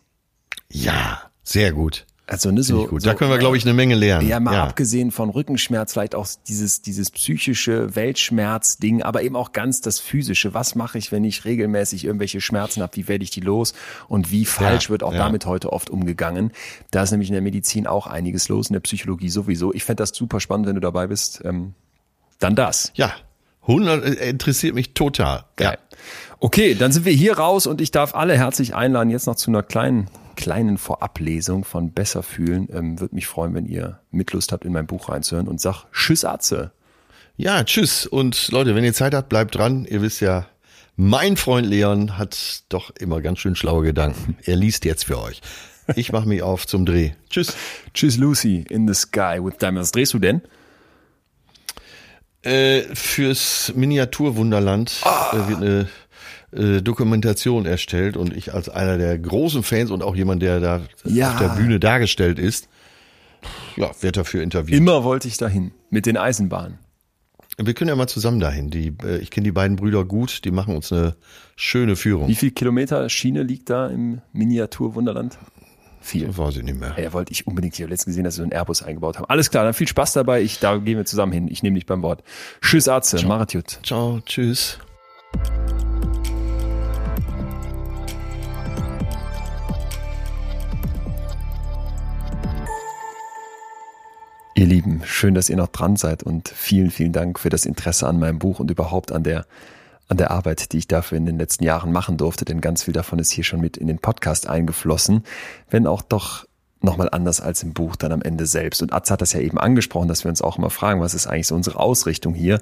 [SPEAKER 1] Ja, sehr gut.
[SPEAKER 2] Also ne, so,
[SPEAKER 1] gut.
[SPEAKER 2] so
[SPEAKER 1] da können wir, glaube ich, eine Menge lernen.
[SPEAKER 2] Ja, mal abgesehen von Rückenschmerz, vielleicht auch dieses, dieses psychische Weltschmerz-Ding, aber eben auch ganz das physische. Was mache ich, wenn ich regelmäßig irgendwelche Schmerzen habe? Wie werde ich die los? Und wie falsch ja, wird auch ja. damit heute oft umgegangen? Da ist nämlich in der Medizin auch einiges los, in der Psychologie sowieso. Ich fände das super spannend, wenn du dabei bist. Ähm, dann das.
[SPEAKER 1] Ja, 100 äh, interessiert mich total.
[SPEAKER 2] Geil. Ja. Okay, dann sind wir hier raus und ich darf alle herzlich einladen, jetzt noch zu einer kleinen kleinen Vorablesung von Besser fühlen. Ähm, Würde mich freuen, wenn ihr Mitlust habt, in mein Buch reinzuhören und sag Tschüss, Atze.
[SPEAKER 1] Ja, tschüss. Und Leute, wenn ihr Zeit habt, bleibt dran. Ihr wisst ja, mein Freund Leon hat doch immer ganz schön schlaue Gedanken. Er liest jetzt für euch. Ich mache mich auf zum Dreh. Tschüss.
[SPEAKER 2] Tschüss, Lucy in the Sky with Diamonds. Was drehst du denn?
[SPEAKER 1] Äh, fürs Miniaturwunderland oh. äh, wird eine äh, Dokumentation erstellt und ich als einer der großen Fans und auch jemand, der da ja. auf der Bühne dargestellt ist, ja, werde dafür interviewt.
[SPEAKER 2] Immer wollte ich dahin mit den Eisenbahnen.
[SPEAKER 1] Wir können ja mal zusammen dahin. Die, äh, ich kenne die beiden Brüder gut, die machen uns eine schöne Führung.
[SPEAKER 2] Wie viel Kilometer Schiene liegt da im Miniaturwunderland?
[SPEAKER 1] Viel. Das weiß ich nicht mehr.
[SPEAKER 2] Ja, wollte ich unbedingt. Ich habe letztens gesehen, dass sie so einen Airbus eingebaut haben. Alles klar, dann viel Spaß dabei. Ich, da gehen wir zusammen hin. Ich nehme dich beim Wort. Tschüss, Arze. Macht gut.
[SPEAKER 1] Ciao, tschüss.
[SPEAKER 2] Ihr Lieben, schön, dass ihr noch dran seid und vielen, vielen Dank für das Interesse an meinem Buch und überhaupt an der, an der Arbeit, die ich dafür in den letzten Jahren machen durfte, denn ganz viel davon ist hier schon mit in den Podcast eingeflossen, wenn auch doch nochmal anders als im Buch dann am Ende selbst. Und Atz hat das ja eben angesprochen, dass wir uns auch immer fragen, was ist eigentlich so unsere Ausrichtung hier?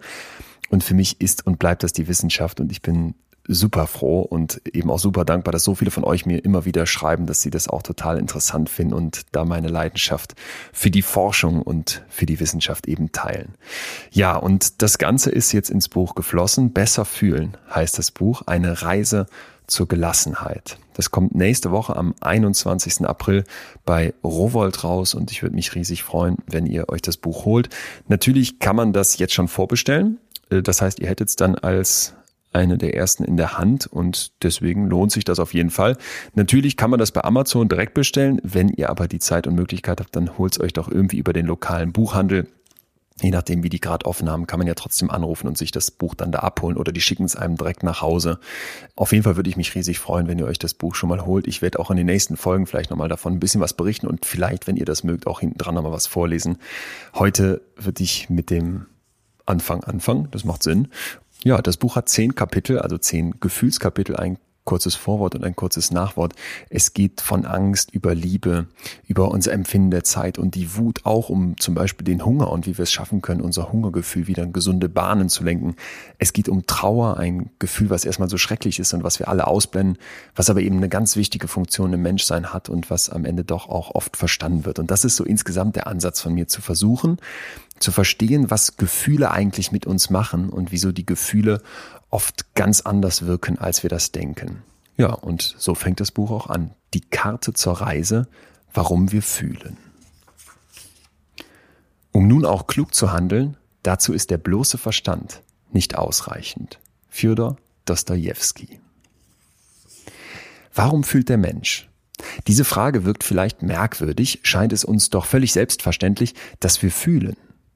[SPEAKER 2] Und für mich ist und bleibt das die Wissenschaft und ich bin super froh und eben auch super dankbar, dass so viele von euch mir immer wieder schreiben, dass sie das auch total interessant finden und da meine Leidenschaft für die Forschung und für die Wissenschaft eben teilen. Ja, und das Ganze ist jetzt ins Buch geflossen. Besser fühlen heißt das Buch. Eine Reise zur Gelassenheit. Das kommt nächste Woche am 21. April bei Rowold raus und ich würde mich riesig freuen, wenn ihr euch das Buch holt. Natürlich kann man das jetzt schon vorbestellen. Äh, das heißt, ihr hättet es dann als eine der ersten in der Hand und deswegen lohnt sich das auf jeden Fall. Natürlich kann man das bei Amazon direkt bestellen. Wenn ihr aber die Zeit und Möglichkeit habt, dann holt es euch doch irgendwie über den lokalen Buchhandel. Je nachdem, wie die gerade offen haben, kann man ja trotzdem anrufen und sich das Buch dann da abholen oder die schicken es einem direkt nach Hause. Auf jeden Fall würde ich mich riesig freuen, wenn ihr euch das Buch schon mal holt. Ich werde auch in den nächsten Folgen vielleicht nochmal davon ein bisschen was berichten und vielleicht, wenn ihr das mögt, auch hinten dran nochmal was vorlesen. Heute würde ich mit dem Anfang anfangen, das macht Sinn. Ja, das Buch hat zehn Kapitel, also zehn Gefühlskapitel, ein kurzes Vorwort und ein kurzes Nachwort. Es geht von Angst über Liebe, über unser Empfinden der Zeit und die Wut auch um zum Beispiel den Hunger und wie wir es schaffen können, unser Hungergefühl wieder in gesunde Bahnen zu lenken. Es geht um Trauer, ein Gefühl, was erstmal so schrecklich ist und was wir alle ausblenden, was aber eben eine ganz wichtige Funktion im Menschsein hat und was am Ende doch auch oft verstanden wird. Und das ist so insgesamt der Ansatz von mir zu versuchen, zu verstehen, was Gefühle eigentlich mit uns machen und wieso die Gefühle oft ganz anders wirken, als wir das denken. Ja, und so fängt das Buch auch an. Die Karte zur Reise, warum wir fühlen. Um nun auch klug zu handeln, dazu ist der bloße Verstand nicht ausreichend. Fjodor Dostojewski. Warum fühlt der Mensch? Diese Frage wirkt vielleicht merkwürdig, scheint es uns doch völlig selbstverständlich, dass wir fühlen.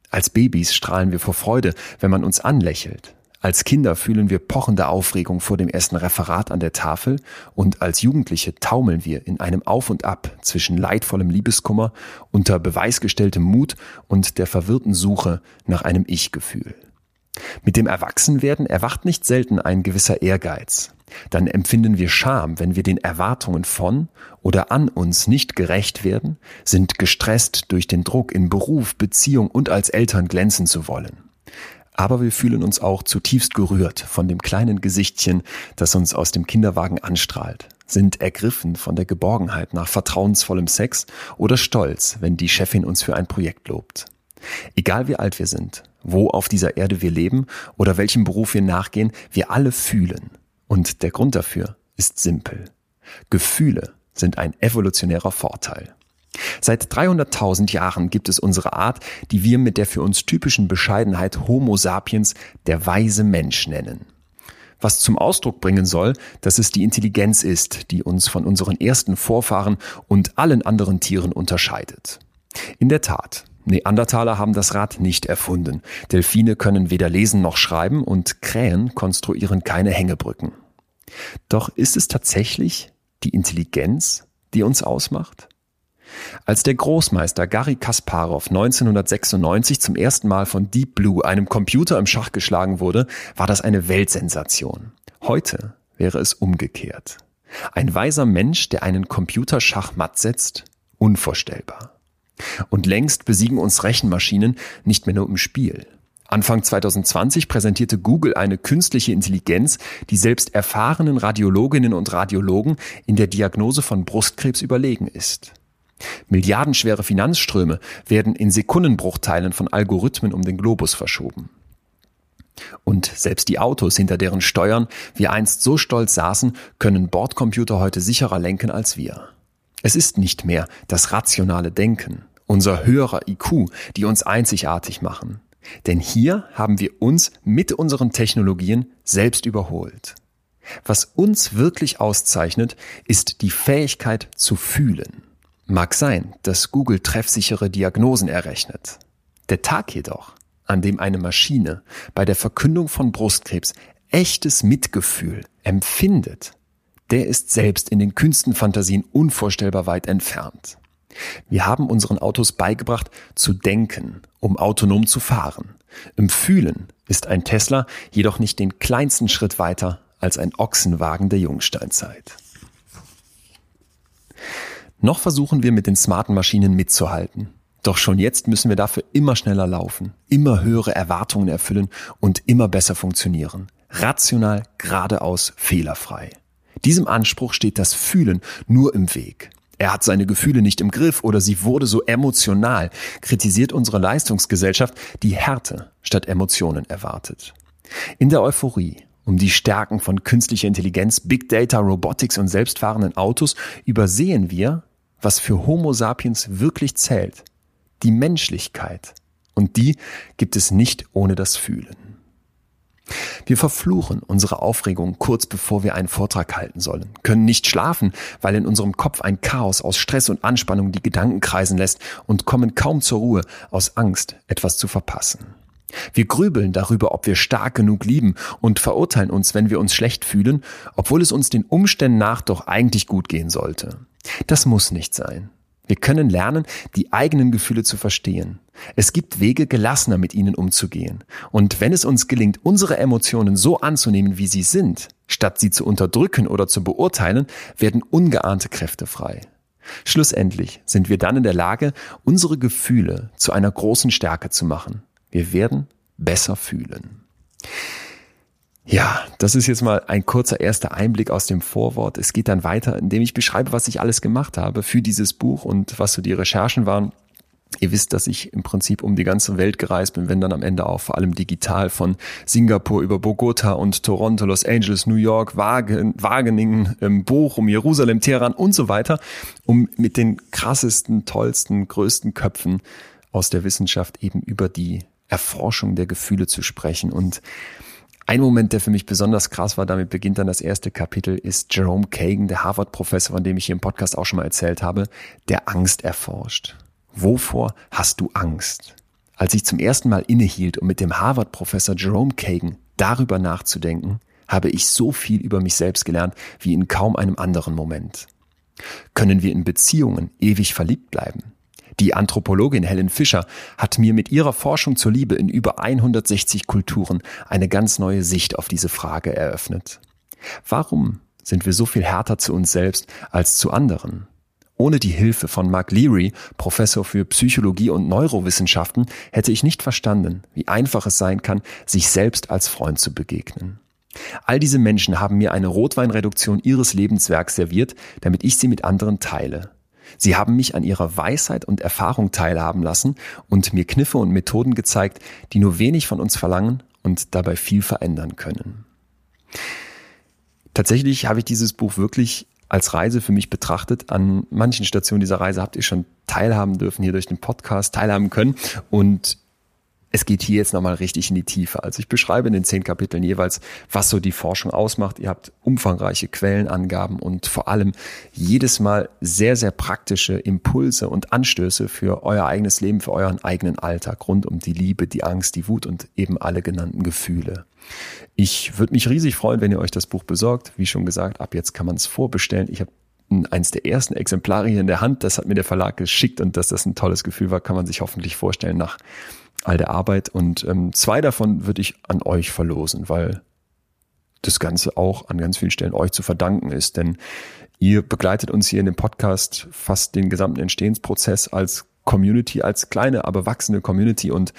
[SPEAKER 2] Als Babys strahlen wir vor Freude, wenn man uns anlächelt. Als Kinder fühlen wir pochende Aufregung vor dem ersten Referat an der Tafel und als Jugendliche taumeln wir in einem Auf und Ab zwischen leidvollem Liebeskummer, unter beweisgestelltem Mut und der verwirrten Suche nach einem Ich-Gefühl. Mit dem Erwachsenwerden erwacht nicht selten ein gewisser Ehrgeiz. Dann empfinden wir Scham, wenn wir den Erwartungen von oder an uns nicht gerecht werden, sind gestresst durch den Druck in Beruf, Beziehung und als Eltern glänzen zu wollen. Aber wir fühlen uns auch zutiefst gerührt von dem kleinen Gesichtchen, das uns aus dem Kinderwagen anstrahlt, sind ergriffen von der Geborgenheit nach vertrauensvollem Sex oder stolz, wenn die Chefin uns für ein Projekt lobt. Egal wie alt wir sind, wo auf dieser Erde wir leben oder welchem Beruf wir nachgehen, wir alle fühlen. Und der Grund dafür ist simpel. Gefühle sind ein evolutionärer Vorteil. Seit 300.000 Jahren gibt es unsere Art, die wir mit der für uns typischen Bescheidenheit Homo sapiens der weise Mensch nennen. Was zum Ausdruck bringen soll, dass es die Intelligenz ist, die uns von unseren ersten Vorfahren und allen anderen Tieren unterscheidet. In der Tat, Neandertaler haben das Rad nicht erfunden. Delfine können weder lesen noch schreiben und Krähen konstruieren keine Hängebrücken. Doch ist es tatsächlich die Intelligenz, die uns ausmacht? Als der Großmeister Garry Kasparov 1996 zum ersten Mal von Deep Blue, einem Computer im Schach geschlagen wurde, war das eine Weltsensation. Heute wäre es umgekehrt. Ein weiser Mensch, der einen Computer Schachmatt setzt? Unvorstellbar. Und längst besiegen uns Rechenmaschinen nicht mehr nur im Spiel. Anfang 2020 präsentierte Google eine künstliche Intelligenz, die selbst erfahrenen Radiologinnen und Radiologen in der Diagnose von Brustkrebs überlegen ist. Milliardenschwere Finanzströme werden in Sekundenbruchteilen von Algorithmen um den Globus verschoben. Und selbst die Autos, hinter deren Steuern wir einst so stolz saßen, können Bordcomputer heute sicherer lenken als wir. Es ist nicht mehr das rationale Denken, unser höherer IQ, die uns einzigartig machen. Denn hier haben wir uns mit unseren Technologien selbst überholt. Was uns wirklich auszeichnet, ist die Fähigkeit zu fühlen. Mag sein, dass Google treffsichere Diagnosen errechnet. Der Tag jedoch, an dem eine Maschine bei der Verkündung von Brustkrebs echtes Mitgefühl empfindet, der ist selbst in den Künstenfantasien unvorstellbar weit entfernt. Wir haben unseren Autos beigebracht zu denken, um autonom zu fahren. Im Fühlen ist ein Tesla jedoch nicht den kleinsten Schritt weiter als ein Ochsenwagen der Jungsteinzeit. Noch versuchen wir mit den smarten Maschinen mitzuhalten. Doch schon jetzt müssen wir dafür immer schneller laufen, immer höhere Erwartungen erfüllen und immer besser funktionieren. Rational, geradeaus, fehlerfrei. Diesem Anspruch steht das Fühlen nur im Weg. Er hat seine Gefühle nicht im Griff oder sie wurde so emotional, kritisiert unsere Leistungsgesellschaft, die Härte statt Emotionen erwartet. In der Euphorie um die Stärken von künstlicher Intelligenz, Big Data, Robotics und selbstfahrenden Autos übersehen wir, was für Homo sapiens wirklich zählt. Die Menschlichkeit. Und die gibt es nicht ohne das Fühlen. Wir verfluchen unsere Aufregung kurz bevor wir einen Vortrag halten sollen, können nicht schlafen, weil in unserem Kopf ein Chaos aus Stress und Anspannung die Gedanken kreisen lässt und kommen kaum zur Ruhe aus Angst, etwas zu verpassen. Wir grübeln darüber, ob wir stark genug lieben und verurteilen uns, wenn wir uns schlecht fühlen, obwohl es uns den Umständen nach doch eigentlich gut gehen sollte. Das muss nicht sein. Wir können lernen, die eigenen Gefühle zu verstehen. Es gibt Wege, gelassener mit ihnen umzugehen. Und wenn es uns gelingt, unsere Emotionen so anzunehmen, wie sie sind, statt sie zu unterdrücken oder zu beurteilen, werden ungeahnte Kräfte frei. Schlussendlich sind wir dann in der Lage, unsere Gefühle zu einer großen Stärke zu machen. Wir werden besser fühlen. Ja, das ist jetzt mal ein kurzer erster Einblick aus dem Vorwort. Es geht dann weiter, indem ich beschreibe, was ich alles gemacht habe für dieses Buch und was so die Recherchen waren. Ihr wisst, dass ich im Prinzip um die ganze Welt gereist bin, wenn dann am Ende auch vor allem digital von Singapur über Bogota und Toronto, Los Angeles, New York, Wagen, Wageningen, ähm, Bochum, Jerusalem, Teheran und so weiter, um mit den krassesten, tollsten, größten Köpfen aus der Wissenschaft eben über die Erforschung der Gefühle zu sprechen und ein Moment, der für mich besonders krass war, damit beginnt dann das erste Kapitel, ist Jerome Kagan, der Harvard-Professor, von dem ich hier im Podcast auch schon mal erzählt habe, der Angst erforscht. Wovor hast du Angst? Als ich zum ersten Mal innehielt, um mit dem Harvard-Professor Jerome Kagan darüber nachzudenken, habe ich so viel über mich selbst gelernt wie in kaum einem anderen Moment. Können wir in Beziehungen ewig verliebt bleiben? Die Anthropologin Helen Fischer hat mir mit ihrer Forschung zur Liebe in über 160 Kulturen eine ganz neue Sicht auf diese Frage eröffnet. Warum sind wir so viel härter zu uns selbst als zu anderen? Ohne die Hilfe von Mark Leary, Professor für Psychologie und Neurowissenschaften, hätte ich nicht verstanden, wie einfach es sein kann, sich selbst als Freund zu begegnen. All diese Menschen haben mir eine Rotweinreduktion ihres Lebenswerks serviert, damit ich sie mit anderen teile. Sie haben mich an ihrer Weisheit und Erfahrung teilhaben lassen und mir Kniffe und Methoden gezeigt, die nur wenig von uns verlangen und dabei viel verändern können. Tatsächlich habe ich dieses Buch wirklich als Reise für mich betrachtet. An manchen Stationen dieser Reise habt ihr schon teilhaben dürfen, hier durch den Podcast teilhaben können. Und es geht hier jetzt nochmal richtig in die Tiefe. Also ich beschreibe in den zehn Kapiteln jeweils, was so die Forschung ausmacht. Ihr habt umfangreiche Quellenangaben und vor allem jedes Mal sehr, sehr praktische Impulse und Anstöße für euer eigenes Leben, für euren eigenen Alltag rund um die Liebe, die Angst, die Wut und eben alle genannten Gefühle. Ich würde mich riesig freuen, wenn ihr euch das Buch besorgt. Wie schon gesagt, ab jetzt kann man es vorbestellen. Ich habe eins der ersten Exemplare hier in der Hand. Das hat mir der Verlag geschickt und dass das ein tolles Gefühl war, kann man sich hoffentlich vorstellen nach all der Arbeit. Und ähm, zwei davon würde ich an euch verlosen, weil das Ganze auch an ganz vielen Stellen euch zu verdanken ist. Denn ihr begleitet uns hier in dem Podcast fast den gesamten Entstehensprozess als Community, als kleine, aber wachsende Community. Und,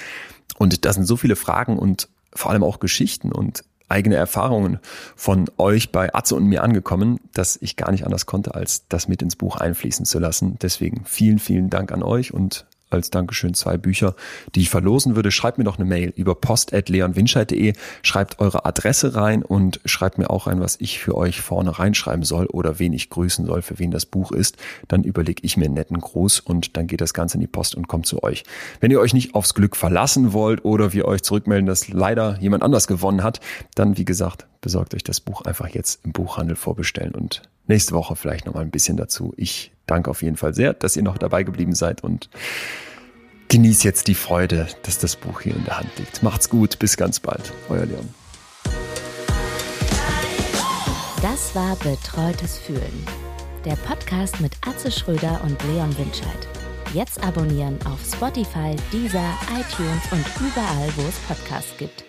[SPEAKER 2] und da sind so viele Fragen und vor allem auch Geschichten und eigene Erfahrungen von euch bei Atze und mir angekommen, dass ich gar nicht anders konnte, als das mit ins Buch einfließen zu lassen. Deswegen vielen, vielen Dank an euch und als Dankeschön zwei Bücher, die ich verlosen würde. Schreibt mir doch eine Mail über post.leonwinscheid.de, schreibt eure Adresse rein und schreibt mir auch rein, was ich für euch vorne reinschreiben soll oder wen ich grüßen soll, für wen das Buch ist. Dann überlege ich mir einen netten Gruß und dann geht das Ganze in die Post und kommt zu euch. Wenn ihr euch nicht aufs Glück verlassen wollt oder wir euch zurückmelden, dass leider jemand anders gewonnen hat, dann wie gesagt, besorgt euch das Buch einfach jetzt im Buchhandel vorbestellen und nächste Woche vielleicht noch mal ein bisschen dazu. Ich danke auf jeden Fall sehr, dass ihr noch dabei geblieben seid und genießt jetzt die Freude, dass das Buch hier in der Hand liegt. Macht's gut, bis ganz bald. Euer Leon.
[SPEAKER 3] Das war Betreutes Fühlen. Der Podcast mit Atze Schröder und Leon Winscheid. Jetzt abonnieren auf Spotify, Deezer, iTunes und überall, wo es Podcasts gibt.